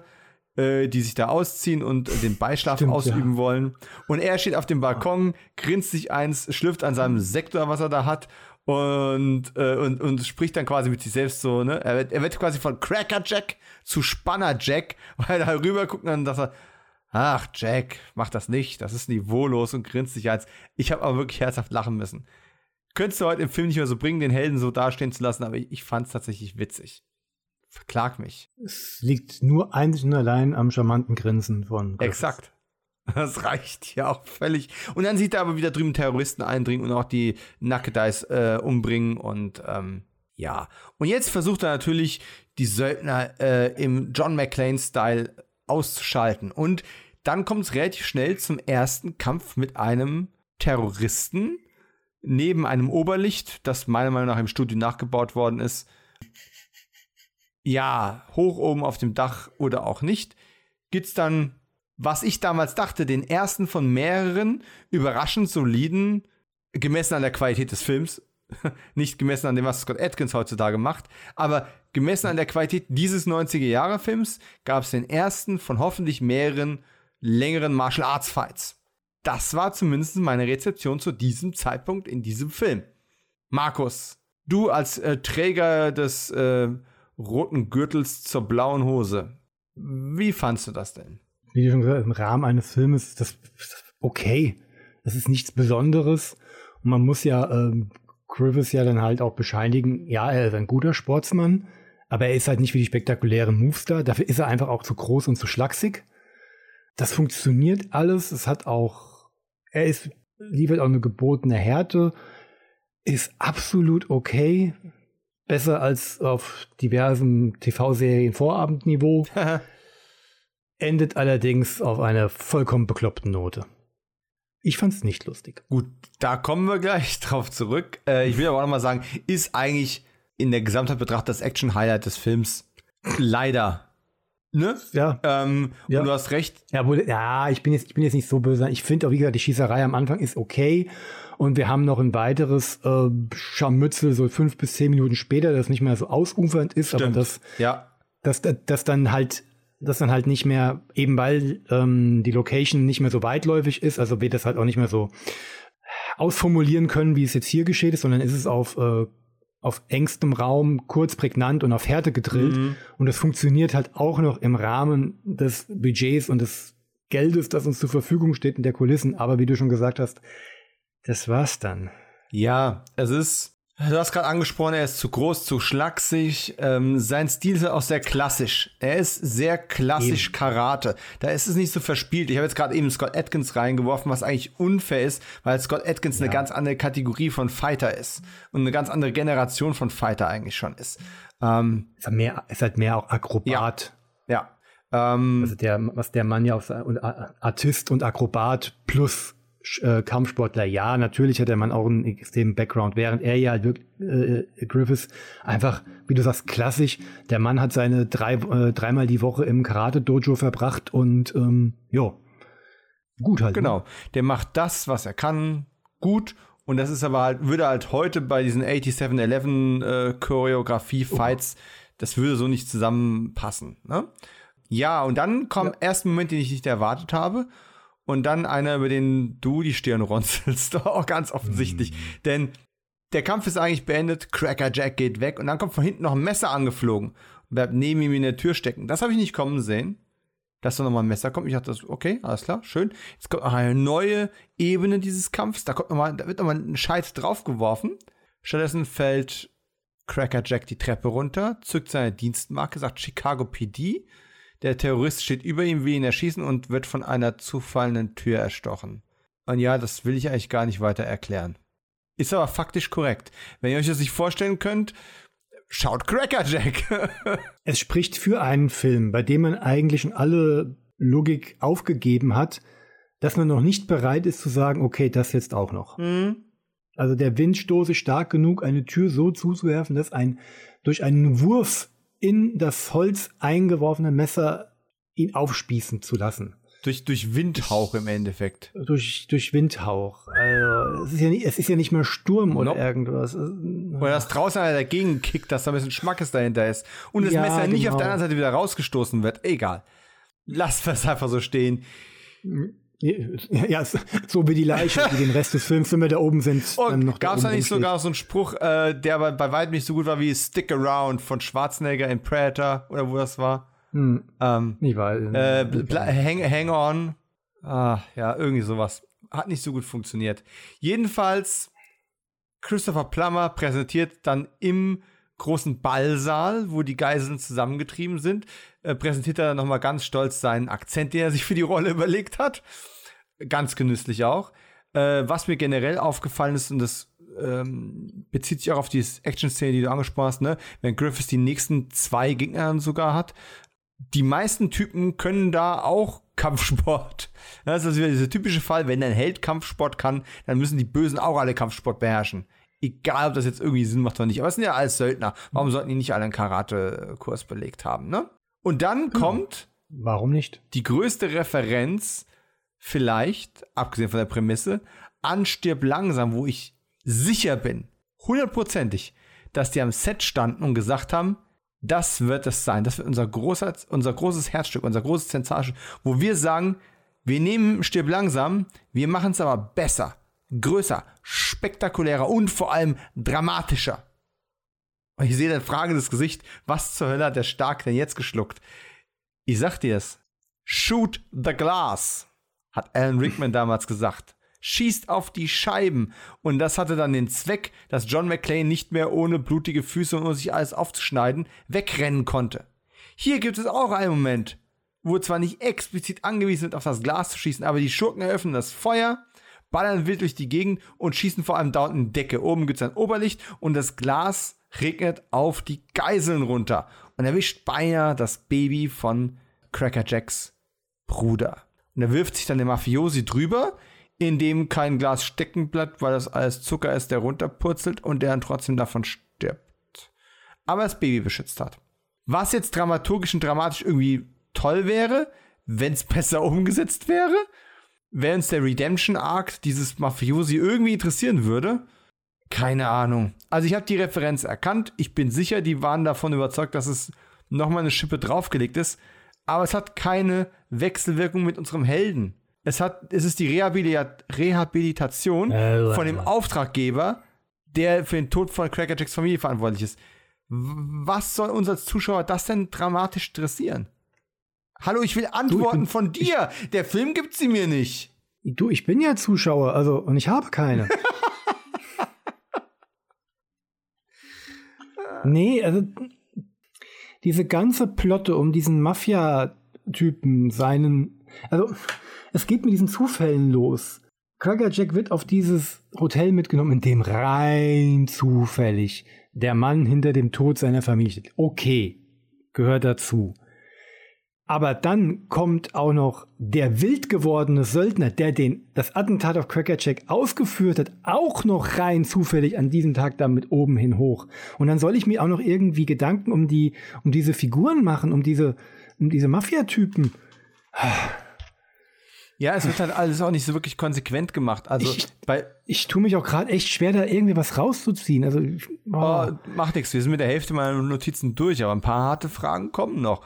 äh, die sich da ausziehen und den Beischlaf Stimmt, ausüben wollen. Und er steht auf dem Balkon, grinst sich eins, schlürft an seinem Sektor, was er da hat, und, äh, und, und spricht dann quasi mit sich selbst so, ne? Er wird, er wird quasi von Cracker Jack zu Spanner Jack, weil er da rüber guckt und dann sagt er, ach Jack, mach das nicht, das ist niveaulos und grinst sich eins. Ich habe aber wirklich herzhaft lachen müssen. Könntest du heute im Film nicht mehr so bringen, den Helden so dastehen zu lassen, aber ich, ich fand es tatsächlich witzig. Verklag mich. Es liegt nur einzig und allein am charmanten Grinsen von. Griffiths. Exakt. Das reicht ja auch völlig. Und dann sieht er aber wieder drüben Terroristen eindringen und auch die Nackedeis äh, umbringen und ähm, ja. Und jetzt versucht er natürlich, die Söldner äh, im John McClane-Style auszuschalten. Und dann kommt es relativ schnell zum ersten Kampf mit einem Terroristen neben einem Oberlicht, das meiner Meinung nach im Studio nachgebaut worden ist. Ja, hoch oben auf dem Dach oder auch nicht, gibt's dann was ich damals dachte, den ersten von mehreren überraschend soliden, gemessen an der Qualität des Films, nicht gemessen an dem, was Scott Atkins heutzutage macht, aber gemessen an der Qualität dieses 90er-Jahre-Films gab es den ersten von hoffentlich mehreren längeren Martial Arts Fights. Das war zumindest meine Rezeption zu diesem Zeitpunkt in diesem Film. Markus, du als äh, Träger des äh, roten Gürtels zur blauen Hose, wie fandst du das denn? Wie schon gesagt, im Rahmen eines Filmes ist das okay. Das ist nichts Besonderes. Und man muss ja ähm, Griffiths ja dann halt auch bescheinigen, ja, er ist ein guter Sportsmann, aber er ist halt nicht für die spektakulären Moves da. Dafür ist er einfach auch zu groß und zu schlaksig. Das funktioniert alles. Es hat auch, er ist, liefert auch eine gebotene Härte, ist absolut okay. Besser als auf diversen TV-Serien Vorabendniveau. endet allerdings auf einer vollkommen bekloppten Note. Ich fand's nicht lustig. Gut, da kommen wir gleich drauf zurück. Äh, ich will aber auch noch mal sagen, ist eigentlich in der Gesamtheit betrachtet das Action-Highlight des Films. Leider. Ne? Ja. Ähm, Ja. Und du hast recht. Ja, wohl, ja, ich bin jetzt, ich bin jetzt nicht so böse. Ich finde auch, wie gesagt, die Schießerei am Anfang ist okay. Und wir haben noch ein weiteres äh, Scharmützel, so fünf bis zehn Minuten später, das nicht mehr so ausufernd ist, aber Stimmt. das, Ja. das, das, das dann halt, das dann halt nicht mehr, eben weil ähm, die Location nicht mehr so weitläufig ist, also wir das halt auch nicht mehr so ausformulieren können, wie es jetzt hier geschehen ist, sondern ist es auf, äh, auf engstem Raum, kurz, prägnant und auf Härte gedrillt. Mhm. Und das funktioniert halt auch noch im Rahmen des Budgets und des Geldes, das uns zur Verfügung steht in der Kulissen. Aber wie du schon gesagt hast, das war's dann. Ja, es ist. Du hast gerade angesprochen, er ist zu groß, zu schlaksig. Ähm, sein Stil ist auch sehr klassisch. Er ist sehr klassisch Karate. Da ist es nicht so verspielt. Ich habe jetzt gerade eben Scott Atkins reingeworfen, was eigentlich unfair ist, weil Scott Atkins eine ganz andere Kategorie von Fighter ist und eine ganz andere Generation von Fighter eigentlich schon ist. Ähm, Ist halt mehr, ist halt mehr auch Akrobat. ja. Ähm, Also der, was der Mann ja auch Artist und Akrobat plus äh, Kampfsportler, ja, natürlich hat der Mann auch einen extremen Background, während er ja halt wirklich, äh, Griffiths einfach, wie du sagst, klassisch, der Mann hat seine drei, äh, dreimal die Woche im Karate-Dojo verbracht und ähm, jo, gut halt. Ne? Genau. Der macht das, was er kann, gut. Und das ist aber halt, würde halt heute bei diesen 8711 äh, Choreografie-Fights, das würde so nicht zusammenpassen. Ne? Ja, und dann kommt erst ein Moment, den ich nicht erwartet habe. Und dann einer, über den du die Stirn runzelst. auch ganz offensichtlich. Denn der Kampf ist eigentlich beendet. Cracker Jack geht weg. Und dann kommt von hinten noch ein Messer angeflogen. Und bleibt neben ihm in der Tür stecken. Das habe ich nicht kommen sehen dass da nochmal ein Messer kommt. Ich dachte, okay, alles klar, schön. Jetzt kommt noch eine neue Ebene dieses Kampfs. Da, kommt noch mal, da wird nochmal ein Scheit draufgeworfen. Stattdessen fällt Cracker Jack die Treppe runter, zückt seine Dienstmarke, sagt Chicago PD. Der Terrorist steht über ihm, will ihn erschießen und wird von einer zufallenden Tür erstochen. Und ja, das will ich eigentlich gar nicht weiter erklären. Ist aber faktisch korrekt. Wenn ihr euch das nicht vorstellen könnt, schaut Cracker Jack. Es spricht für einen Film, bei dem man eigentlich schon alle Logik aufgegeben hat, dass man noch nicht bereit ist zu sagen, okay, das jetzt auch noch. hm? Also der Windstoß ist stark genug, eine Tür so zuzuwerfen, dass ein durch einen Wurf in das Holz eingeworfene Messer ihn aufspießen zu lassen. Durch, durch Windhauch im Endeffekt. Durch, durch Windhauch. Also, es, ist ja nicht, es ist ja nicht mehr Sturm oder Nope. irgendwas. Oder dass draußen einer dagegen kickt, dass da ein bisschen Schmackes dahinter ist. Und das Ja, Messer nicht auf genau. der anderen Seite wieder rausgestoßen wird. Egal. Lasst es einfach so stehen. Ja, so wie die Leiche, die den Rest des Films, wenn wir da oben sind, Und noch gab es da nicht sogar so einen Spruch, äh, der bei, bei weitem nicht so gut war wie Stick Around von Schwarzenegger in Predator oder wo das war? Hm, Ähm, ich weiß. äh, hang, hang on. Ah, ja, irgendwie sowas. Hat nicht so gut funktioniert. Jedenfalls, Christopher Plummer präsentiert dann im großen Ballsaal, wo die Geiseln zusammengetrieben sind, äh, präsentiert er nochmal ganz stolz seinen Akzent, den er sich für die Rolle überlegt hat. Ganz genüsslich auch. Äh, was mir generell aufgefallen ist, und das ähm, bezieht sich auch auf die Action-Szene, die du angesprochen hast, ne? wenn Griffiths die nächsten zwei Gegner sogar hat, die meisten Typen können da auch Kampfsport. Das ist also wieder dieser typische Fall, wenn ein Held Kampfsport kann, dann müssen die Bösen auch alle Kampfsport beherrschen. Egal, ob das jetzt irgendwie Sinn macht oder nicht. Aber es sind ja alles Söldner. Warum sollten die nicht alle einen Karate-Kurs belegt haben, ne? Und dann kommt Warum nicht? die größte Referenz, vielleicht, abgesehen von der Prämisse, an Stirb langsam, wo ich sicher bin, hundertprozentig, dass die am Set standen und gesagt haben, das wird es sein. Das wird unser, großer, unser großes Herzstück, unser großes Sensation, wo wir sagen, wir nehmen Stirb langsam, wir machen es aber besser, größer, spektakulärer und vor allem dramatischer. Und ich sehe das fragendes Gesicht, was zur Hölle hat der Stark denn jetzt geschluckt? Ich sag dir's. Shoot the glass, hat Alan Rickman damals gesagt. Schießt auf die Scheiben. Und das hatte dann den Zweck, dass John McClane nicht mehr ohne blutige Füße und ohne sich alles aufzuschneiden wegrennen konnte. Hier gibt es auch einen Moment, wo zwar nicht explizit angewiesen sind, auf das Glas zu schießen, aber die Schurken eröffnen das Feuer, ballern wild durch die Gegend und schießen vor allem da unten in die Decke. Oben gibt es ein Oberlicht und das Glas regnet auf die Geiseln runter und erwischt beinahe das Baby von Cracker Jacks Bruder. Und er wirft sich dann der Mafiosi drüber, in dem kein Glas stecken bleibt, weil das alles Zucker ist, der runterpurzelt und der dann trotzdem davon stirbt. Aber das Baby beschützt hat. Was jetzt dramaturgisch und dramatisch irgendwie toll wäre, wenn es besser umgesetzt wäre, wenn uns der Redemption Arc dieses Mafiosi irgendwie interessieren würde. Keine Ahnung. Also ich habe die Referenz erkannt. Ich bin sicher, die waren davon überzeugt, dass es nochmal eine Schippe draufgelegt ist. Aber es hat keine Wechselwirkung mit unserem Helden. Es, hat, es ist die Rehabilita Rehabilitation Äh, von dem Auftraggeber, der für den Tod von Cracker Jacks Familie verantwortlich ist. Was soll uns als Zuschauer das denn dramatisch interessieren? Hallo, ich will Antworten von dir. Der Film gibt sie mir nicht. Du, ich bin ja Zuschauer, also und ich habe keine. nee, also diese ganze Plotte um diesen Mafia-Typen, seinen. Also, es geht mit diesen Zufällen los. Cracker Jack wird auf dieses Hotel mitgenommen, in dem rein zufällig der Mann hinter dem Tod seiner Familie steht. Okay, gehört dazu. Aber dann kommt auch noch der wild gewordene Söldner, der den, das Attentat auf Cracker Jack ausgeführt hat, auch noch rein zufällig an diesem Tag damit oben hin hoch. Und dann soll ich mir auch noch irgendwie Gedanken um die, um diese Figuren machen, um diese, um diese Mafia-Typen. Ja, es wird halt alles auch nicht so wirklich konsequent gemacht. Also Ich- bei Ich tue mich auch gerade echt schwer, da irgendwie was rauszuziehen. Also, oh. oh, macht nichts. Wir sind mit der Hälfte meiner Notizen durch, aber ein paar harte Fragen kommen noch.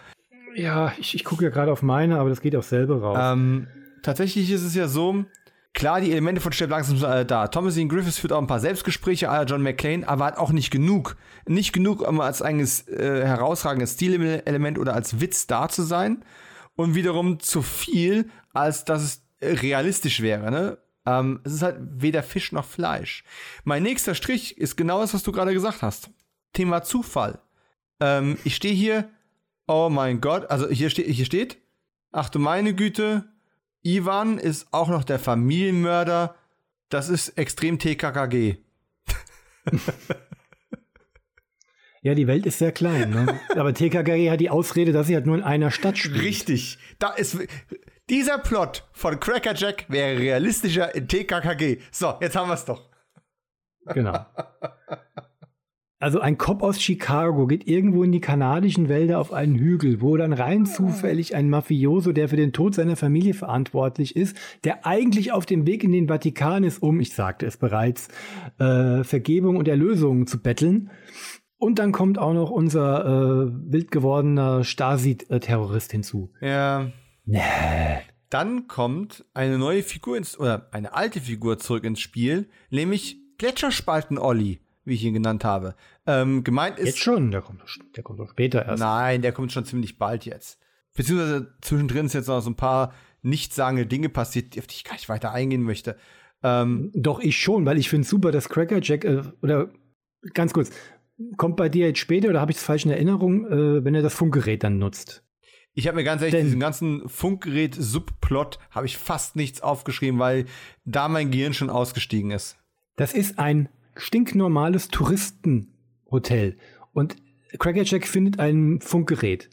Ja, ich, ich gucke ja gerade auf meine, aber das geht auch selber raus. Ähm, tatsächlich ist es ja so, klar, die Elemente von Stirb langsam sind alle da. Thomasin Griffiths führt auch ein paar Selbstgespräche à la John McClane, aber hat auch nicht genug. Nicht genug, um als eigenes äh, herausragendes Stilelement oder als Witz da zu sein. Und wiederum zu viel, als dass es äh, realistisch wäre. Ne? Ähm, es ist halt weder Fisch noch Fleisch. Mein nächster Strich ist genau das, was du gerade gesagt hast. Thema Zufall. Ähm, ich stehe hier, oh mein Gott, also hier, ste hier steht, ach du meine Güte, Ivan ist auch noch der Familienmörder. Das ist extrem TKKG. ja, die Welt ist sehr klein. Ne? aber TKKG hat die Ausrede, dass sie halt nur in einer Stadt spielt. Richtig. Da ist dieser Plot von Cracker Jack wäre realistischer in TKKG. So, jetzt haben wir es doch. Genau. Also ein Cop aus Chicago geht irgendwo in die kanadischen Wälder auf einen Hügel, wo dann rein zufällig ein Mafioso, der für den Tod seiner Familie verantwortlich ist, der eigentlich auf dem Weg in den Vatikan ist, um, ich sagte es bereits, äh, Vergebung und Erlösung zu betteln. Und dann kommt auch noch unser äh, wild gewordener Stasi-Terrorist hinzu. Ja. Nee. Dann kommt eine neue Figur ins, oder eine alte Figur zurück ins Spiel, nämlich Gletscherspalten-Olli, wie ich ihn genannt habe. Ähm, gemeint ist. Jetzt schon, der kommt, der kommt doch später erst. Nein, der kommt schon ziemlich bald jetzt. Beziehungsweise zwischendrin sind jetzt noch so ein paar nichtssagende Dinge passiert, auf die ich gar nicht weiter eingehen möchte. Ähm, Doch, ich schon, weil ich finde super, dass Cracker Jack, äh, oder ganz kurz, kommt bei dir jetzt später oder habe ich es falsch in Erinnerung, äh, wenn er das Funkgerät dann nutzt? ich habe mir ganz ehrlich Denn- diesen ganzen Funkgerät-Subplot habe ich fast nichts aufgeschrieben, weil da mein Gehirn schon ausgestiegen ist. Das ist ein stinknormales Touristenhotel und Cracker Jack findet ein Funkgerät.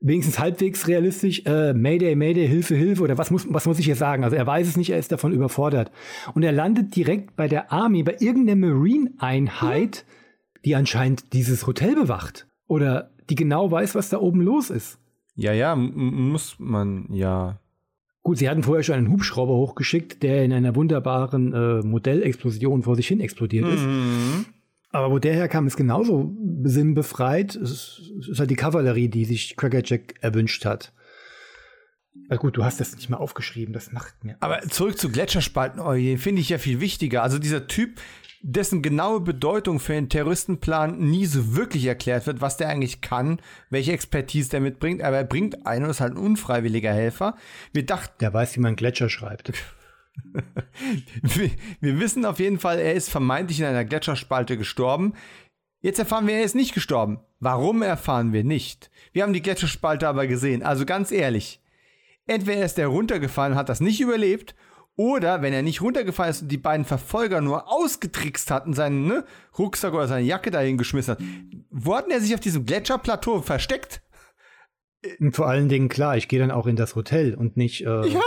Wenigstens halbwegs realistisch, äh, Mayday, Mayday, Hilfe, Hilfe, oder was muss, was muss ich hier sagen? Also er weiß es nicht, er ist davon überfordert. Und er landet direkt bei der Army, bei irgendeiner Marine-Einheit, die anscheinend dieses Hotel bewacht. Oder die genau weiß, was da oben los ist. Ja, ja, muss man, ja. Gut, sie hatten vorher schon einen Hubschrauber hochgeschickt, der in einer wunderbaren äh, Modellexplosion vor sich hin explodiert ist. Mhm. Aber wo der herkam, ist genauso sinnbefreit. Es ist, ist halt die Kavallerie, die sich Cracker Jack erwünscht hat. Na gut, du hast das nicht mal aufgeschrieben, das macht mir. Aber zurück zu Gletscherspalten, oh finde ich ja viel wichtiger. Also dieser Typ, dessen genaue Bedeutung für den Terroristenplan nie so wirklich erklärt wird, was der eigentlich kann, welche Expertise der mitbringt, aber er bringt einen und ist halt ein unfreiwilliger Helfer. Wir dachten, Der weiß, wie man Gletscher schreibt. wir, wir wissen auf jeden Fall, er ist vermeintlich in einer Gletscherspalte gestorben. Jetzt erfahren wir, er ist nicht gestorben. Warum erfahren wir nicht? Wir haben die Gletscherspalte aber gesehen. Also ganz ehrlich, entweder ist er runtergefallen und hat das nicht überlebt, oder wenn er nicht runtergefallen ist und die beiden Verfolger nur ausgetrickst hatten, seinen ne, Rucksack oder seine Jacke dahin geschmissen hat, wo hat denn er sich auf diesem Gletscherplateau versteckt? Und vor allen Dingen, klar, ich gehe dann auch in das Hotel und nicht. Äh, Ja.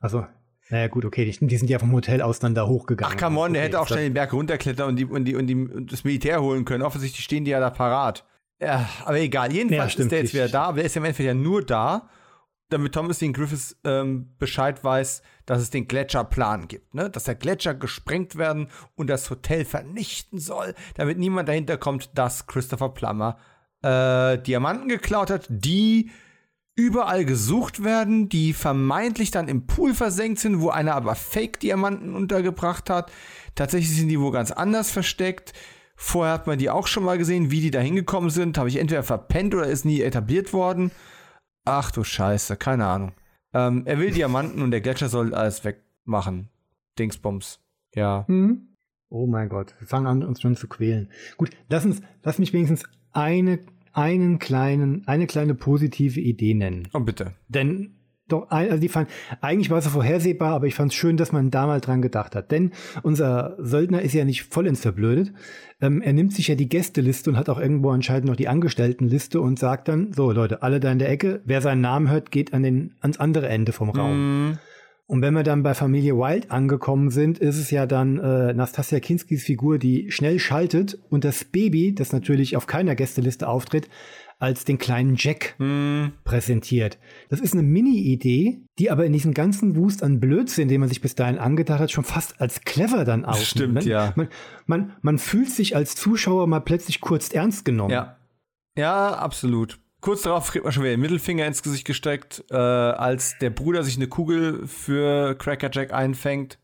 Also, naja, gut, okay, die, die sind ja vom Hotel aus dann da hochgegangen. Ach, come on, der Okay, hätte auch schnell den Berg runterklettern und, die, und, die, und, die, und das Militär holen können. Offensichtlich stehen die ja da parat. Ja, aber egal. Jedenfalls Ja, ist der jetzt wieder da, aber der ist ja im Endeffekt ja nur da, damit Thomas Dean Griffiths ähm, Bescheid weiß, dass es den Gletscherplan gibt, ne? Dass der Gletscher gesprengt werden und das Hotel vernichten soll, damit niemand dahinter kommt, dass Christopher Plummer äh, Diamanten geklaut hat, die überall gesucht werden, die vermeintlich dann im Pool versenkt sind, wo einer aber Fake-Diamanten untergebracht hat. Tatsächlich sind die wo ganz anders versteckt. Vorher hat man die auch schon mal gesehen, wie die da hingekommen sind. Habe ich entweder verpennt oder ist nie etabliert worden. Ach du Scheiße, keine Ahnung. Ähm, er will Diamanten und der Gletscher soll alles wegmachen. Dingsbums. Ja. Hm? Oh mein Gott, wir fangen an, uns schon zu quälen. Gut, lass uns, lass mich wenigstens eine, einen kleinen, eine kleine positive Idee nennen. Oh, bitte. Denn doch, also die fand, eigentlich war es so vorhersehbar, aber ich fand es schön, dass man da mal dran gedacht hat. Denn unser Söldner ist ja nicht vollends verblödet. Ähm, er nimmt sich ja die Gästeliste und hat auch irgendwo anscheinend noch die Angestelltenliste und sagt dann, so Leute, alle da in der Ecke, wer seinen Namen hört, geht an den, ans andere Ende vom Raum. Mm, Und wenn wir dann bei Familie Wild angekommen sind, ist es ja dann äh, Nastasia Kinskis Figur, die schnell schaltet und das Baby, das natürlich auf keiner Gästeliste auftritt, als den kleinen Jack mm, präsentiert. Das ist eine Mini-Idee, die aber in diesem ganzen Wust an Blödsinn, den man sich bis dahin angedacht hat, schon fast als clever dann aus. Stimmt, ja. Man, man, man fühlt sich als Zuschauer mal plötzlich kurz ernst genommen. ja. Ja, absolut. Kurz darauf kriegt man schon wieder den Mittelfinger ins Gesicht gesteckt, äh, als der Bruder sich eine Kugel für Cracker Jack einfängt,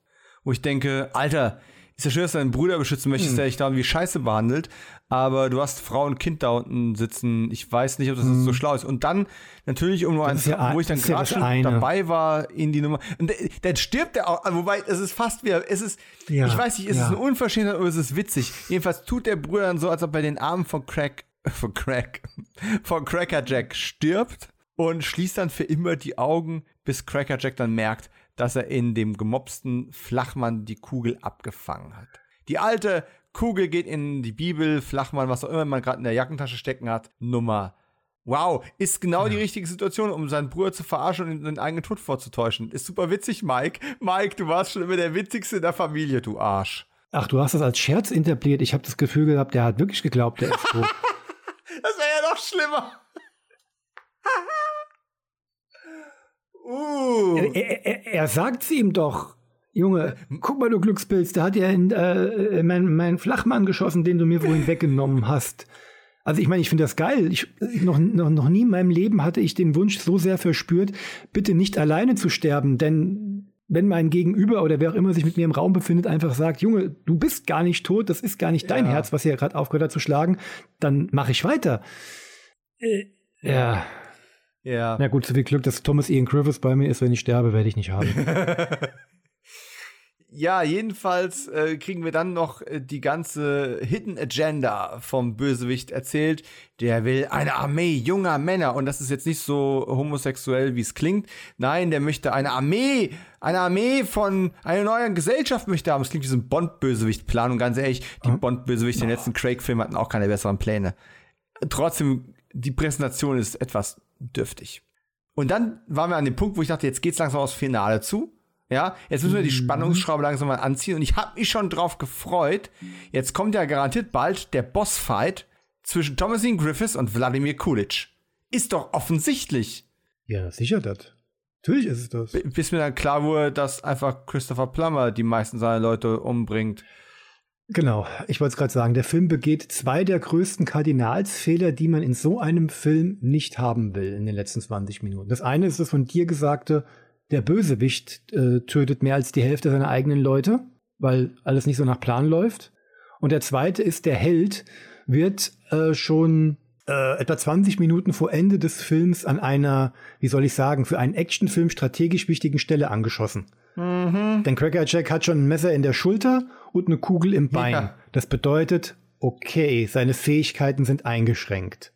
wo ich denke, Alter, ist ja schön, dass du deinen Bruder beschützen möchtest, der dich da irgendwie scheiße behandelt, aber du hast Frau und Kind da unten sitzen. Ich weiß nicht, ob das so schlau ist. Und dann natürlich um nur eins, ja- wo ich dann ja gerade eine. dabei war in die Nummer. Und dann stirbt er auch, wobei es ist fast wieder, es ist, Ja, ich weiß nicht, ist ja. es eine Unverschämtheit oder ist es witzig? Jedenfalls tut der Bruder dann so, als ob er den Arm von Crack, von Crack, von Cracker Jack stirbt und schließt dann für immer die Augen, bis Cracker Jack dann merkt, dass er in dem gemopsten Flachmann die Kugel abgefangen hat. Die alte Kugel geht in die Bibel, Flachmann, was auch immer man gerade in der Jackentasche stecken hat, Nummer. Wow, ist genau die richtige Situation, um seinen Bruder zu verarschen und den eigenen Tod vorzutäuschen. Ist super witzig, Mike. Mike, du warst schon immer der witzigste in der Familie, du Arsch. Ach, du hast das als Scherz interpretiert. Ich habe das Gefühl gehabt, der hat wirklich geglaubt, der ist tot. Das wäre ja noch schlimmer. uh. er, er, er sagt ihm doch. Junge, guck mal, du Glückspilz, der hat ja in, äh, meinen mein Flachmann geschossen, den du mir vorhin weggenommen hast. Also ich meine, ich finde das geil. Ich, noch, noch, noch nie in meinem Leben hatte ich den Wunsch so sehr verspürt, bitte nicht alleine zu sterben, denn wenn mein Gegenüber oder wer auch immer sich mit mir im Raum befindet, einfach sagt, Junge, du bist gar nicht tot, das ist gar nicht dein Ja. Herz, was hier gerade aufgehört hat zu schlagen, dann mache ich weiter. Äh, ja. Ja. Na gut, so viel Glück, dass Thomas Ian Griffiths bei mir ist, wenn ich sterbe, werde ich nicht haben. Ja, jedenfalls äh, kriegen wir dann noch äh, die ganze Hidden Agenda vom Bösewicht erzählt. Der will eine Armee junger Männer und das ist jetzt nicht so homosexuell, wie es klingt. Nein, der möchte eine Armee, eine Armee von einer neuen Gesellschaft möchte haben. Es klingt wie so ein Bond-Bösewicht-Plan und ganz ehrlich, die Bond-Bösewichte in den letzten Craig-Filmen hatten auch keine besseren Pläne. Trotzdem, die Präsentation ist etwas dürftig. Und dann waren wir an dem Punkt, wo ich dachte, jetzt geht's langsam aufs Finale zu. Ja, jetzt müssen wir die Spannungsschraube langsam mal anziehen und ich habe mich schon drauf gefreut. Jetzt kommt ja garantiert bald der Bossfight zwischen Thomasin Griffiths und Wladimir Coolidge. Ist doch offensichtlich. ja, sicher das. Natürlich ist es das. B- Bis mir dann klar wurde, dass einfach Christopher Plummer die meisten seiner Leute umbringt. Genau, ich wollte es gerade sagen, der Film begeht zwei der größten Kardinalsfehler, die man in so einem Film nicht haben will in den letzten 20 Minuten. Das eine ist das von dir gesagte, der Bösewicht äh, tötet mehr als die Hälfte seiner eigenen Leute, weil alles nicht so nach Plan läuft. Und der zweite ist, der Held wird äh, schon äh, etwa 20 Minuten vor Ende des Films an einer, wie soll ich sagen, für einen Actionfilm strategisch wichtigen Stelle angeschossen. Denn Cracker Jack hat schon ein Messer in der Schulter und eine Kugel im Bein. Ja. Das bedeutet, okay, seine Fähigkeiten sind eingeschränkt.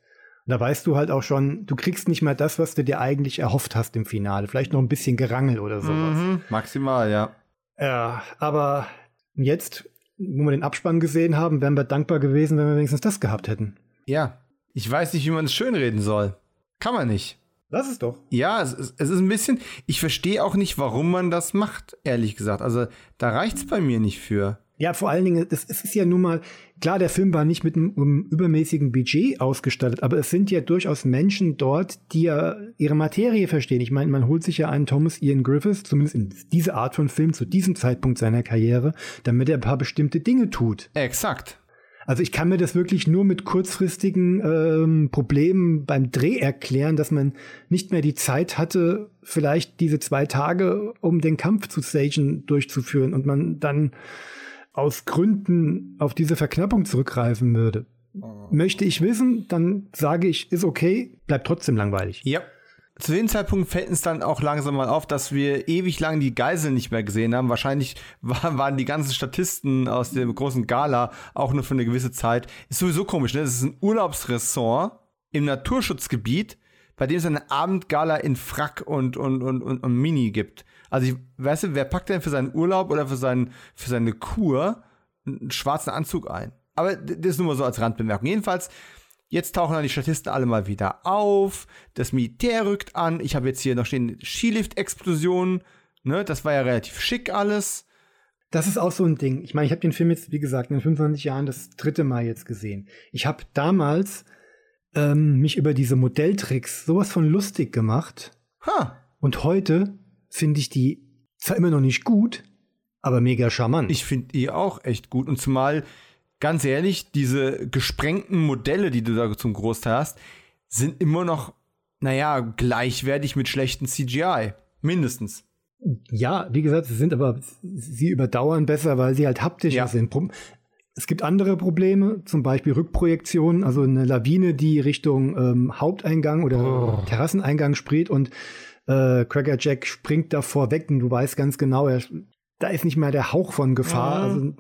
Da weißt du halt auch schon, du kriegst nicht mehr das, was du dir eigentlich erhofft hast im Finale. Vielleicht noch ein bisschen Gerangel oder sowas. Mhm, maximal, ja. Ja, aber jetzt, wo wir den Abspann gesehen haben, wären wir dankbar gewesen, wenn wir wenigstens das gehabt hätten. Ja. Ich weiß nicht, wie man es schönreden soll. Kann man nicht. Lass es doch. Ja, es ist, es ist ein bisschen. Ich verstehe auch nicht, warum man das macht, ehrlich gesagt. Also, da reicht's bei mir nicht für. Ja, vor allen Dingen, das, es ist ja nun mal, klar, der Film war nicht mit einem, einem, übermäßigen Budget ausgestattet, aber es sind ja durchaus Menschen dort, die ja ihre Materie verstehen. Ich meine, man holt sich ja einen Thomas Ian Griffiths, zumindest in diese Art von Film, zu diesem Zeitpunkt seiner Karriere, damit er ein paar bestimmte Dinge tut. Exakt. Also ich kann mir das wirklich nur mit kurzfristigen ähm, Problemen beim Dreh erklären, dass man nicht mehr die Zeit hatte, vielleicht diese zwei Tage, um den Kampf zu stagen, durchzuführen und man dann aus Gründen auf diese Verknappung zurückgreifen würde. Möchte ich wissen, dann sage ich, ist okay, bleibt trotzdem langweilig. Ja. Zu dem Zeitpunkt fällt uns dann auch langsam mal auf, dass wir ewig lang die Geiseln nicht mehr gesehen haben. Wahrscheinlich waren die ganzen Statisten aus dem großen Gala auch nur für eine gewisse Zeit. Ist sowieso komisch, ne? Das ist ein Urlaubsressort im Naturschutzgebiet, bei dem es eine Abendgala in Frack und, und, und, und, und Mini gibt. Also, ich, weißt du, wer packt denn für seinen Urlaub oder für, seinen, für seine Kur einen schwarzen Anzug ein? Aber das ist nur mal so als Randbemerkung. Jedenfalls, jetzt tauchen dann die Statisten alle mal wieder auf. Das Militär rückt an. Ich habe jetzt hier noch stehen Skilift-Explosionen. Ne, das war ja relativ schick alles. Das ist auch so ein Ding. Ich meine, ich habe den Film jetzt, wie gesagt, in 25 Jahren das dritte Mal jetzt gesehen. Ich habe damals ähm, mich über diese Modelltricks sowas von lustig gemacht. Ha. Und heute finde ich die zwar immer noch nicht gut, aber mega charmant. Ich finde die auch echt gut. Und zumal, ganz ehrlich, diese gesprengten Modelle, die du da zum Großteil hast, sind immer noch, naja, gleichwertig mit schlechten CGI. Mindestens. Ja, wie gesagt, sie sind aber, sie überdauern besser, weil sie halt haptischer ja. sind. Es gibt andere Probleme, zum Beispiel Rückprojektionen, also eine Lawine, die Richtung ähm, Haupteingang oder oh. Terrasseneingang spricht und äh, Cracker Jack springt davor weg und du weißt ganz genau, er, da ist nicht mehr der Hauch von Gefahr. Ja. Also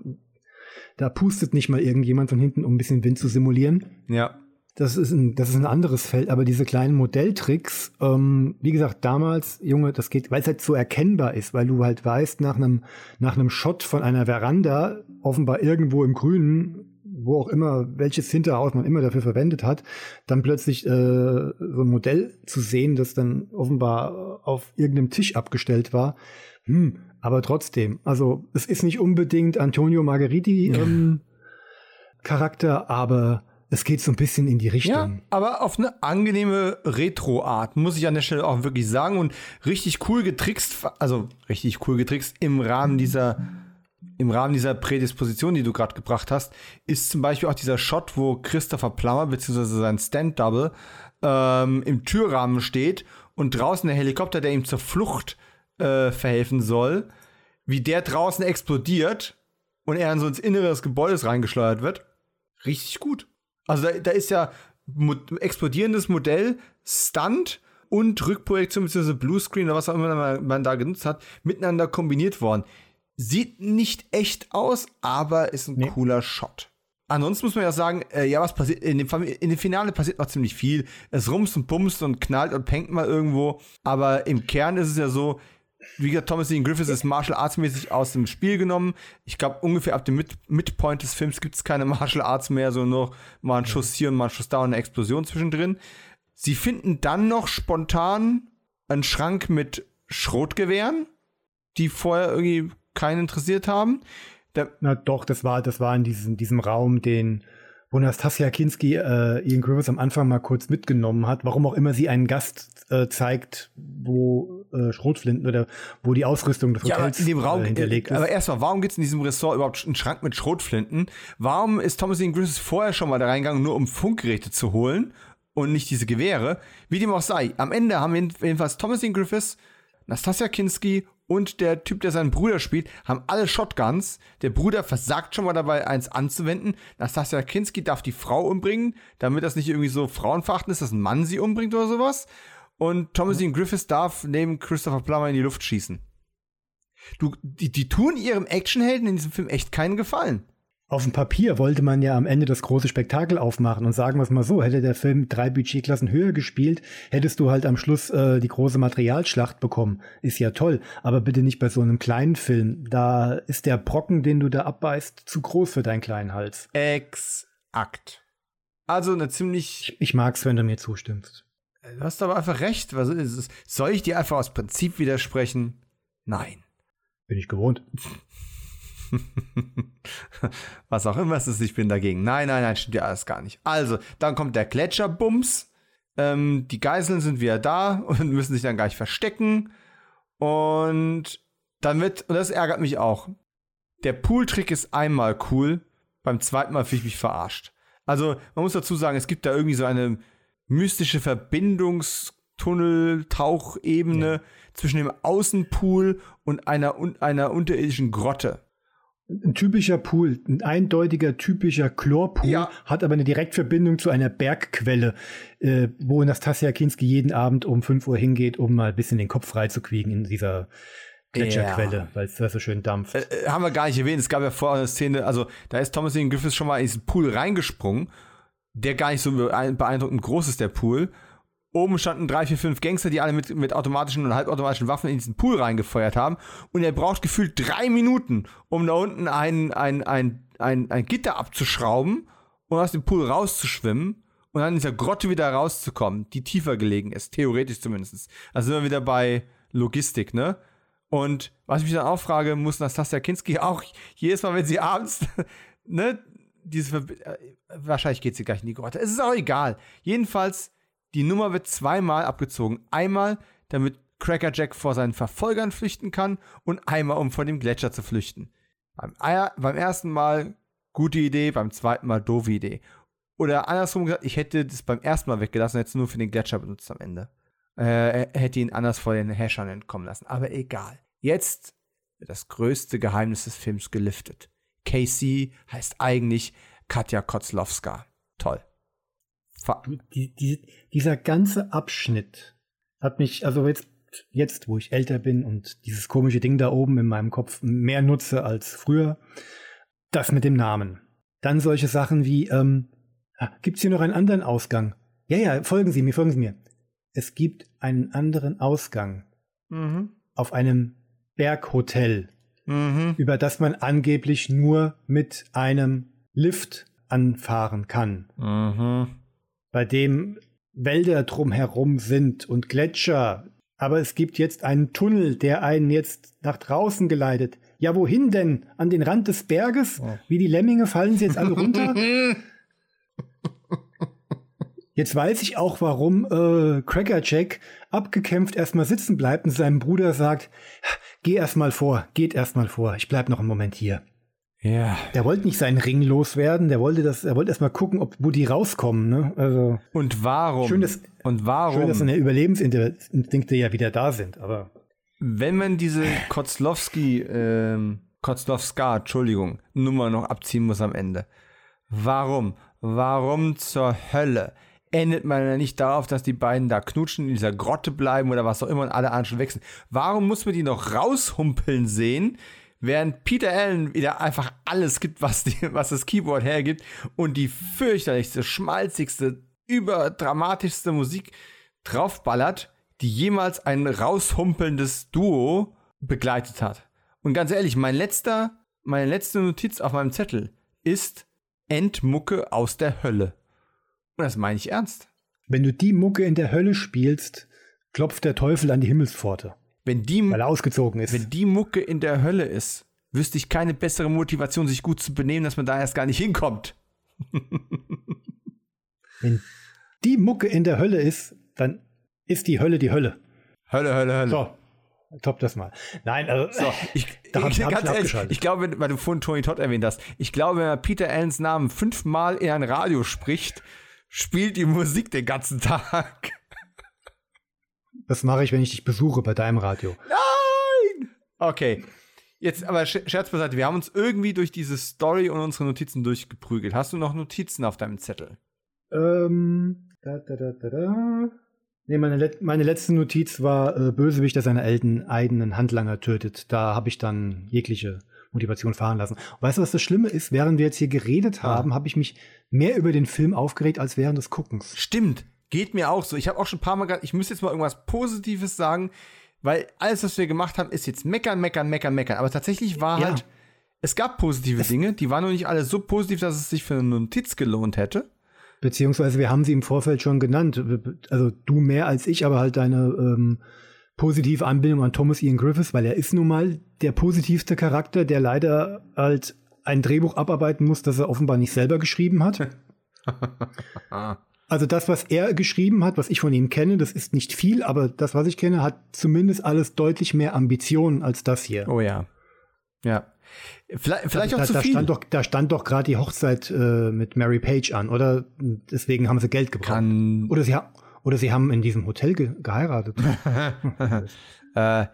da pustet nicht mal irgendjemand von hinten, um ein bisschen Wind zu simulieren. Ja. Das ist ein, das ist ein anderes Feld, aber diese kleinen Modelltricks, ähm, wie gesagt, damals, Junge, das geht, weil es halt so erkennbar ist, weil du halt weißt, nach einem, nach einem Shot von einer Veranda, offenbar irgendwo im Grünen, wo auch immer, welches Hinterhaus man immer dafür verwendet hat, dann plötzlich äh, so ein Modell zu sehen, das dann offenbar auf irgendeinem Tisch abgestellt war. Hm, aber trotzdem, also es ist nicht unbedingt Antonio Margheriti ähm, Charakter, aber es geht so ein bisschen in die Richtung. Ja, aber auf eine angenehme Retro-Art, muss ich an der Stelle auch wirklich sagen. Und richtig cool getrickst, also richtig cool getrickst im Rahmen dieser im Rahmen dieser Prädisposition, die du gerade gebracht hast, ist zum Beispiel auch dieser Shot, wo Christopher Plummer bzw. sein Stand-Double ähm, im Türrahmen steht und draußen der Helikopter, der ihm zur Flucht äh, verhelfen soll, wie der draußen explodiert und er in so ins Innere des Gebäudes reingeschleudert wird. Richtig gut. Also da, da ist ja mo explodierendes Modell, Stunt und Rückprojektion bzw. Bluescreen oder was auch immer man, man da genutzt hat, miteinander kombiniert worden. Sieht nicht echt aus, aber ist ein nee. cooler Shot. Ansonsten muss man ja sagen, äh, ja, was passiert, in dem, in dem Finale passiert noch ziemlich viel. Es rumst und bumst und knallt und penkt mal irgendwo. Aber im Kern ist es ja so, wie gesagt, Thomas Dean Griffiths ist Martial Arts mäßig aus dem Spiel genommen. Ich glaube, ungefähr ab dem Mid Midpoint des Films gibt es keine Martial Arts mehr, sondern nur mal ein Schuss hier und mal ein Schuss da und eine Explosion zwischendrin. Sie finden dann noch spontan einen Schrank mit Schrotgewehren, die vorher irgendwie keinen interessiert haben. Da Na doch, das war, das war in diesem, diesem Raum, den wo Nastasia Kinski äh, Ian Griffiths am Anfang mal kurz mitgenommen hat, warum auch immer sie einen Gast äh, zeigt, wo äh, Schrotflinten oder wo die Ausrüstung des Hotels ja, in dem Raum, äh, hinterlegt ist. Aber erstmal, warum gibt es in diesem Ressort überhaupt einen Schrank mit Schrotflinten? Warum ist Thomas Ian Griffiths vorher schon mal da reingegangen, nur um Funkgeräte zu holen und nicht diese Gewehre? Wie dem auch sei, am Ende haben jedenfalls Thomas Ian Griffiths, Nastasia Kinski und der Typ, der seinen Bruder spielt, haben alle Shotguns. Der Bruder versagt schon mal dabei, eins anzuwenden. Nastasia Kinski darf die Frau umbringen, damit das nicht irgendwie so frauenverachtend ist, dass ein Mann sie umbringt oder sowas. Und Thomasine Griffiths darf neben Christopher Plummer in die Luft schießen. Du, die, die tun ihrem Actionhelden in diesem Film echt keinen Gefallen. Auf dem Papier wollte man ja am Ende das große Spektakel aufmachen und sagen wir es mal so, hätte der Film drei Budgetklassen höher gespielt, hättest du halt am Schluss äh, die große Materialschlacht bekommen. Ist ja toll, aber bitte nicht bei so einem kleinen Film. Da ist der Brocken, den du da abbeißt, zu groß für deinen kleinen Hals. Exakt. Also eine ziemlich. Ich, ich mag's, wenn du mir zustimmst. Du hast aber einfach recht. Was ist es? Soll ich dir einfach aus Prinzip widersprechen? Nein. Bin ich gewohnt. Was auch immer es ist, ich bin dagegen. Nein, nein, nein, stimmt ja alles gar nicht. Also, dann kommt der Gletscherbums. Ähm, die Geiseln sind wieder da und müssen sich dann gleich verstecken. Und dann wird, und das ärgert mich auch, der Pooltrick ist einmal cool, beim zweiten Mal fühle ich mich verarscht. Also, man muss dazu sagen, es gibt da irgendwie so eine mystische Verbindungstunnel, Tauchebene ja. zwischen dem Außenpool und einer, einer unterirdischen Grotte. Ein typischer Pool, ein eindeutiger typischer Chlorpool, ja. hat aber eine Direktverbindung zu einer Bergquelle, äh, wo Nastasia Kinski jeden Abend um 5 Uhr hingeht, um mal ein bisschen den Kopf freizukriegen in dieser Gletscherquelle, ja. weil es da so schön dampft. Äh, äh, haben wir gar nicht erwähnt. Es gab ja vorher eine Szene, also da ist Thomas Ian Griffiths schon mal in diesen Pool reingesprungen, der gar nicht so beeindruckend groß ist, der Pool. Oben standen drei, vier, fünf Gangster, die alle mit, mit automatischen und halbautomatischen Waffen in diesen Pool reingefeuert haben. Und er braucht gefühlt drei Minuten, um da unten ein, ein, ein, ein, ein Gitter abzuschrauben und aus dem Pool rauszuschwimmen und dann in dieser Grotte wieder rauszukommen, die tiefer gelegen ist, theoretisch zumindest. Also sind wir wieder bei Logistik, ne? Und was ich mich dann auch frage, muss Nastasia Kinski auch jedes Mal, wenn sie abends, ne, diese, äh, wahrscheinlich geht sie gleich in die Grotte. Es ist auch egal. Jedenfalls, die Nummer wird zweimal abgezogen. Einmal, damit Cracker Jack vor seinen Verfolgern flüchten kann und einmal, um vor dem Gletscher zu flüchten. Beim, beim ersten Mal gute Idee, beim zweiten Mal doofe Idee. Oder andersrum gesagt, ich hätte das beim ersten Mal weggelassen, hätte es nur für den Gletscher benutzt am Ende äh, hätte ihn anders vor den Häschern entkommen lassen. Aber egal. Jetzt wird das größte Geheimnis des Films gelüftet. KC heißt eigentlich Katja Kotzlowska. Toll. Die, die, dieser ganze Abschnitt hat mich, also jetzt, jetzt, wo ich älter bin und dieses komische Ding da oben in meinem Kopf mehr nutze als früher, das mit dem Namen. Dann solche Sachen wie, ähm, ah, gibt es hier noch einen anderen Ausgang? Ja, ja, folgen Sie mir, folgen Sie mir es gibt einen anderen Ausgang mhm. auf einem Berghotel, mhm. über das man angeblich nur mit einem Lift anfahren kann, mhm. Bei dem Wälder drumherum sind und Gletscher. Aber es gibt jetzt einen Tunnel, der einen jetzt nach draußen geleitet. Ja, wohin denn? An den Rand des Berges? Oh. Wie die Lemminge fallen sie jetzt alle runter? Jetzt weiß ich auch, warum äh, Cracker Jack abgekämpft erstmal sitzen bleibt und seinem Bruder sagt, geh erstmal vor, geht erstmal vor, ich bleib noch einen Moment hier. Ja. Der wollte nicht seinen Ring loswerden, der wollte das, er wollte erstmal gucken, ob wo die rauskommen, ne? Also. Und warum? Schön, dass, und warum? Schön, dass seine Überlebensinstinkte ja wieder da sind, aber. Wenn man diese Kotzlowski, ähm, Kotzlowska, Entschuldigung, Nummer noch abziehen muss am Ende. Warum? Warum zur Hölle endet man ja nicht darauf, dass die beiden da knutschen, in dieser Grotte bleiben oder was auch immer und alle anderen schon wechseln. Warum muss man die noch raushumpeln sehen, während Peter Allen wieder einfach alles gibt, was, die, was das Keyboard hergibt und die fürchterlichste, schmalzigste, überdramatischste Musik draufballert, die jemals ein raushumpelndes Duo begleitet hat. Und ganz ehrlich, mein letzter, meine letzte Notiz auf meinem Zettel ist Endmucke aus der Hölle. Und das meine ich ernst. Wenn du die Mucke in der Hölle spielst, klopft der Teufel an die Himmelspforte. Wenn die, weil er ausgezogen ist. Wenn die Mucke in der Hölle ist, wüsste ich keine bessere Motivation, sich gut zu benehmen, dass man da erst gar nicht hinkommt. wenn die Mucke in der Hölle ist, dann ist die Hölle die Hölle. Hölle, Hölle, Hölle. So, top das mal. Nein, also so, ich, da hab, ich, hab ganz ich ehrlich, ich glaube, weil du vorhin Tony Todd erwähnt hast, ich glaube, wenn man Peter Allens Namen fünfmal in ein Radio spricht, spielt die Musik den ganzen Tag. Das mache ich, wenn ich dich besuche bei deinem Radio. Nein! Okay. Jetzt aber Scherz beiseite, wir haben uns irgendwie durch diese Story und unsere Notizen durchgeprügelt. Hast du noch Notizen auf deinem Zettel? Ähm, da, da, da, da, da. Nee, meine, Let meine letzte Notiz war äh, Bösewicht, der seine eigenen Handlanger tötet. Da habe ich dann jegliche Motivation fahren lassen. Und weißt du, was das Schlimme ist? Während wir jetzt hier geredet haben, ja. habe ich mich mehr über den Film aufgeregt als während des Guckens. Stimmt. Geht mir auch so. Ich habe auch schon ein paar Mal gesagt, ich muss jetzt mal irgendwas Positives sagen, weil alles, was wir gemacht haben, ist jetzt meckern, meckern, meckern, meckern. Aber tatsächlich war ja. halt, es gab positive es Dinge, die waren noch nicht alle so positiv, dass es sich für eine Notiz gelohnt hätte. Beziehungsweise wir haben sie im Vorfeld schon genannt. Also du mehr als ich, aber halt deine ähm, positive Anbindung an Thomas Ian Griffiths, weil er ist nun mal der positivste Charakter, der leider halt ein Drehbuch abarbeiten muss, das er offenbar nicht selber geschrieben hat. Also das, was er geschrieben hat, was ich von ihm kenne, das ist nicht viel, aber das, was ich kenne, hat zumindest alles deutlich mehr Ambitionen als das hier. Oh ja. Ja. Vielleicht, vielleicht da, auch zu da viel. Stand doch, da stand doch gerade die Hochzeit äh, mit Mary Page an, oder? Deswegen haben sie Geld gebraucht. Kann, Oder sie, oder sie haben in diesem Hotel ge geheiratet. äh,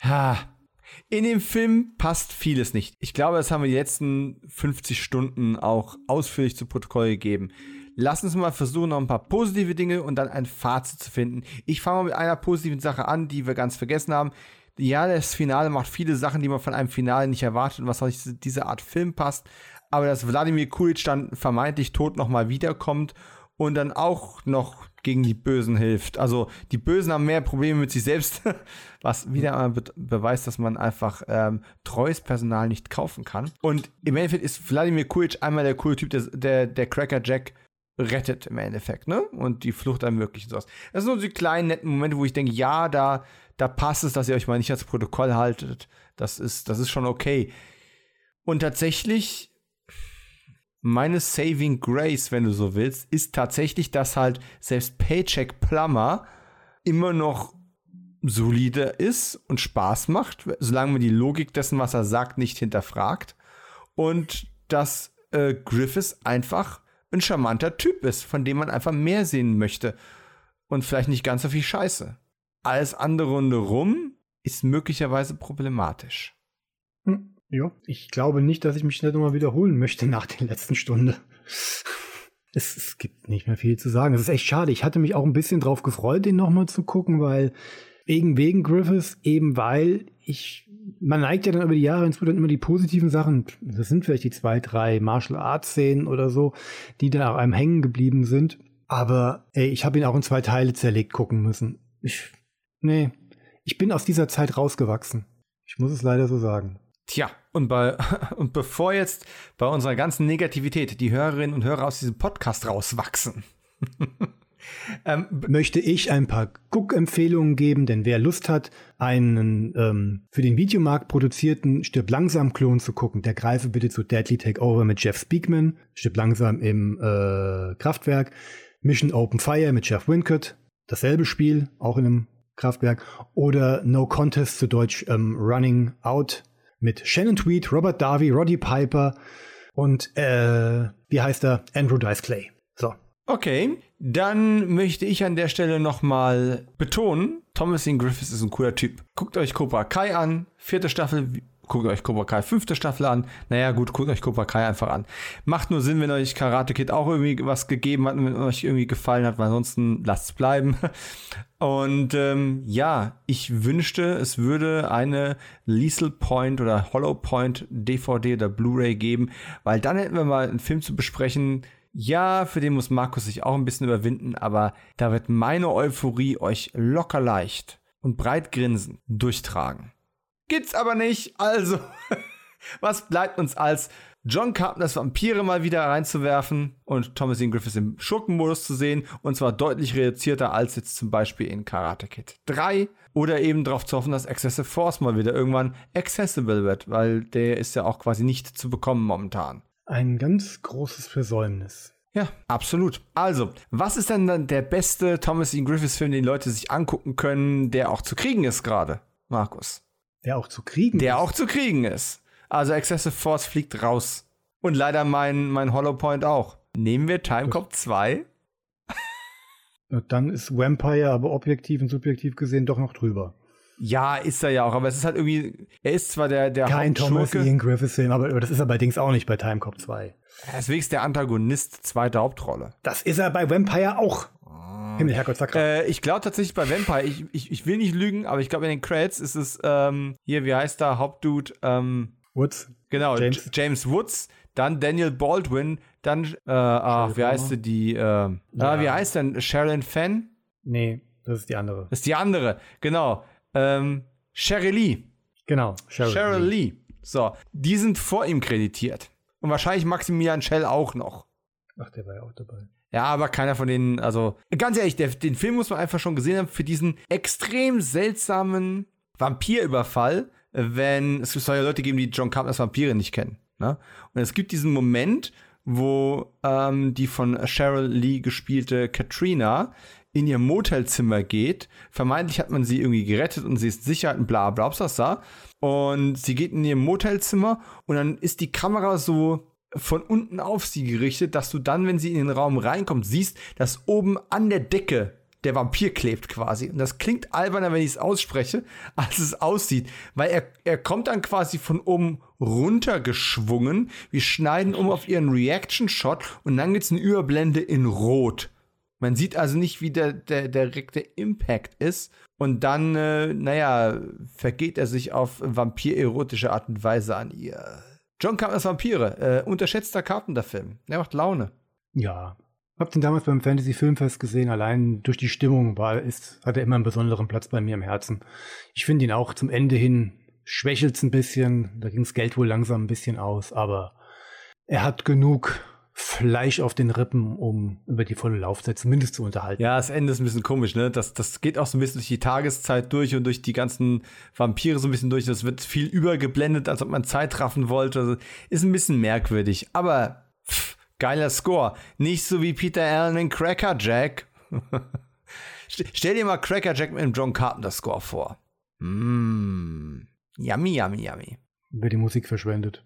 ha. In dem Film passt vieles nicht. Ich glaube, das haben wir die letzten 50 Stunden auch ausführlich zu Protokoll gegeben. Lass uns mal versuchen, noch ein paar positive Dinge und dann ein Fazit zu finden. Ich fange mal mit einer positiven Sache an, die wir ganz vergessen haben. Ja, das Finale macht viele Sachen, die man von einem Finale nicht erwartet und was auch nicht zu dieser Art Film passt. Aber dass Wladimir Kulitsch dann vermeintlich tot nochmal wiederkommt und dann auch noch gegen die Bösen hilft. Also die Bösen haben mehr Probleme mit sich selbst, was wieder einmal be beweist, dass man einfach ähm, treues Personal nicht kaufen kann. Und im Endeffekt ist Wladimir Kulitsch einmal der coole Typ, der, der, der Cracker Jack rettet im Endeffekt, ne? Und die Flucht ermöglicht sowas. Das sind so die kleinen, netten Momente, wo ich denke, ja, da, da passt es, dass ihr euch mal nicht ans Protokoll haltet. Das ist, das ist schon okay. Und tatsächlich, meine Saving Grace, wenn du so willst, ist tatsächlich, dass halt selbst Paycheck Plummer immer noch solide ist und Spaß macht, solange man die Logik dessen, was er sagt, nicht hinterfragt. Und dass äh, Griffiths einfach ein charmanter Typ ist, von dem man einfach mehr sehen möchte. Und vielleicht nicht ganz so viel Scheiße. Alles andere rundherum ist möglicherweise problematisch. Hm, ja, ich glaube nicht, dass ich mich nicht nochmal wiederholen möchte nach der letzten Stunde. Es, es, gibt nicht mehr viel zu sagen. Es ist echt schade. Ich hatte mich auch ein bisschen drauf gefreut, den nochmal zu gucken, weil wegen, wegen Griffiths, eben weil ich, man neigt ja dann über die Jahre insbesondere immer die positiven Sachen. Das sind vielleicht die zwei, drei Martial Arts Szenen oder so, die da einem hängen geblieben sind. Aber ey, ich habe ihn auch in zwei Teile zerlegt gucken müssen. Ich, nee, ich bin aus dieser Zeit rausgewachsen. Ich muss es leider so sagen. Tja, und, bei, und bevor jetzt bei unserer ganzen Negativität die Hörerinnen und Hörer aus diesem Podcast rauswachsen, ähm, möchte ich ein paar Guck-Empfehlungen geben, denn wer Lust hat, einen ähm, für den Videomarkt produzierten Stirb langsam Klon zu gucken, der greife bitte zu Deadly Takeover mit Jeff Speakman, Stirb langsam im äh, Kraftwerk, Mission Open Fire mit Jeff Wincott, dasselbe Spiel, auch in einem Kraftwerk, oder No Contest zu Deutsch ähm, Running Out mit Shannon Tweed, Robert Darby, Roddy Piper und äh, wie heißt er? Andrew Dice Clay. So. Okay, dann möchte ich an der Stelle nochmal betonen, Thomas Ian Griffiths ist ein cooler Typ. Guckt euch Cobra Kai an, vierte Staffel, guckt euch Cobra Kai fünfte Staffel an. Naja, gut, guckt euch Cobra Kai einfach an. Macht nur Sinn, wenn euch Karate Kid auch irgendwie was gegeben hat und wenn euch irgendwie gefallen hat, weil ansonsten lasst es bleiben. Und ähm, ja, ich wünschte, es würde eine Lethal Point oder Hollow Point DVD oder Blu-ray geben, weil dann hätten wir mal einen Film zu besprechen. Ja, für den muss Markus sich auch ein bisschen überwinden, aber da wird meine Euphorie euch locker leicht und breit grinsen durchtragen. Gibt's aber nicht, also was bleibt uns als John Carpenters Vampire mal wieder reinzuwerfen und Thomas Ian Griffiths im Schurkenmodus zu sehen und zwar deutlich reduzierter als jetzt zum Beispiel in Karate Kid 3 oder eben darauf zu hoffen, dass Excessive Force mal wieder irgendwann accessible wird, weil der ist ja auch quasi nicht zu bekommen momentan. Ein ganz großes Versäumnis. Ja, absolut. Also, was ist denn dann der beste Thomas Ian Griffiths Film, den Leute sich angucken können, der auch zu kriegen ist gerade, Markus? Der auch zu kriegen Der ist. auch zu kriegen ist. Also Excessive Force fliegt raus. Und leider mein, mein Hollow Point auch. Nehmen wir Timecop 2? Dann ist Vampire aber objektiv und subjektiv gesehen doch noch drüber. Ja, ist er ja auch, aber es ist halt irgendwie, er ist zwar der, der Kein Thomas Ian Griffiths Film, aber das ist er allerdings auch nicht bei Timecop 2. deswegen ist der Antagonist zweite Hauptrolle. Das ist er bei Vampire auch. Himmel, Herrgott, Sakra. Äh, ich glaube tatsächlich bei Vampire, ich, ich, ich will nicht lügen, aber ich glaube in den Credits ist es, ähm, hier, wie heißt der Hauptdude, ähm, Woods. genau, James. James. Woods, dann Daniel Baldwin, dann, äh, ach, wie heißt die, äh, ah, wie heißt denn, Sherilyn Fenn? Nee, das ist die andere. Das ist die andere, genau. Ähm, Sherry Lee. Genau, Cheryl. Cheryl Lee. So, die sind vor ihm kreditiert. Und wahrscheinlich Maximilian Schell auch noch. Ach, der war ja auch dabei. Ja, aber keiner von denen, also ganz ehrlich, der, den Film muss man einfach schon gesehen haben für diesen extrem seltsamen Vampirüberfall, wenn es soll ja Leute geben, die John Carpenters Vampire nicht kennen. Ne? Und es gibt diesen Moment, wo ähm, die von Cheryl Lee gespielte Katrina in ihr Motelzimmer geht. Vermeintlich hat man sie irgendwie gerettet und sie ist sicher und bla bla bla. Und sie geht in ihr Motelzimmer und dann ist die Kamera so von unten auf sie gerichtet, dass du dann, wenn sie in den Raum reinkommt, siehst, dass oben an der Decke der Vampir klebt quasi. Und das klingt alberner, wenn ich es ausspreche, als es aussieht. Weil er, er kommt dann quasi von oben runtergeschwungen. Wir schneiden um auf ihren Reaction-Shot und dann gibt es eine Überblende in Rot. Man sieht also nicht, wie der, der, der direkte Impact ist. Und dann, äh, naja, vergeht er sich auf vampir-erotische Art und Weise an ihr. John Carpenter's Vampire, äh, unterschätzter Carpenter-Film. Der macht Laune. Ja. Hab den damals beim Fantasy Filmfest gesehen, allein durch die Stimmung war, ist, hat er immer einen besonderen Platz bei mir im Herzen. Ich finde ihn auch zum Ende hin schwächelt es ein bisschen, da ging das Geld wohl langsam ein bisschen aus, aber er hat genug Fleisch auf den Rippen, um über die volle Laufzeit zumindest zu unterhalten. Ja, das Ende ist ein bisschen komisch, ne? Das, das geht auch so ein bisschen durch die Tageszeit durch und durch die ganzen Vampire so ein bisschen durch. Das wird viel übergeblendet, als ob man Zeit raffen wollte. Also, ist ein bisschen merkwürdig. Aber pff, geiler Score. Nicht so wie Peter Allen in Cracker Jack. Stell dir mal Cracker Jack mit dem John Carpenter Score vor. Mmh. Yummy, yummy, yummy. Wer die Musik verschwendet.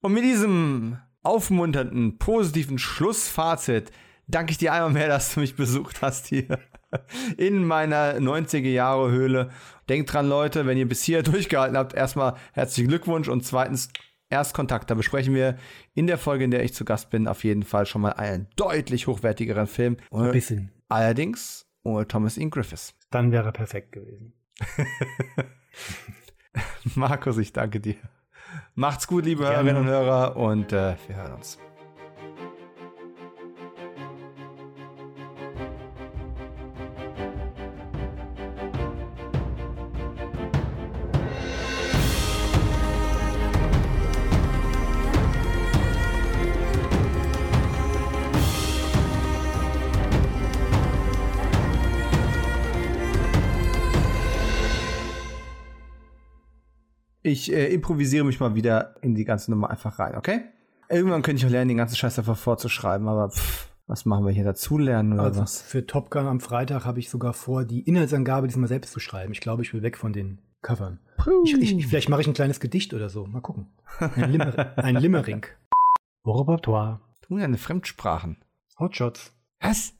Und mit diesem aufmunternden, positiven Schlussfazit danke ich dir einmal mehr, dass du mich besucht hast hier in meiner 90er Jahre Höhle. Denkt dran, Leute, wenn ihr bis hier durchgehalten habt, erstmal herzlichen Glückwunsch und zweitens Erstkontakt. Da besprechen wir in der Folge, in der ich zu Gast bin, auf jeden Fall schon mal einen deutlich hochwertigeren Film. Ein bisschen. Allerdings ohne Thomas Ian Griffiths. Dann wäre er perfekt gewesen. Markus, ich danke dir. Macht's gut, liebe Gerne. Hörerinnen und Hörer, und äh, wir hören uns. Ich äh, improvisiere mich mal wieder in die ganze Nummer einfach rein, okay? Irgendwann könnte ich auch lernen, den ganzen Scheiß davor vorzuschreiben, aber pff, was machen wir hier dazu lernen oder also was? Für Top Gun am Freitag habe ich sogar vor, die Inhaltsangabe diesmal selbst zu schreiben. Ich glaube, ich will weg von den Covern. Ich, ich, vielleicht mache ich ein kleines Gedicht oder so. Mal gucken. Ein, Limmer ein Limmering. Au repertoire. Tun deine Fremdsprachen. Hotshots. Was?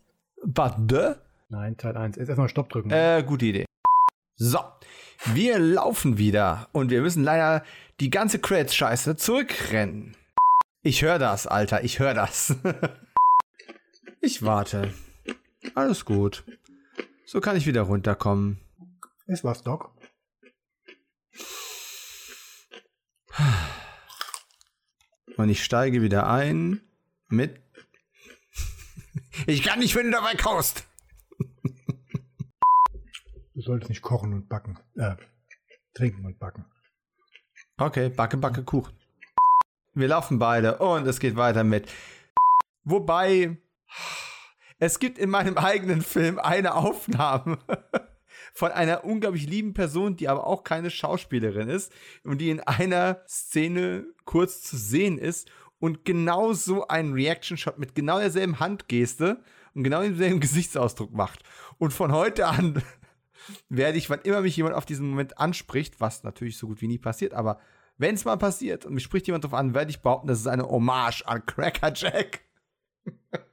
Bade? Nein, Teil 1. Jetzt erstmal Stopp drücken. Äh, gute Idee. So, wir laufen wieder und wir müssen leider die ganze Credits-Scheiße zurückrennen. Ich höre das, Alter, ich höre das. ich warte. Alles gut. So kann ich wieder runterkommen. Ist was, Doc? Und ich steige wieder ein mit. ich kann nicht, wenn du dabei kaust. Du solltest nicht kochen und backen. Äh, trinken und backen. Okay, backe, backe, Kuchen. Wir laufen beide und es geht weiter mit. Wobei, es gibt in meinem eigenen Film eine Aufnahme von einer unglaublich lieben Person, die aber auch keine Schauspielerin ist und die in einer Szene kurz zu sehen ist und genau so einen Reaction-Shot mit genau derselben Handgeste und genau demselben Gesichtsausdruck macht. Und von heute an werde ich, wann immer mich jemand auf diesen Moment anspricht, was natürlich so gut wie nie passiert, aber wenn es mal passiert und mich spricht jemand darauf an, werde ich behaupten, das ist eine Hommage an Cracker Jack.